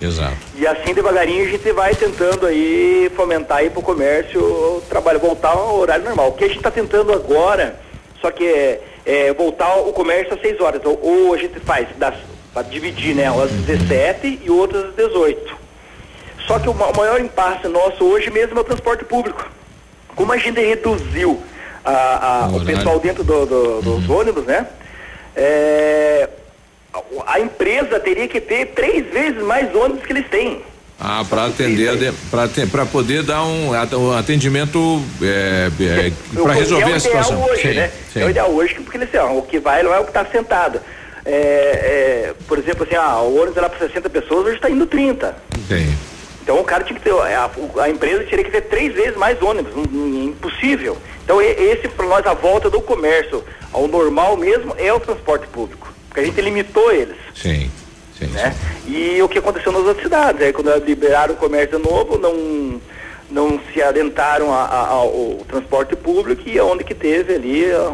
Exato. E assim devagarinho a gente vai tentando aí fomentar aí pro comércio o trabalho, voltar ao horário normal. O que a gente está tentando agora, só que é, é voltar o comércio às 6 horas. Ou, ou a gente faz das para dividir, né? Às 17 e outras às 18. Só que o, o maior impasse nosso hoje mesmo é o transporte público. Como a gente reduziu a- a- o pessoal dentro do- do- dos ônibus, né? É, a- empresa teria que ter três vezes mais ônibus que eles têm. Ah, para atender, para poder dar um at- atendimento é, para é resolver o a situação. Hoje, Sim, né? sim. É o ideal hoje, porque eles, assim, ó, o que vai não é o que está sentado. É, é, por exemplo, assim, ah, o ônibus era para 60 pessoas, hoje está indo 30. Tem. Então o cara tinha que ter, a, a empresa teria que ter três vezes mais ônibus, um- impossível. Então esse para nós a volta do comércio ao normal mesmo é o transporte público, porque a gente limitou eles. Sim. Sim. né? E o que aconteceu nas outras cidades, aí quando liberaram o comércio novo, não não se adentaram a- a- ao, transporte público e onde que teve ali ó,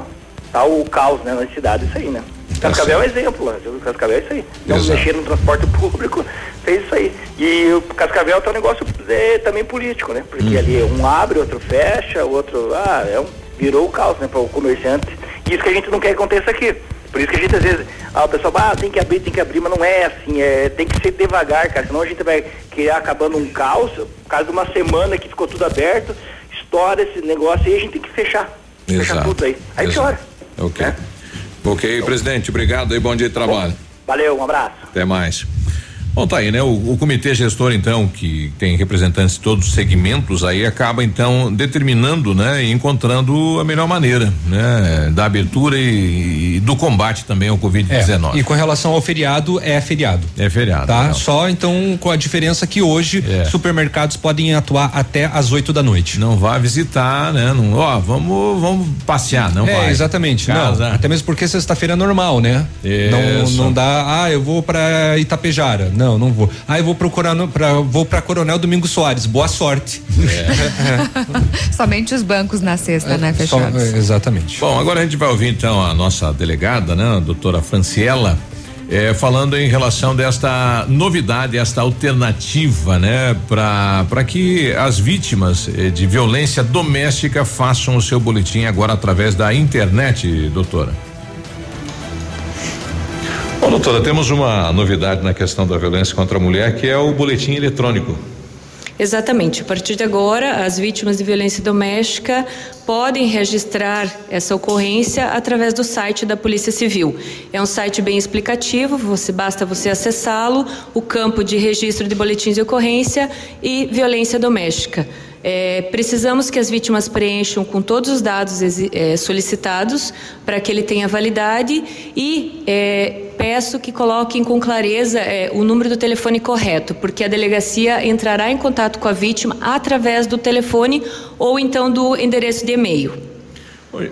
tá o caos né, nas cidades, isso aí, né? Cascavel é um exemplo, lá, viu? Cascavel é isso aí. Não Exato. mexer no transporte público, fez isso aí. E o Cascavel tá um negócio é, também político, né? Porque ali um abre, outro fecha, o outro. Ah, é um, virou o caos, né, para o comerciante. E isso que a gente não quer que aconteça aqui. Por isso que a gente às vezes, ah, o pessoal, ah, tem que abrir, tem que abrir, mas não é assim, é, tem que ser devagar, cara, senão a gente vai criar acabando um caos, por causa de uma semana que ficou tudo aberto, estoura esse negócio e a gente tem que fechar. Fechar Exato. tudo aí. Aí Exato. piora. Ok. Ok, presidente, obrigado aí, bom dia de trabalho. Valeu, um abraço. Até mais. Bom, tá aí, né? O, o comitê gestor, então, que tem representantes de todos os segmentos aí, acaba, então, determinando, né? E encontrando a melhor maneira, né? Da abertura e, e do combate também ao Covid-19. É, e com relação ao feriado, é feriado. É feriado. Tá? não. Só então com a diferença que hoje É. supermercados podem atuar até às 8 da noite. Não vá visitar, né? Não, ó, vamos, vamos passear, não é, vai. exatamente. Casa. Não, até mesmo porque sexta-feira é normal, né? Não, Isso. não dá, ah, eu vou pra Itapejara. Não, não vou. Ah, eu vou pro Coronel, pra, vou pra Coronel Domingos Soares. Boa sorte. Somente os bancos na sexta, né, Só- fechados. é, exatamente. Bom, agora a gente vai ouvir então a nossa delegada, né, a doutora Franciela, eh, falando em relação desta novidade, esta alternativa, né, para para que as vítimas eh, de violência doméstica façam o seu boletim agora através da internet, doutora. Bom, doutora, temos uma novidade na questão da violência contra a mulher, que é o boletim eletrônico. Exatamente. A partir de agora, as vítimas de violência doméstica podem registrar essa ocorrência através do site da Polícia Civil. É um site bem explicativo, você basta você acessá-lo, o campo de registro de boletins de ocorrência e violência doméstica. É, precisamos que as vítimas preencham com todos os dados é, solicitados para que ele tenha validade e é, peço que coloquem com clareza é, o número do telefone correto, porque a delegacia entrará em contato com a vítima através do telefone ou então do endereço de e-mail.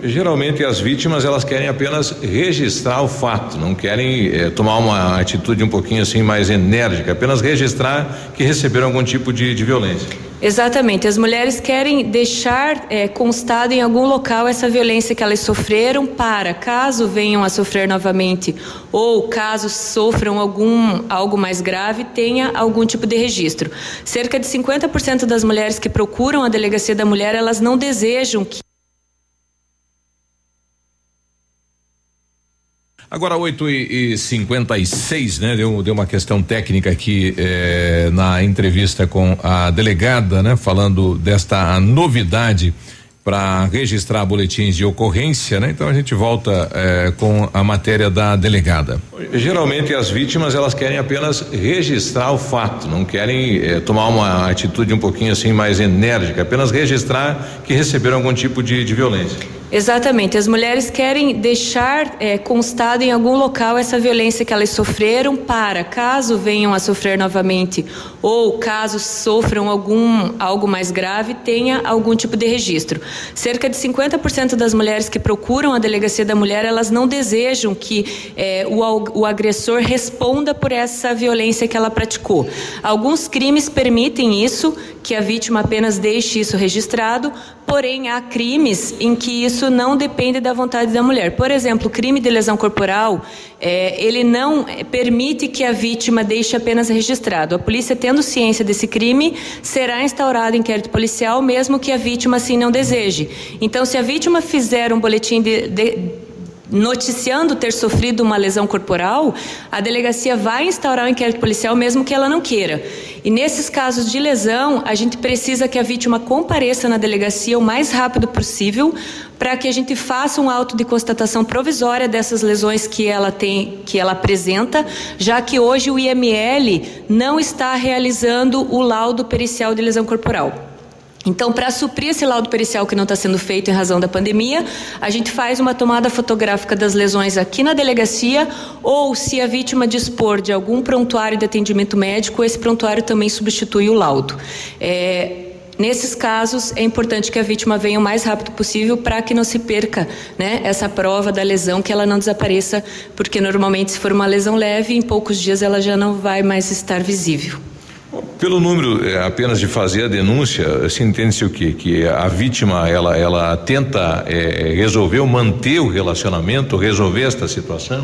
Geralmente as vítimas elas querem apenas registrar o fato, não querem eh, tomar uma atitude um pouquinho assim mais enérgica, apenas registrar que receberam algum tipo de, de violência. Exatamente. As mulheres querem deixar eh, constado em algum local essa violência que elas sofreram para, caso venham a sofrer novamente ou caso sofram algum algo mais grave, tenha algum tipo de registro. Cerca de 50% das mulheres que procuram a delegacia da mulher, elas não desejam que Agora 8 e, e 56 né? Deu, deu uma questão técnica aqui eh, na entrevista com a delegada, né? Falando desta novidade para registrar boletins de ocorrência, né? Então a gente volta eh, com a matéria da delegada. Geralmente as vítimas elas querem apenas registrar o fato, não querem eh, tomar uma atitude um pouquinho assim mais enérgica, apenas registrar que receberam algum tipo de, de violência. Exatamente. As mulheres querem deixar é, constado em algum local essa violência que elas sofreram para, caso venham a sofrer novamente ou caso sofram algum algo mais grave, tenha algum tipo de registro. Cerca de 50% das mulheres que procuram a delegacia da mulher, elas não desejam que é, o, o agressor responda por essa violência que ela praticou. Alguns crimes permitem isso, que a vítima apenas deixe isso registrado, porém há crimes em que isso não depende da vontade da mulher. Por exemplo, o crime de lesão corporal, é, ele não permite que a vítima deixe apenas registrado. A polícia, tendo ciência desse crime, será instaurado inquérito policial, mesmo que a vítima assim não deseje. Então, se a vítima fizer um boletim de, de noticiando ter sofrido uma lesão corporal, a delegacia vai instaurar um inquérito policial mesmo que ela não queira. E nesses casos de lesão, a gente precisa que a vítima compareça na delegacia o mais rápido possível para que a gente faça um auto de constatação provisória dessas lesões que ela tem, que ela apresenta, já que hoje o IML não está realizando o laudo pericial de lesão corporal. Então, para suprir esse laudo pericial que não está sendo feito em razão da pandemia, a gente faz uma tomada fotográfica das lesões aqui na delegacia, ou se a vítima dispor de algum prontuário de atendimento médico, esse prontuário também substitui o laudo. É, Nesses casos, é importante que a vítima venha o mais rápido possível para que não se perca né, essa prova da lesão, que ela não desapareça, porque normalmente, se for uma lesão leve, em poucos dias ela já não vai mais estar visível. Pelo número é, apenas de fazer a denúncia, se entende-se o quê? Que a vítima ela, ela tenta é, resolver manter o relacionamento, resolver esta situação?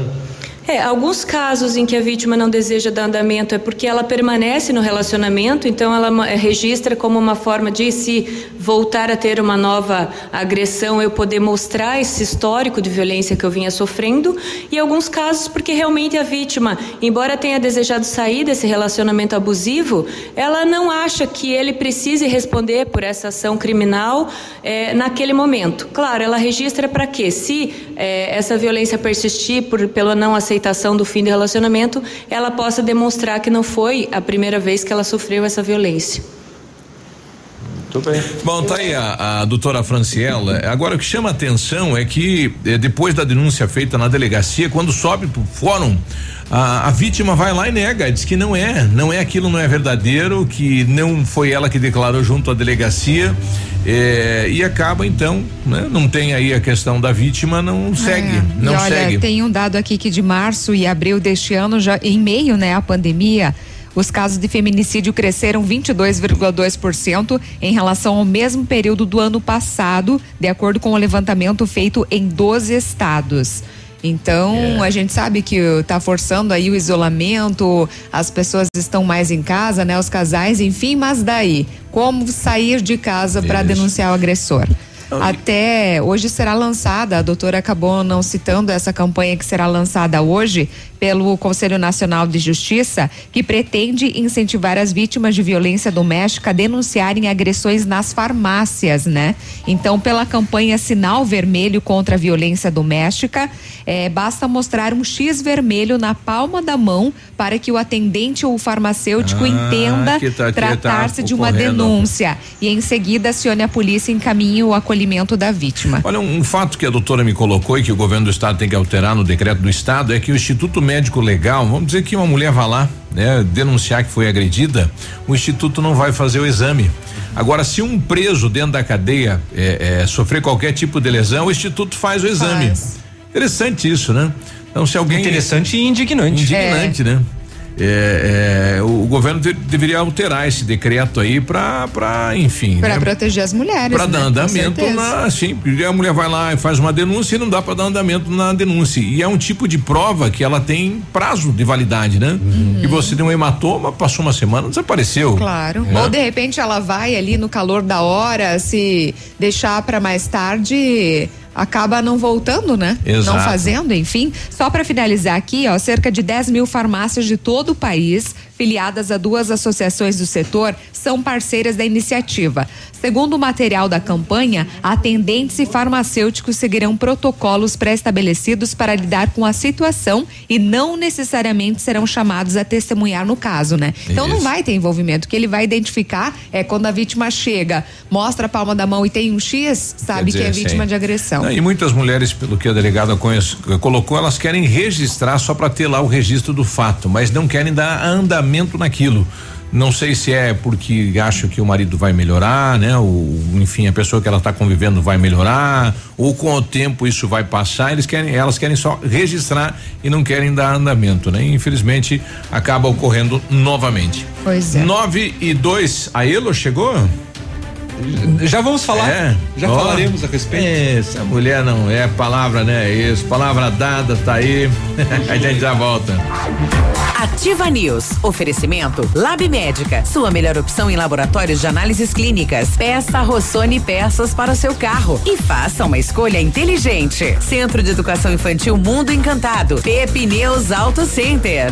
É, alguns casos em que a vítima não deseja dar andamento é porque ela permanece no relacionamento, então ela é, registra como uma forma de se voltar a ter uma nova agressão, eu poder mostrar esse histórico de violência que eu vinha sofrendo, e alguns casos porque realmente a vítima, embora tenha desejado sair desse relacionamento abusivo, ela não acha que ele precise responder por essa ação criminal é, naquele momento. Claro, ela registra para quê? Se é, essa violência persistir por, pela não aceitação aceitação do fim do relacionamento, ela possa demonstrar que não foi a primeira vez que ela sofreu essa violência. Muito bem. Bom, tá aí a, a doutora Franciela. Agora, o que chama atenção é que eh, depois da denúncia feita na delegacia, quando sobe pro fórum, a, a, vítima vai lá e nega, diz que não é, não é aquilo, não é verdadeiro, que não foi ela que declarou junto à delegacia. É, e acaba então, né? Não tem aí a questão da vítima, não segue, é. não e olha, segue. Tem um dado aqui que de março e abril deste ano, já em meio, né, à pandemia, os casos de feminicídio cresceram 22,2% em relação ao mesmo período do ano passado, de acordo com o levantamento feito em 12 estados. Então, é. a gente sabe que está forçando aí o isolamento, as pessoas estão mais em casa, né? Os casais, enfim, mas daí, como sair de casa para denunciar o agressor? Até hoje será lançada, a doutora acabou não citando essa campanha que será lançada hoje pelo Conselho Nacional de Justiça, que pretende incentivar as vítimas de violência doméstica a denunciarem agressões nas farmácias, né? Então, pela campanha Sinal Vermelho contra a Violência Doméstica, é, basta mostrar um X vermelho na palma da mão para que o atendente ou o farmacêutico ah, entenda tá, tá tratar-se tá de uma denúncia e em seguida acione a polícia e encaminhe o acolhimento da vítima. Olha, um, um fato que a doutora me colocou e que o governo do estado tem que alterar no decreto do estado é que o Instituto Médico Legal, vamos dizer que uma mulher vá lá, né, denunciar que foi agredida, o instituto não vai fazer o exame. Agora, se um preso dentro da cadeia é, é, sofrer qualquer tipo de lesão, o instituto faz o exame. Faz. Interessante isso, né? Então, se alguém. Interessante e indignante. Indignante, é. né? É, é, o, governo de, deveria alterar esse decreto aí para, para enfim, para né? proteger as mulheres, para né? dar andamento na, sim, a mulher vai lá e faz uma denúncia e não dá para dar andamento na denúncia e é um tipo de prova que ela tem prazo de validade, né? Uhum. E você tem um hematoma, passou uma semana, desapareceu. Claro. Né? Ou de repente ela vai ali no calor da hora, se deixar para mais tarde acaba não voltando, né? Exato. Não fazendo, enfim. Só para finalizar aqui, ó, cerca de 10 mil farmácias de todo o país filiadas a duas associações do setor, são parceiras da iniciativa. Segundo o material da campanha, atendentes e farmacêuticos seguirão protocolos pré-estabelecidos para lidar com a situação e não necessariamente serão chamados a testemunhar no caso, né? Então não vai ter envolvimento. O que ele vai identificar é quando a vítima chega, mostra a palma da mão e tem um X, sabe Quer que é dizer, vítima sim. de agressão. E muitas mulheres, pelo que a delegada conhece- colocou, elas querem registrar só para ter lá o registro do fato, mas não querem dar andamento naquilo. Não sei se é porque acham que o marido vai melhorar, né? O, enfim, a pessoa que ela está convivendo vai melhorar, ou com o tempo isso vai passar. Eles querem, elas querem só registrar e não querem dar andamento, né? Infelizmente acaba ocorrendo novamente. Pois é. Nove e dois. A Elo chegou? Já vamos falar. É. Já Ó, falaremos a respeito. Essa mulher não é palavra, né? Isso, palavra dada, tá aí. a gente já volta. Ativa News. Oferecimento Lab Médica. Sua melhor opção em laboratórios de análises clínicas. Peça Rossoni peças para o seu carro e faça uma escolha inteligente. Centro de Educação Infantil Mundo Encantado. Pepineus Auto Center.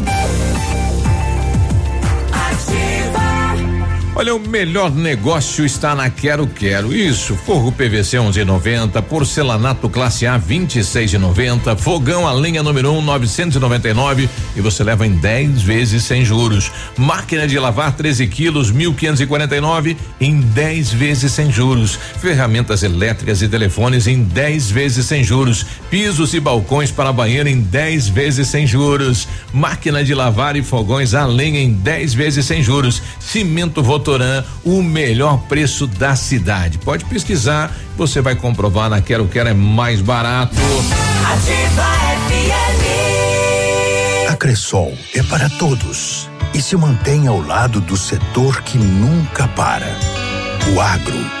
Olha, o melhor negócio está na Quero Quero. Isso, forro PVC 11,90, porcelanato classe A 26,90, fogão a lenha número 1 999 e você leva em 10 vezes sem juros. Máquina de lavar 13 quilos 1.549 em 10 vezes sem juros. Ferramentas elétricas e telefones em 10 vezes sem juros. Pisos e balcões para banheiro em 10 vezes sem juros. Máquina de lavar e fogões a lenha em 10 vezes sem juros. Cimento Votoran, o melhor preço da cidade. Pode pesquisar, você vai comprovar na Quero Quero é mais barato. A Cressol é para todos e se mantém ao lado do setor que nunca para. O agro.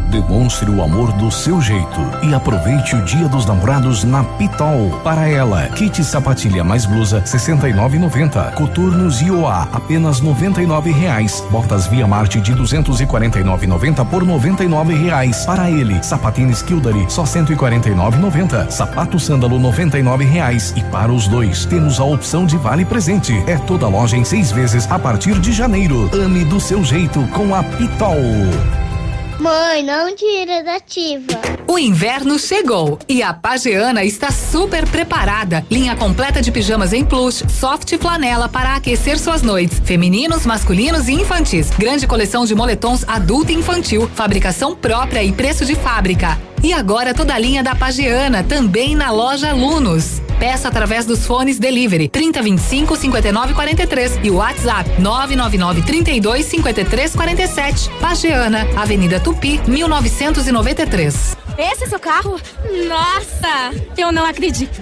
Demonstre o amor do seu jeito e aproveite o Dia dos Namorados na Pitol. Para ela, kit sapatilha mais blusa 69,90. Coturnos Ioá apenas 99 reais. Botas Via Marte de 249,90 por 99 reais. Para ele, sapatênis Kildare só 149,90. Sapato sândalo 99 reais. E para os dois, temos a opção de vale presente. É toda loja em seis vezes a partir de janeiro. Ame do seu jeito com a Pitol. Mãe, não tira da ativa. O inverno chegou e a Pageana está super preparada. Linha completa de pijamas em plush, soft flanela para aquecer suas noites. Femininos, masculinos e infantis. Grande coleção de moletons adulto e infantil. Fabricação própria e preço de fábrica. E agora toda a linha da Pageana também na loja Alunos. Peça através dos fones Delivery 3025 5943 e WhatsApp 999 32 53 47. Pageana, Avenida Tupi, 1993. Esse é seu carro? Nossa, eu não acredito.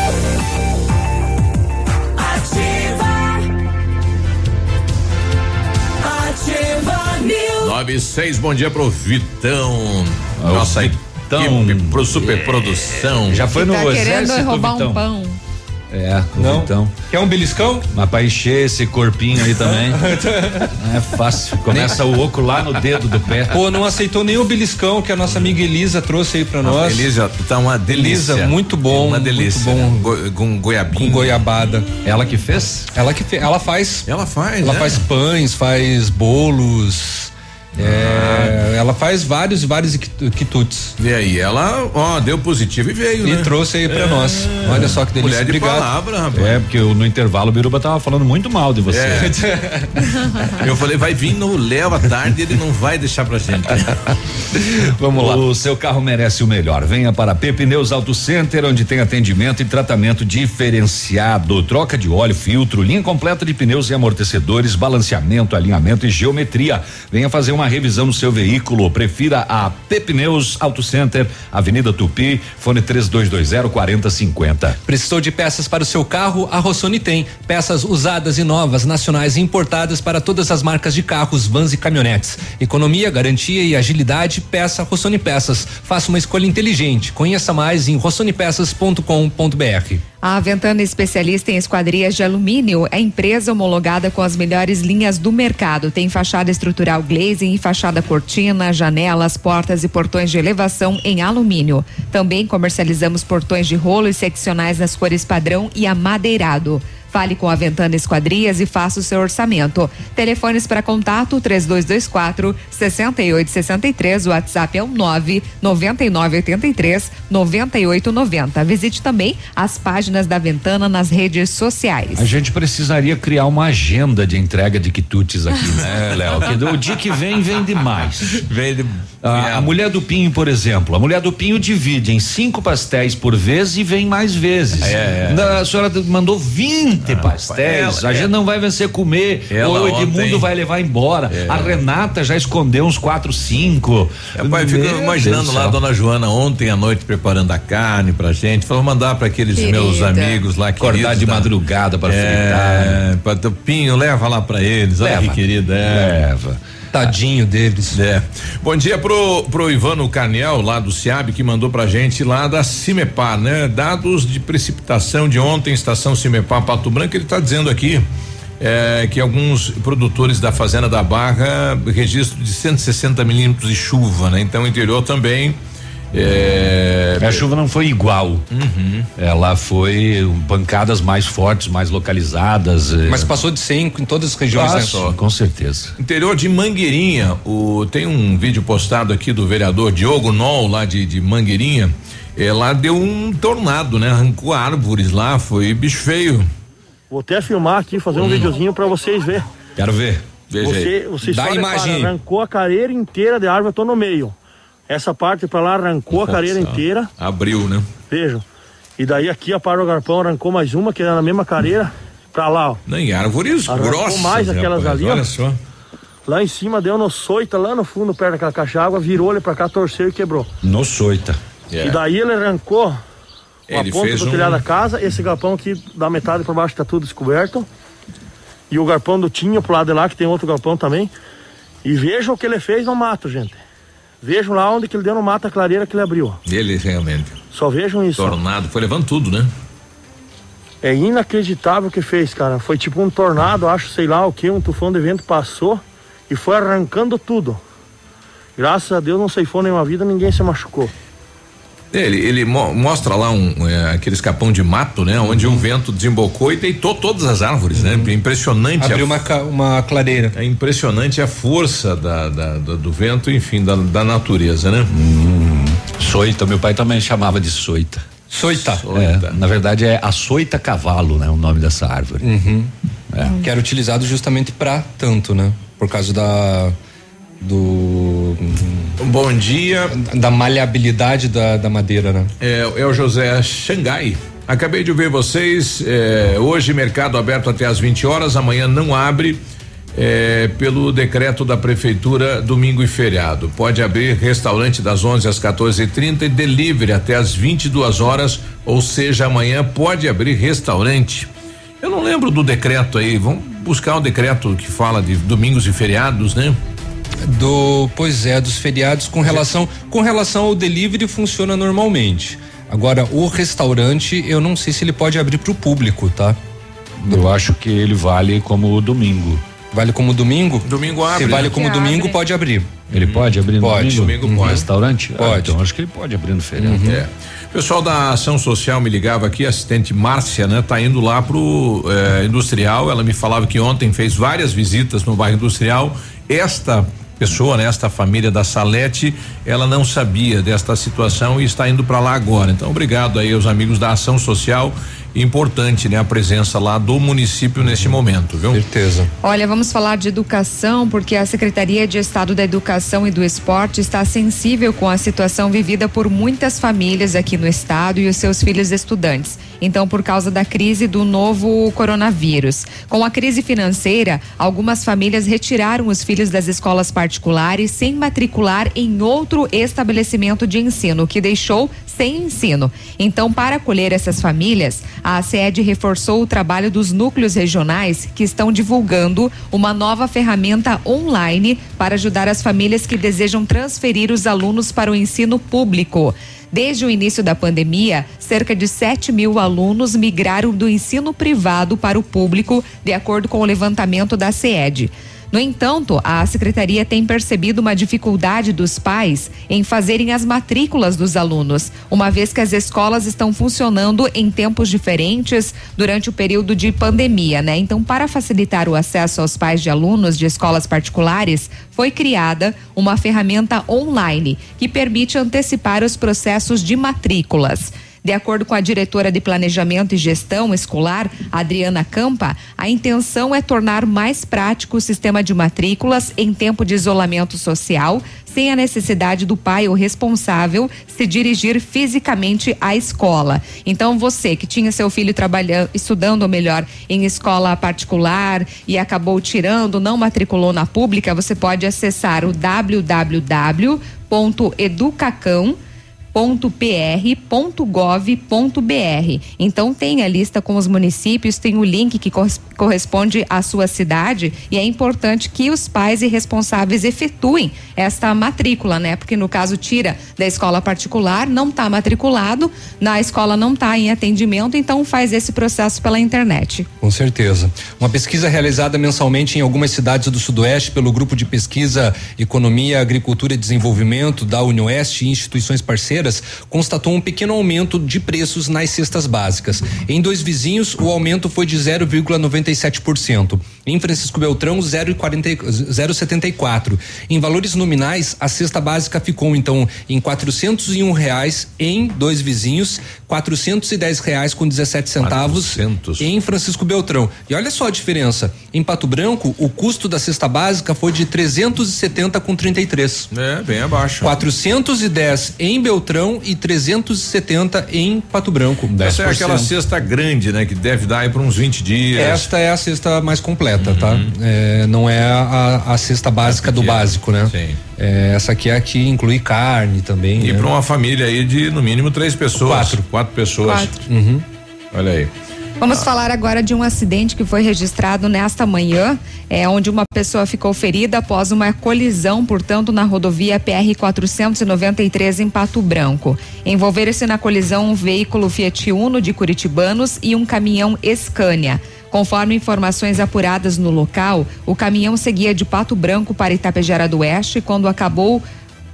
9 e 6, bom dia pro Vitão. Ah, Nossa Vitão. equipe pro superprodução. Já foi no Tá querendo exército, roubar Vitão? um pão. É, Não? então. Quer um beliscão? Mas pra encher esse corpinho aí também. é fácil. Começa o oco lá no dedo do pé. Pô, não aceitou nem o beliscão que a nossa amiga Elisa trouxe aí pra nós. Elisa, tá uma delícia. Elisa, muito bom. Uma delícia. Muito bom. Go- com goiabinho. Com goiabada. Ela que fez? Ela que fez. Ela faz. Ela faz. Ela né? faz pães, faz bolos. É, ela faz vários, vários quitu- quitutes. E aí, ela, ó, deu positivo e veio, E né? trouxe aí pra nós. Olha só que delícia. Mulher de Obrigado. palavra, rapaz. É, porque eu- no intervalo o Biruba tava falando muito mal de você. É. Eu falei, vai vir no Léo à tarde, ele não vai deixar pra gente. Vamos lá. O seu carro merece o melhor. Venha para Pepineus Auto Center, onde tem atendimento e tratamento diferenciado. Troca de óleo, filtro, linha completa de pneus e amortecedores, balanceamento, alinhamento e geometria. Venha fazer uma revisão no seu veículo. Prefira a Pepineus Auto Center, Avenida Tupi, fone 3220 4050. Precisou de peças para o seu carro? A Rossoni tem. Peças usadas e novas, nacionais e importadas para todas as marcas de carros, vans e caminhonetes. Economia, garantia e agilidade, peça Rossoni Peças. Faça uma escolha inteligente. Conheça mais em rossonepeças.com.br. A Ventana especialista em esquadrias de alumínio é empresa homologada com as melhores linhas do mercado. Tem fachada estrutural glazing fachada cortina, janelas, portas e portões de elevação em alumínio. Também comercializamos portões de rolo e seccionais nas cores padrão e amadeirado. Fale com a Ventana Esquadrias e faça o seu orçamento. Telefones para contato 3224 6863. O WhatsApp é o 9 9983 9890. Visite também as páginas da Ventana nas redes sociais. A gente precisaria criar uma agenda de entrega de quitutes aqui, né, Léo? Que o dia que vem, vem demais. Vem de... A, a mulher do Pinho, por exemplo, a mulher do Pinho divide em cinco pastéis por vez e vem mais vezes. É, é. Da- A senhora mandou 20 pastéis. ela- a gente é. não vai vencer comer. Ela o Edmundo ontem- vai levar embora. É. A Renata já escondeu uns quatro, cinco. Rapaz, fico Meu imaginando Deus lá a céu. dona Joana ontem à noite preparando a carne pra gente. Falou mandar pra aqueles Querida. meus amigos lá Acordar queridos de da- madrugada para é, pra teu Pinho, leva lá pra eles. Olha Leva. que querida. É. Leva. Tadinho deles. É. Bom dia pro, pro Ivano Carniel, lá do CIAB, que mandou pra gente lá da Cimepar, né? Dados de precipitação de ontem, estação Cimepar Pato Branco, ele tá dizendo aqui. é, que alguns produtores da Fazenda da Barra registro de 160 milímetros de chuva, né? Então o interior também é, A chuva não foi igual. Uhum. Ela foi pancadas mais fortes, mais localizadas. eh, Mas passou de 100 em todas as regiões, ah, né? sim, com certeza. Interior de Mangueirinha, o, tem um vídeo postado aqui do vereador Diogo Nol, lá de, de Mangueirinha. É, lá deu um tornado, né? Arrancou árvores lá, foi bicho feio. Vou até filmar aqui, fazer um videozinho pra vocês ver. Quero ver. Veja aí. Você, você Dá só a repara, imagem arrancou a careira inteira de árvore, eu tô no meio. Essa parte pra lá arrancou a careira inteira, Abriu, né? vejam. E daí aqui a par do garpão arrancou mais uma, que era na mesma careira, pra lá, ó. Nem árvores Arrancou grossas. mais aquelas rapaz, ali, ó. Olha só. Lá em cima deu no soita, lá no fundo, perto daquela caixa d'água, virou ele pra cá, torceu e quebrou. No soita. É. E daí ele arrancou a Ele ponta fez do um- telhado da casa, esse galpão aqui da metade por baixo tá tudo descoberto. E o galpão do Tinha pro lado de lá, que tem outro galpão também. E vejam o que ele fez no mato, gente. Vejam lá onde que ele deu no mato a clareira que ele abriu. Ele realmente. Só vejam isso. Tornado, foi levando tudo, né? É inacreditável o que fez, cara. Foi tipo um tornado, acho, sei lá o que, um tufão de vento passou e foi arrancando tudo. Graças a Deus não ceifou nenhuma vida, ninguém se machucou. Ele, ele mo- mostra lá um, é, aquele escapão de mato, né? Onde Uhum. o vento desembocou e deitou todas as árvores, né? Impressionante. Abriu uma, uma clareira. É impressionante a força da, da- da- do vento, enfim, da, da natureza, né? Soita, meu pai também chamava de soita. Soita. É, na verdade é açoita cavalo, né? O nome dessa árvore. Uhum. É. Que era utilizado justamente pra tanto, né? Por causa da. Do. Bom dia. Da maleabilidade da, da madeira, né? É, é o José Xangai. Acabei de ver vocês. é, hoje, mercado aberto até às 20 horas. Amanhã não abre. é, pelo decreto da prefeitura, domingo e feriado. Pode abrir restaurante das 11 às 14h30 e delivery até às 22 horas. Ou seja, amanhã pode abrir restaurante. Eu não lembro do decreto aí. Vamos buscar um decreto que fala de domingos e feriados, né? Do, pois é, dos feriados com relação com relação ao delivery funciona normalmente. Agora, o restaurante, eu não sei se ele pode abrir para o público, tá? Eu acho que ele vale como domingo. Vale como domingo? Domingo abre. Se vale né? como Que domingo, abre. pode abrir. Ele pode abrir no Pode. domingo? Domingo no pode. restaurante? Ah, Pode. então acho que ele pode abrir no feriado. É. O pessoal da ação social me ligava aqui, a assistente Márcia, né? Tá indo lá pro eh, industrial. Ela me falava que ontem fez várias visitas no bairro industrial. Esta pessoa, né? Esta família da Salete, ela não sabia desta situação e está indo para lá agora. Então, obrigado aí aos amigos da ação social. Importante, né? A presença lá do município neste momento, viu? Certeza. Olha, vamos falar de educação, porque a Secretaria de Estado da Educação e do Esporte está sensível com a situação vivida por muitas famílias aqui no estado e os seus filhos estudantes. Então, por causa da crise do novo coronavírus. Com a crise financeira, algumas famílias retiraram os filhos das escolas particulares sem matricular em outro estabelecimento de ensino, que deixou sem ensino. Então, para acolher essas famílias, a SED reforçou o trabalho dos núcleos regionais que estão divulgando uma nova ferramenta online para ajudar as famílias que desejam transferir os alunos para o ensino público. Desde o início da pandemia, cerca de 7 mil alunos migraram do ensino privado para o público, de acordo com o levantamento da SED. No entanto, a secretaria tem percebido uma dificuldade dos pais em fazerem as matrículas dos alunos, uma vez que as escolas estão funcionando em tempos diferentes durante o período de pandemia, né? Então, para facilitar o acesso aos pais de alunos de escolas particulares, foi criada uma ferramenta online que permite antecipar os processos de matrículas. De acordo com a diretora de Planejamento e Gestão Escolar, Adriana Campa, a intenção é tornar mais prático o sistema de matrículas em tempo de isolamento social, sem a necessidade do pai ou responsável se dirigir fisicamente à escola. Então, você que tinha seu filho trabalhando, estudando, ou melhor, em escola particular e acabou tirando, não matriculou na pública, você pode acessar o www.educacão .pr.gov.br. Então tem a lista com os municípios, tem o link que cor- corresponde à sua cidade e é importante que os pais e responsáveis efetuem esta matrícula, né? Porque no caso tira da escola particular, não está matriculado, na escola não está em atendimento, então faz esse processo pela internet. Com certeza. Uma pesquisa realizada mensalmente em algumas cidades do Sudoeste pelo Grupo de Pesquisa Economia, Agricultura e Desenvolvimento da Unioeste e instituições parceiras constatou um pequeno aumento de preços nas cestas básicas. Em dois vizinhos, o aumento foi de 0,97%. Em Francisco Beltrão, 0,40 0,74. Em valores nominais, a cesta básica ficou então em 401 reais em dois vizinhos, 410 reais com 17 centavos em Francisco Beltrão. E olha só a diferença. Em Pato Branco, o custo da cesta básica foi de 370 com 33. É, bem abaixo. 410 em Beltrão e 370 em Pato Branco. Essa é aquela 10%. cesta grande, né? Que deve dar aí para uns 20 dias. Esta é a cesta mais completa, tá? É, não é a, a cesta básica do básico, né? Sim. É, essa aqui é a que inclui carne também. E né? para uma família aí de no mínimo três pessoas. Quatro. Quatro pessoas. Quatro. Uhum. Olha aí. Vamos falar agora de um acidente que foi registrado nesta manhã, é, onde uma pessoa ficou ferida após uma colisão, portanto, na rodovia PR 493 em Pato Branco. Envolveram-se na colisão um veículo Fiat Uno de Curitibanos e um caminhão Scania. Conforme informações apuradas no local, o caminhão seguia de Pato Branco para Itapejara do Oeste quando acabou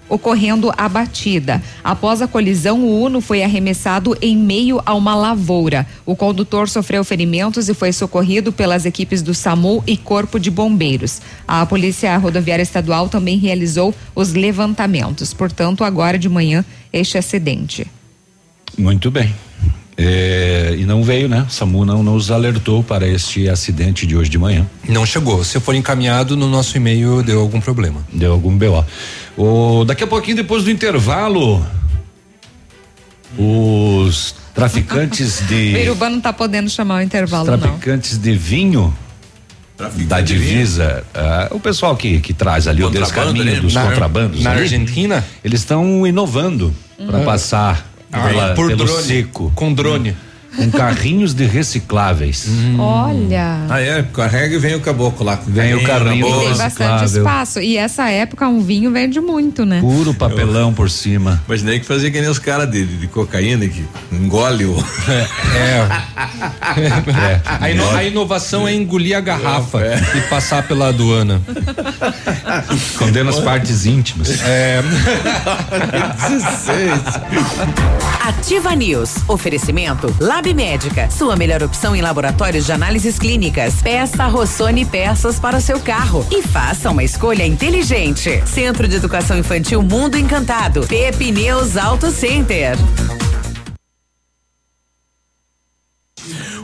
ocorrendo a batida. Após a colisão, o Uno foi arremessado em meio a uma lavoura. O condutor sofreu ferimentos e foi socorrido pelas equipes do SAMU e Corpo de Bombeiros. A Polícia Rodoviária Estadual também realizou os levantamentos. Portanto, agora de manhã, este acidente. Muito bem. É, e não veio, né? SAMU não nos alertou para este acidente de hoje de manhã. Não chegou. Se for encaminhado no nosso e-mail, deu algum problema. Deu algum BO. O, daqui a pouquinho, depois do intervalo, os traficantes O de. Iruba não está podendo chamar o intervalo, não. traficantes de vinho da divisa, ah, o pessoal que, que traz ali o Contrabando, descaminho né? dos Na- contrabandos na ali, Argentina? eles estão inovando para Uhum. passar Ah, pela- por pelo drone. Com drone. Com carrinhos de recicláveis. Olha. Ah, é? Carrega e vem o caboclo lá. Vem o carrinho E tem bastante espaço. E essa época um vinho vende muito, né? Puro papelão por cima. Imaginei que fazia que nem os caras de, de, de cocaína que engole o. É. A, ino- a inovação é engolir a garrafa e passar pela aduana. Escondendo as partes íntimas. É. Ativa News. Oferecimento Lab Médica. Sua melhor opção em laboratórios de análises clínicas. Peça Rossoni peças para o seu carro e faça uma escolha inteligente. Centro de Educação Infantil Mundo Encantado. Pepineus Auto Center.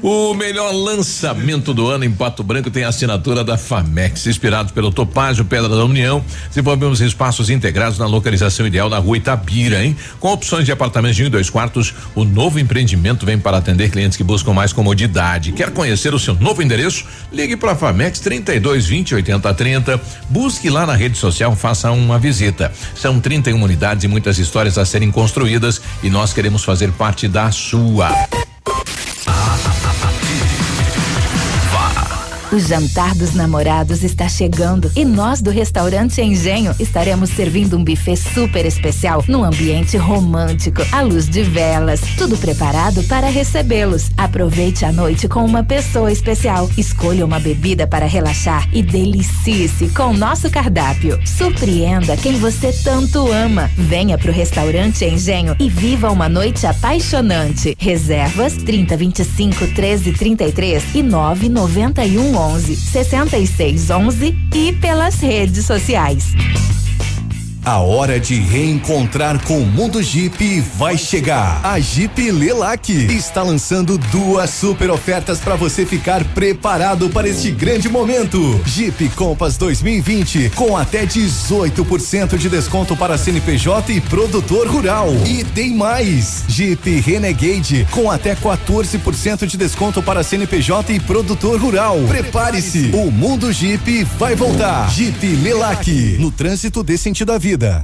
O melhor lançamento do ano em Pato Branco tem a assinatura da Famex. Inspirado pelo Topázio Pedra da União, desenvolvemos espaços integrados na localização ideal na rua Itabira, hein? Com opções de apartamentos de um e dois quartos, o novo empreendimento vem para atender clientes que buscam mais comodidade. Quer conhecer o seu novo endereço? Ligue para a Famex 32 20 80 30. Busque lá na rede social, faça uma visita. São 31 unidades e muitas histórias a serem construídas e nós queremos fazer parte da sua. O jantar dos namorados está chegando e nós do restaurante Engenho estaremos servindo um buffet super especial num ambiente romântico, à luz de velas, tudo preparado para recebê-los. Aproveite a noite com uma pessoa especial. Escolha uma bebida para relaxar e delicie-se com nosso cardápio. Surpreenda quem você tanto ama. Venha pro restaurante Engenho e viva uma noite apaixonante. Reservas 30 25 13 33 e 9 91 11 66 11 e pelas redes sociais. A hora de reencontrar com o mundo Jeep vai chegar. A Jeep Lelac está lançando duas super ofertas para você ficar preparado para este grande momento. Jeep Compass 2020 com até 18% de desconto para CNPJ e produtor rural. E tem mais. Jeep Renegade com até 14% de desconto para CNPJ e produtor rural. Prepare-se. O mundo Jeep vai voltar. Jeep Lelac no trânsito dê sentido à vida vida.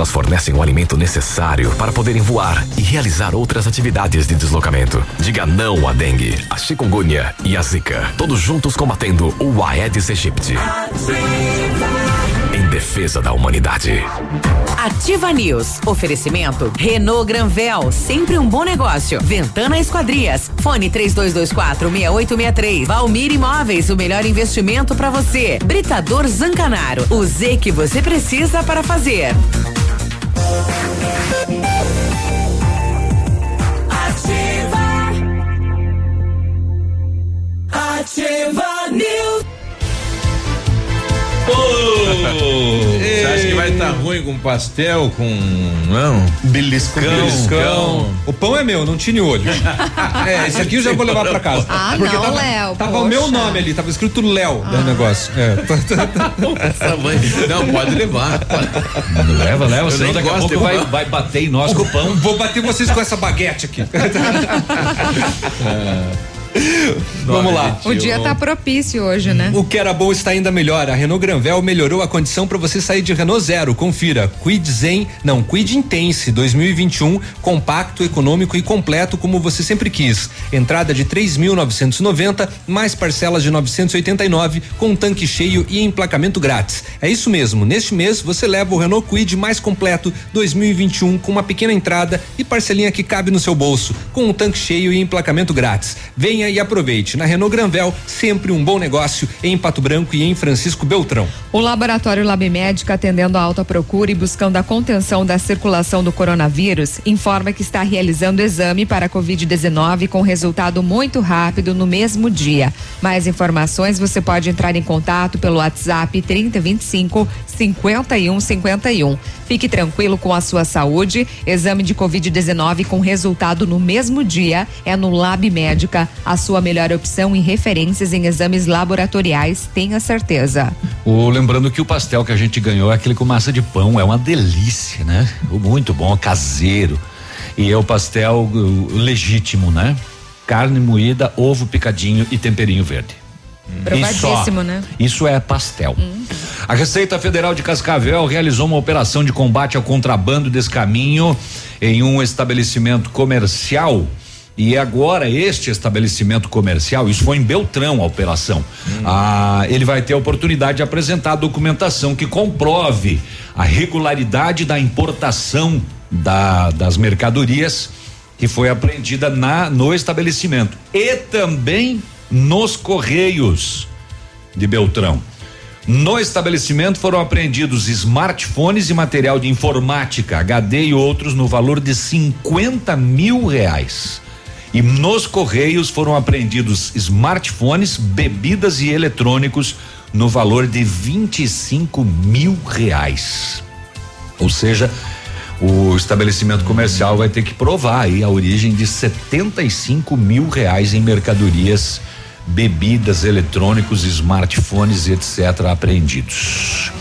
elas fornecem o alimento necessário para poderem voar e realizar outras atividades de deslocamento. Diga não à dengue, a chikungunya e a zika. Todos juntos combatendo o Aedes aegypti. Em defesa da humanidade. Ativa News. Oferecimento Renault Granvel, sempre um bom negócio. Ventana Esquadrias. Fone 3224 6863. Valmir Imóveis, o melhor investimento para você. Britador Zancanaro. O Z que você precisa para fazer. Ativa. News. Você vai estar ruim com pastel, com. Não? Beliscão. Beliscão. O pão é meu, não tine o olho. é, esse aqui eu já vou levar pra casa. Ah, Porque não, tava, Léo, Tava o meu nome ali, tava escrito Léo no negócio. É. Essa mãe. Não, pode levar. Leva, leva, Eu senão nem daqui a pouco vai, vai bater em nós com o pão. Vou bater vocês com essa baguete aqui. Vamos lá. O dia tá propício hoje, né? O que era bom está ainda melhor. A Renault Granvel melhorou a condição para você sair de Renault Zero. Confira. Quid Zen, não, Quid Intense 2021, compacto, econômico e completo como você sempre quis. Entrada de 3.990, mais parcelas de 989 com tanque cheio e emplacamento grátis. É isso mesmo. Neste mês você leva o Renault Quid mais completo 2021 com uma pequena entrada e parcelinha que cabe no seu bolso, com um tanque cheio e emplacamento grátis. Venha e aproveite. Na Renault Granvel, sempre um bom negócio em Pato Branco e em Francisco Beltrão. O Laboratório Lab Médica, atendendo a alta procura e buscando a contenção da circulação do coronavírus, informa que está realizando exame para a Covid-19 com resultado muito rápido no mesmo dia. Mais informações você pode entrar em contato pelo WhatsApp 3025 5151. Fique tranquilo com a sua saúde. Exame de Covid-19 com resultado no mesmo dia é no Lab Médica, a sua melhor opção em referências em exames laboratoriais, tenha certeza. O, lembrando que o pastel que a gente ganhou é aquele com massa de pão, é uma delícia, né? Muito bom, caseiro. E é o pastel uh, legítimo, né? Carne moída, ovo picadinho e temperinho verde. Provadíssimo, né? Isso é pastel. A Receita Federal de Cascavel realizou uma operação de combate ao contrabando desse caminho em um estabelecimento comercial. E agora este estabelecimento comercial, isso foi em Beltrão a operação. Ah, ele vai ter a oportunidade de apresentar a documentação que comprove a regularidade da importação da- das mercadorias que foi apreendida na no estabelecimento e também nos correios de Beltrão. No estabelecimento foram apreendidos smartphones e material de informática, HD e outros no valor de 50 mil reais. E nos correios foram apreendidos smartphones, bebidas e eletrônicos no valor de 25 mil reais. Ou seja, o estabelecimento comercial vai ter que provar aí a origem de 75 mil reais em mercadorias, bebidas, eletrônicos, smartphones etc. apreendidos.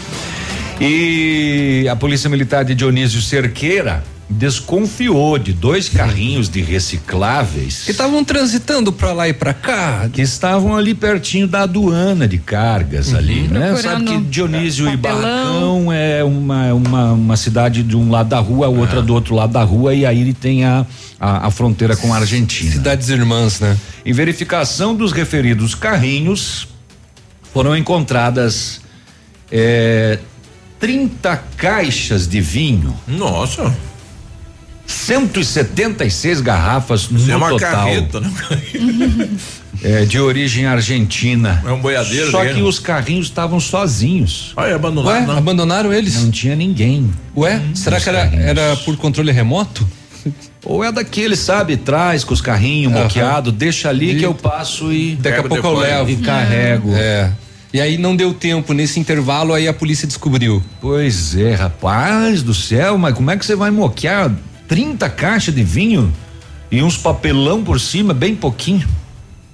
E a Polícia Militar de Dionísio Cerqueira desconfiou de dois carrinhos de recicláveis Que estavam transitando pra lá e pra cá. que estavam ali pertinho da aduana de cargas ali, né? Sabe que Dionísio e. Barracão é uma, uma, uma cidade de um lado da rua, a outra do outro lado da rua e aí ele tem a, a, a fronteira com a Argentina. Cidades irmãs, né? Em verificação dos referidos carrinhos, foram encontradas eh, 30 caixas de vinho. Nossa. 176 garrafas Isso no é uma total. carreta, né? É, de origem argentina. É um boiadeiro Só que os carrinhos estavam sozinhos. Ah, abandonado, Ué, não? abandonaram eles? Não tinha ninguém. Ué, será Os que era, carrinhos. era por controle remoto? Ou é daquele, sabe, traz com os carrinhos moqueado, deixa ali E- que eu passo e Daqui a pouco eu levo. e carrego. É. E aí não deu tempo, nesse intervalo aí a polícia descobriu. Pois é, rapaz do céu, mas como é que você vai moquear 30 caixas de vinho e uns papelão por cima, bem pouquinho?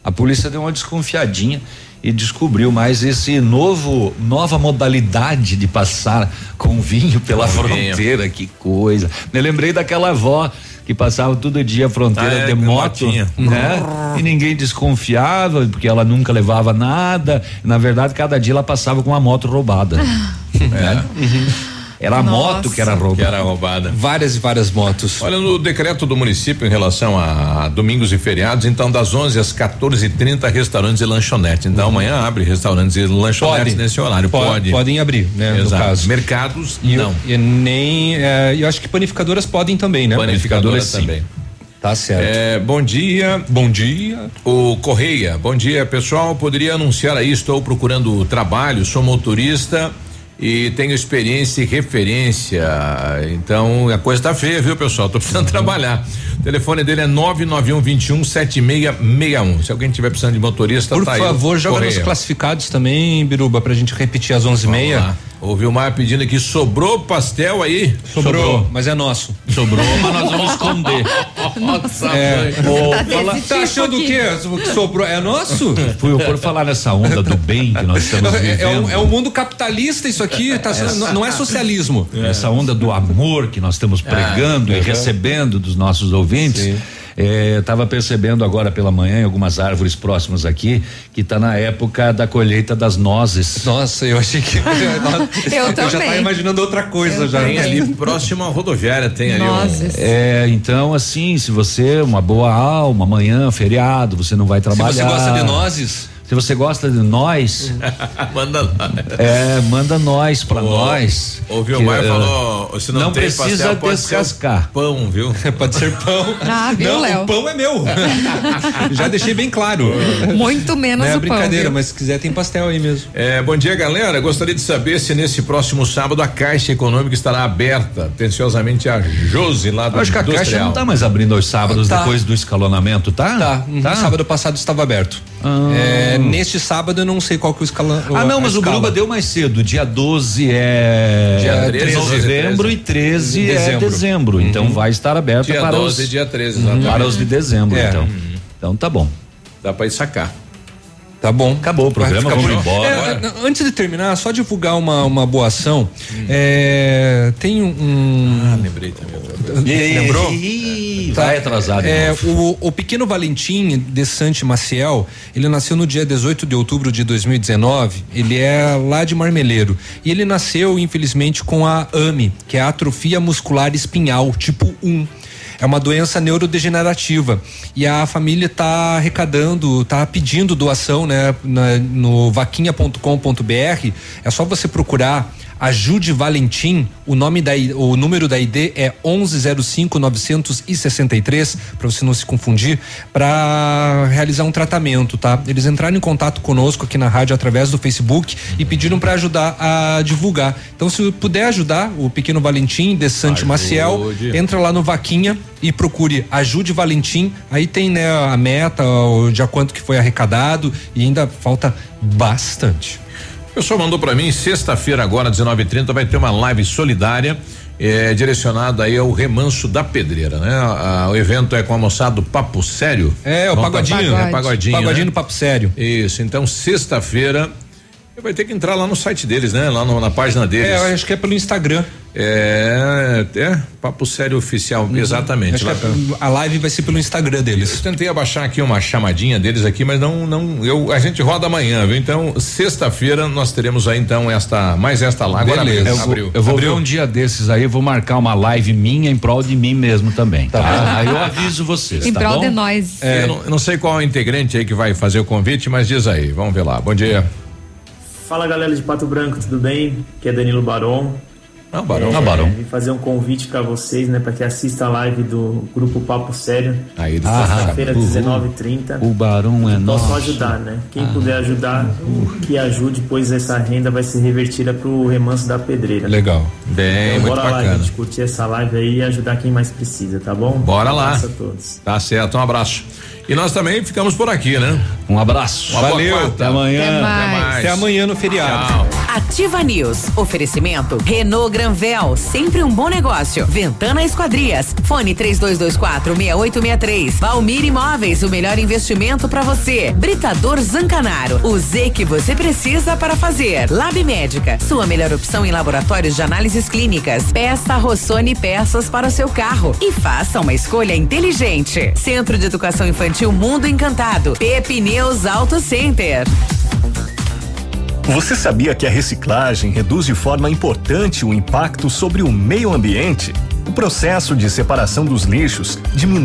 A polícia deu uma desconfiadinha e descobriu mais esse novo nova modalidade de passar com vinho pela Com vinho. fronteira, que coisa. Me lembrei daquela avó que passava todo dia a fronteira Ah, é, de moto, né? E ninguém desconfiava, porque ela nunca levava nada. Na verdade, cada dia ela passava com uma moto roubada. né? Era a moto que era Que roubada. era roubada. Várias e várias motos. Olha, no decreto do município em relação a domingos e feriados, então das 11 às 14h30, restaurantes e lanchonetes. Então amanhã abre restaurantes e lanchonetes Pode. nesse horário. Po- Pode. Podem abrir, né? No Exato. caso. Mercados, E, não. E nem. é, eu acho que panificadoras podem também, né? Panificadoras também. Tá certo. É, bom dia. Bom dia. O Correia, bom dia pessoal. Poderia anunciar aí, estou procurando trabalho, sou motorista e tenho experiência e referência. Então a coisa tá feia, viu pessoal? Tô precisando trabalhar. O telefone dele é 991 21 7661. Se alguém tiver precisando de motorista, Por tá aí. favor, joga Correia. nos classificados também, Biruba, pra gente repetir às onze e Vamos meia. lá. O Vilmar pedindo aqui, sobrou pastel aí? Sobrou, mas é nosso. Sobrou, mas nós vamos esconder. Nossa, É. mãe. Tá Fala- desse tá tipo achando o? Que sobrou? É nosso? Fui por falar nessa onda do bem que nós estamos É, é, vivendo. um, é um mundo capitalista isso aqui, tá, não, não é socialismo. Essa onda do amor que nós estamos pregando e recebendo dos nossos ouvintes. Sim. É, tava percebendo agora pela manhã em algumas árvores próximas aqui que tá na época da colheita das nozes. Nossa, eu achei que eu, eu já tava imaginando outra coisa Eu já. Tem ali próximo à rodoviária, tem ali um. Nozes. É, então assim, se você é uma boa alma, amanhã, feriado, você não vai Se trabalhar. você gosta de nozes, Se você gosta de nós, Manda lá. é, manda nós pra nós. O Que, Vilmar é, falou, se não, não tem precisa pastel, pode ser descascar. pão, viu? pode ser pão. Ah, viu, Não, Léo? o pão é meu. já deixei bem claro. Muito menos Não é o pão. brincadeira, viu? mas se quiser tem pastel aí mesmo. É, bom dia, galera. Gostaria de saber se nesse próximo sábado a Caixa Econômica estará aberta. Atenciosamente a Josi lá do acho que a Industrial. Caixa não tá mais abrindo aos sábados Tá. depois do escalonamento, tá? Tá, uhum. sábado passado estava aberto. Ah. É, neste sábado eu não sei qual que é o escala. Ah, não, mas o escala. Gruba deu mais cedo. Dia 12 é Dia 13, de novembro 13. e 13 é Dezembro. dezembro. Então vai estar aberto Dia para 12 os e dia 13, Uhum, exatamente. para os de dezembro, É. então. Então tá bom. Dá pra ir sacar. Tá bom. Acabou o programa, vamos embora. É, antes de terminar, só divulgar uma, uma boa ação. É, tem um. Ah, lembrei também. coisa. Lembrou? Ih, Vai atrasado. É, o, o pequeno Valentim de Sante Maciel, ele nasceu no dia 18 de outubro de 2019. Ele é lá de Marmeleiro. E ele nasceu, infelizmente, com a AME, que é a atrofia muscular espinhal, tipo 1. É uma doença neurodegenerativa. E a família está arrecadando, está pedindo doação, né? na- no vaquinha.com.br. É só você procurar Ajude Valentim, o nome da o número da ID é 1105 963 para você não se confundir, para realizar um tratamento, tá? Eles entraram em contato conosco aqui na rádio através do Facebook e pediram para ajudar a divulgar. Então se puder ajudar o pequeno Valentim de Sante. Maciel, entra lá no Vaquinha e procure Ajude Valentim. Aí tem né a meta, o dia quanto que foi arrecadado e ainda falta bastante. O pessoal mandou pra mim, sexta-feira agora, 19h30, vai ter uma live solidária. É, direcionada aí ao remanso da pedreira, né? Ah, o evento é com a moçada do Papo Sério. É, o Não, pagodinho. É pagodinho. Pagodinho né? no papo sério. Isso, então sexta-feira vai ter que entrar lá no site deles, né? Lá no- na página deles. É, eu acho que é pelo Instagram. É, é Papo Sério Oficial, exatamente. Acho Lá que é- a live vai ser pelo Instagram deles. Eu tentei abaixar aqui uma chamadinha deles aqui, mas não, não, eu, a gente roda amanhã, viu? Então, sexta-feira nós teremos aí então esta, mais esta lá. Agora Beleza. abriu, Eu vou, abriu. eu vou Abriu. ver um dia desses aí, eu vou marcar uma live minha em prol de mim mesmo também, tá? Aí eu aviso vocês, Em tá prol bom? de nós. É, eu, não, eu não sei qual é o integrante aí que vai fazer o convite, mas diz aí, vamos ver lá. Bom dia. Fala galera de Pato Branco, tudo bem? Aqui é Danilo Baron. Ah, Barão. Ah, Barão. Vim fazer um convite para vocês, né, para que assista a live do grupo Papo Sério. Aí, Ah, Sexta-feira, uhul. 19h30. O barão é Posso nosso. ajudar, né? Quem puder ajudar, que ajude, pois essa renda vai ser revertida pro remanso da pedreira. Legal. Bem, Então, muito bora lá, bacana. gente, curtir essa live aí e ajudar quem mais precisa, tá bom? Bora lá. Um abraço a todos. Tá certo, um abraço. E nós também ficamos por aqui, né? Um abraço. Uma Valeu. Até amanhã. Até mais. Até amanhã no feriado. Tchau. Ativa News. Oferecimento Renault Granvel, sempre um bom negócio. Ventana Esquadrias. Fone 3224 6863. Valmir Imóveis, o melhor investimento para você. Britador Zancanaro. O Z que você precisa para fazer. Lab Médica, sua melhor opção em laboratórios de análises clínicas. Peça Rossoni peças para o seu carro e faça uma escolha inteligente. Centro de Educação Infantil Mundo Encantado. Pepineus Auto Center. Você sabia que a reciclagem reduz de forma importante o impacto sobre o meio ambiente? O processo de separação dos lixos diminui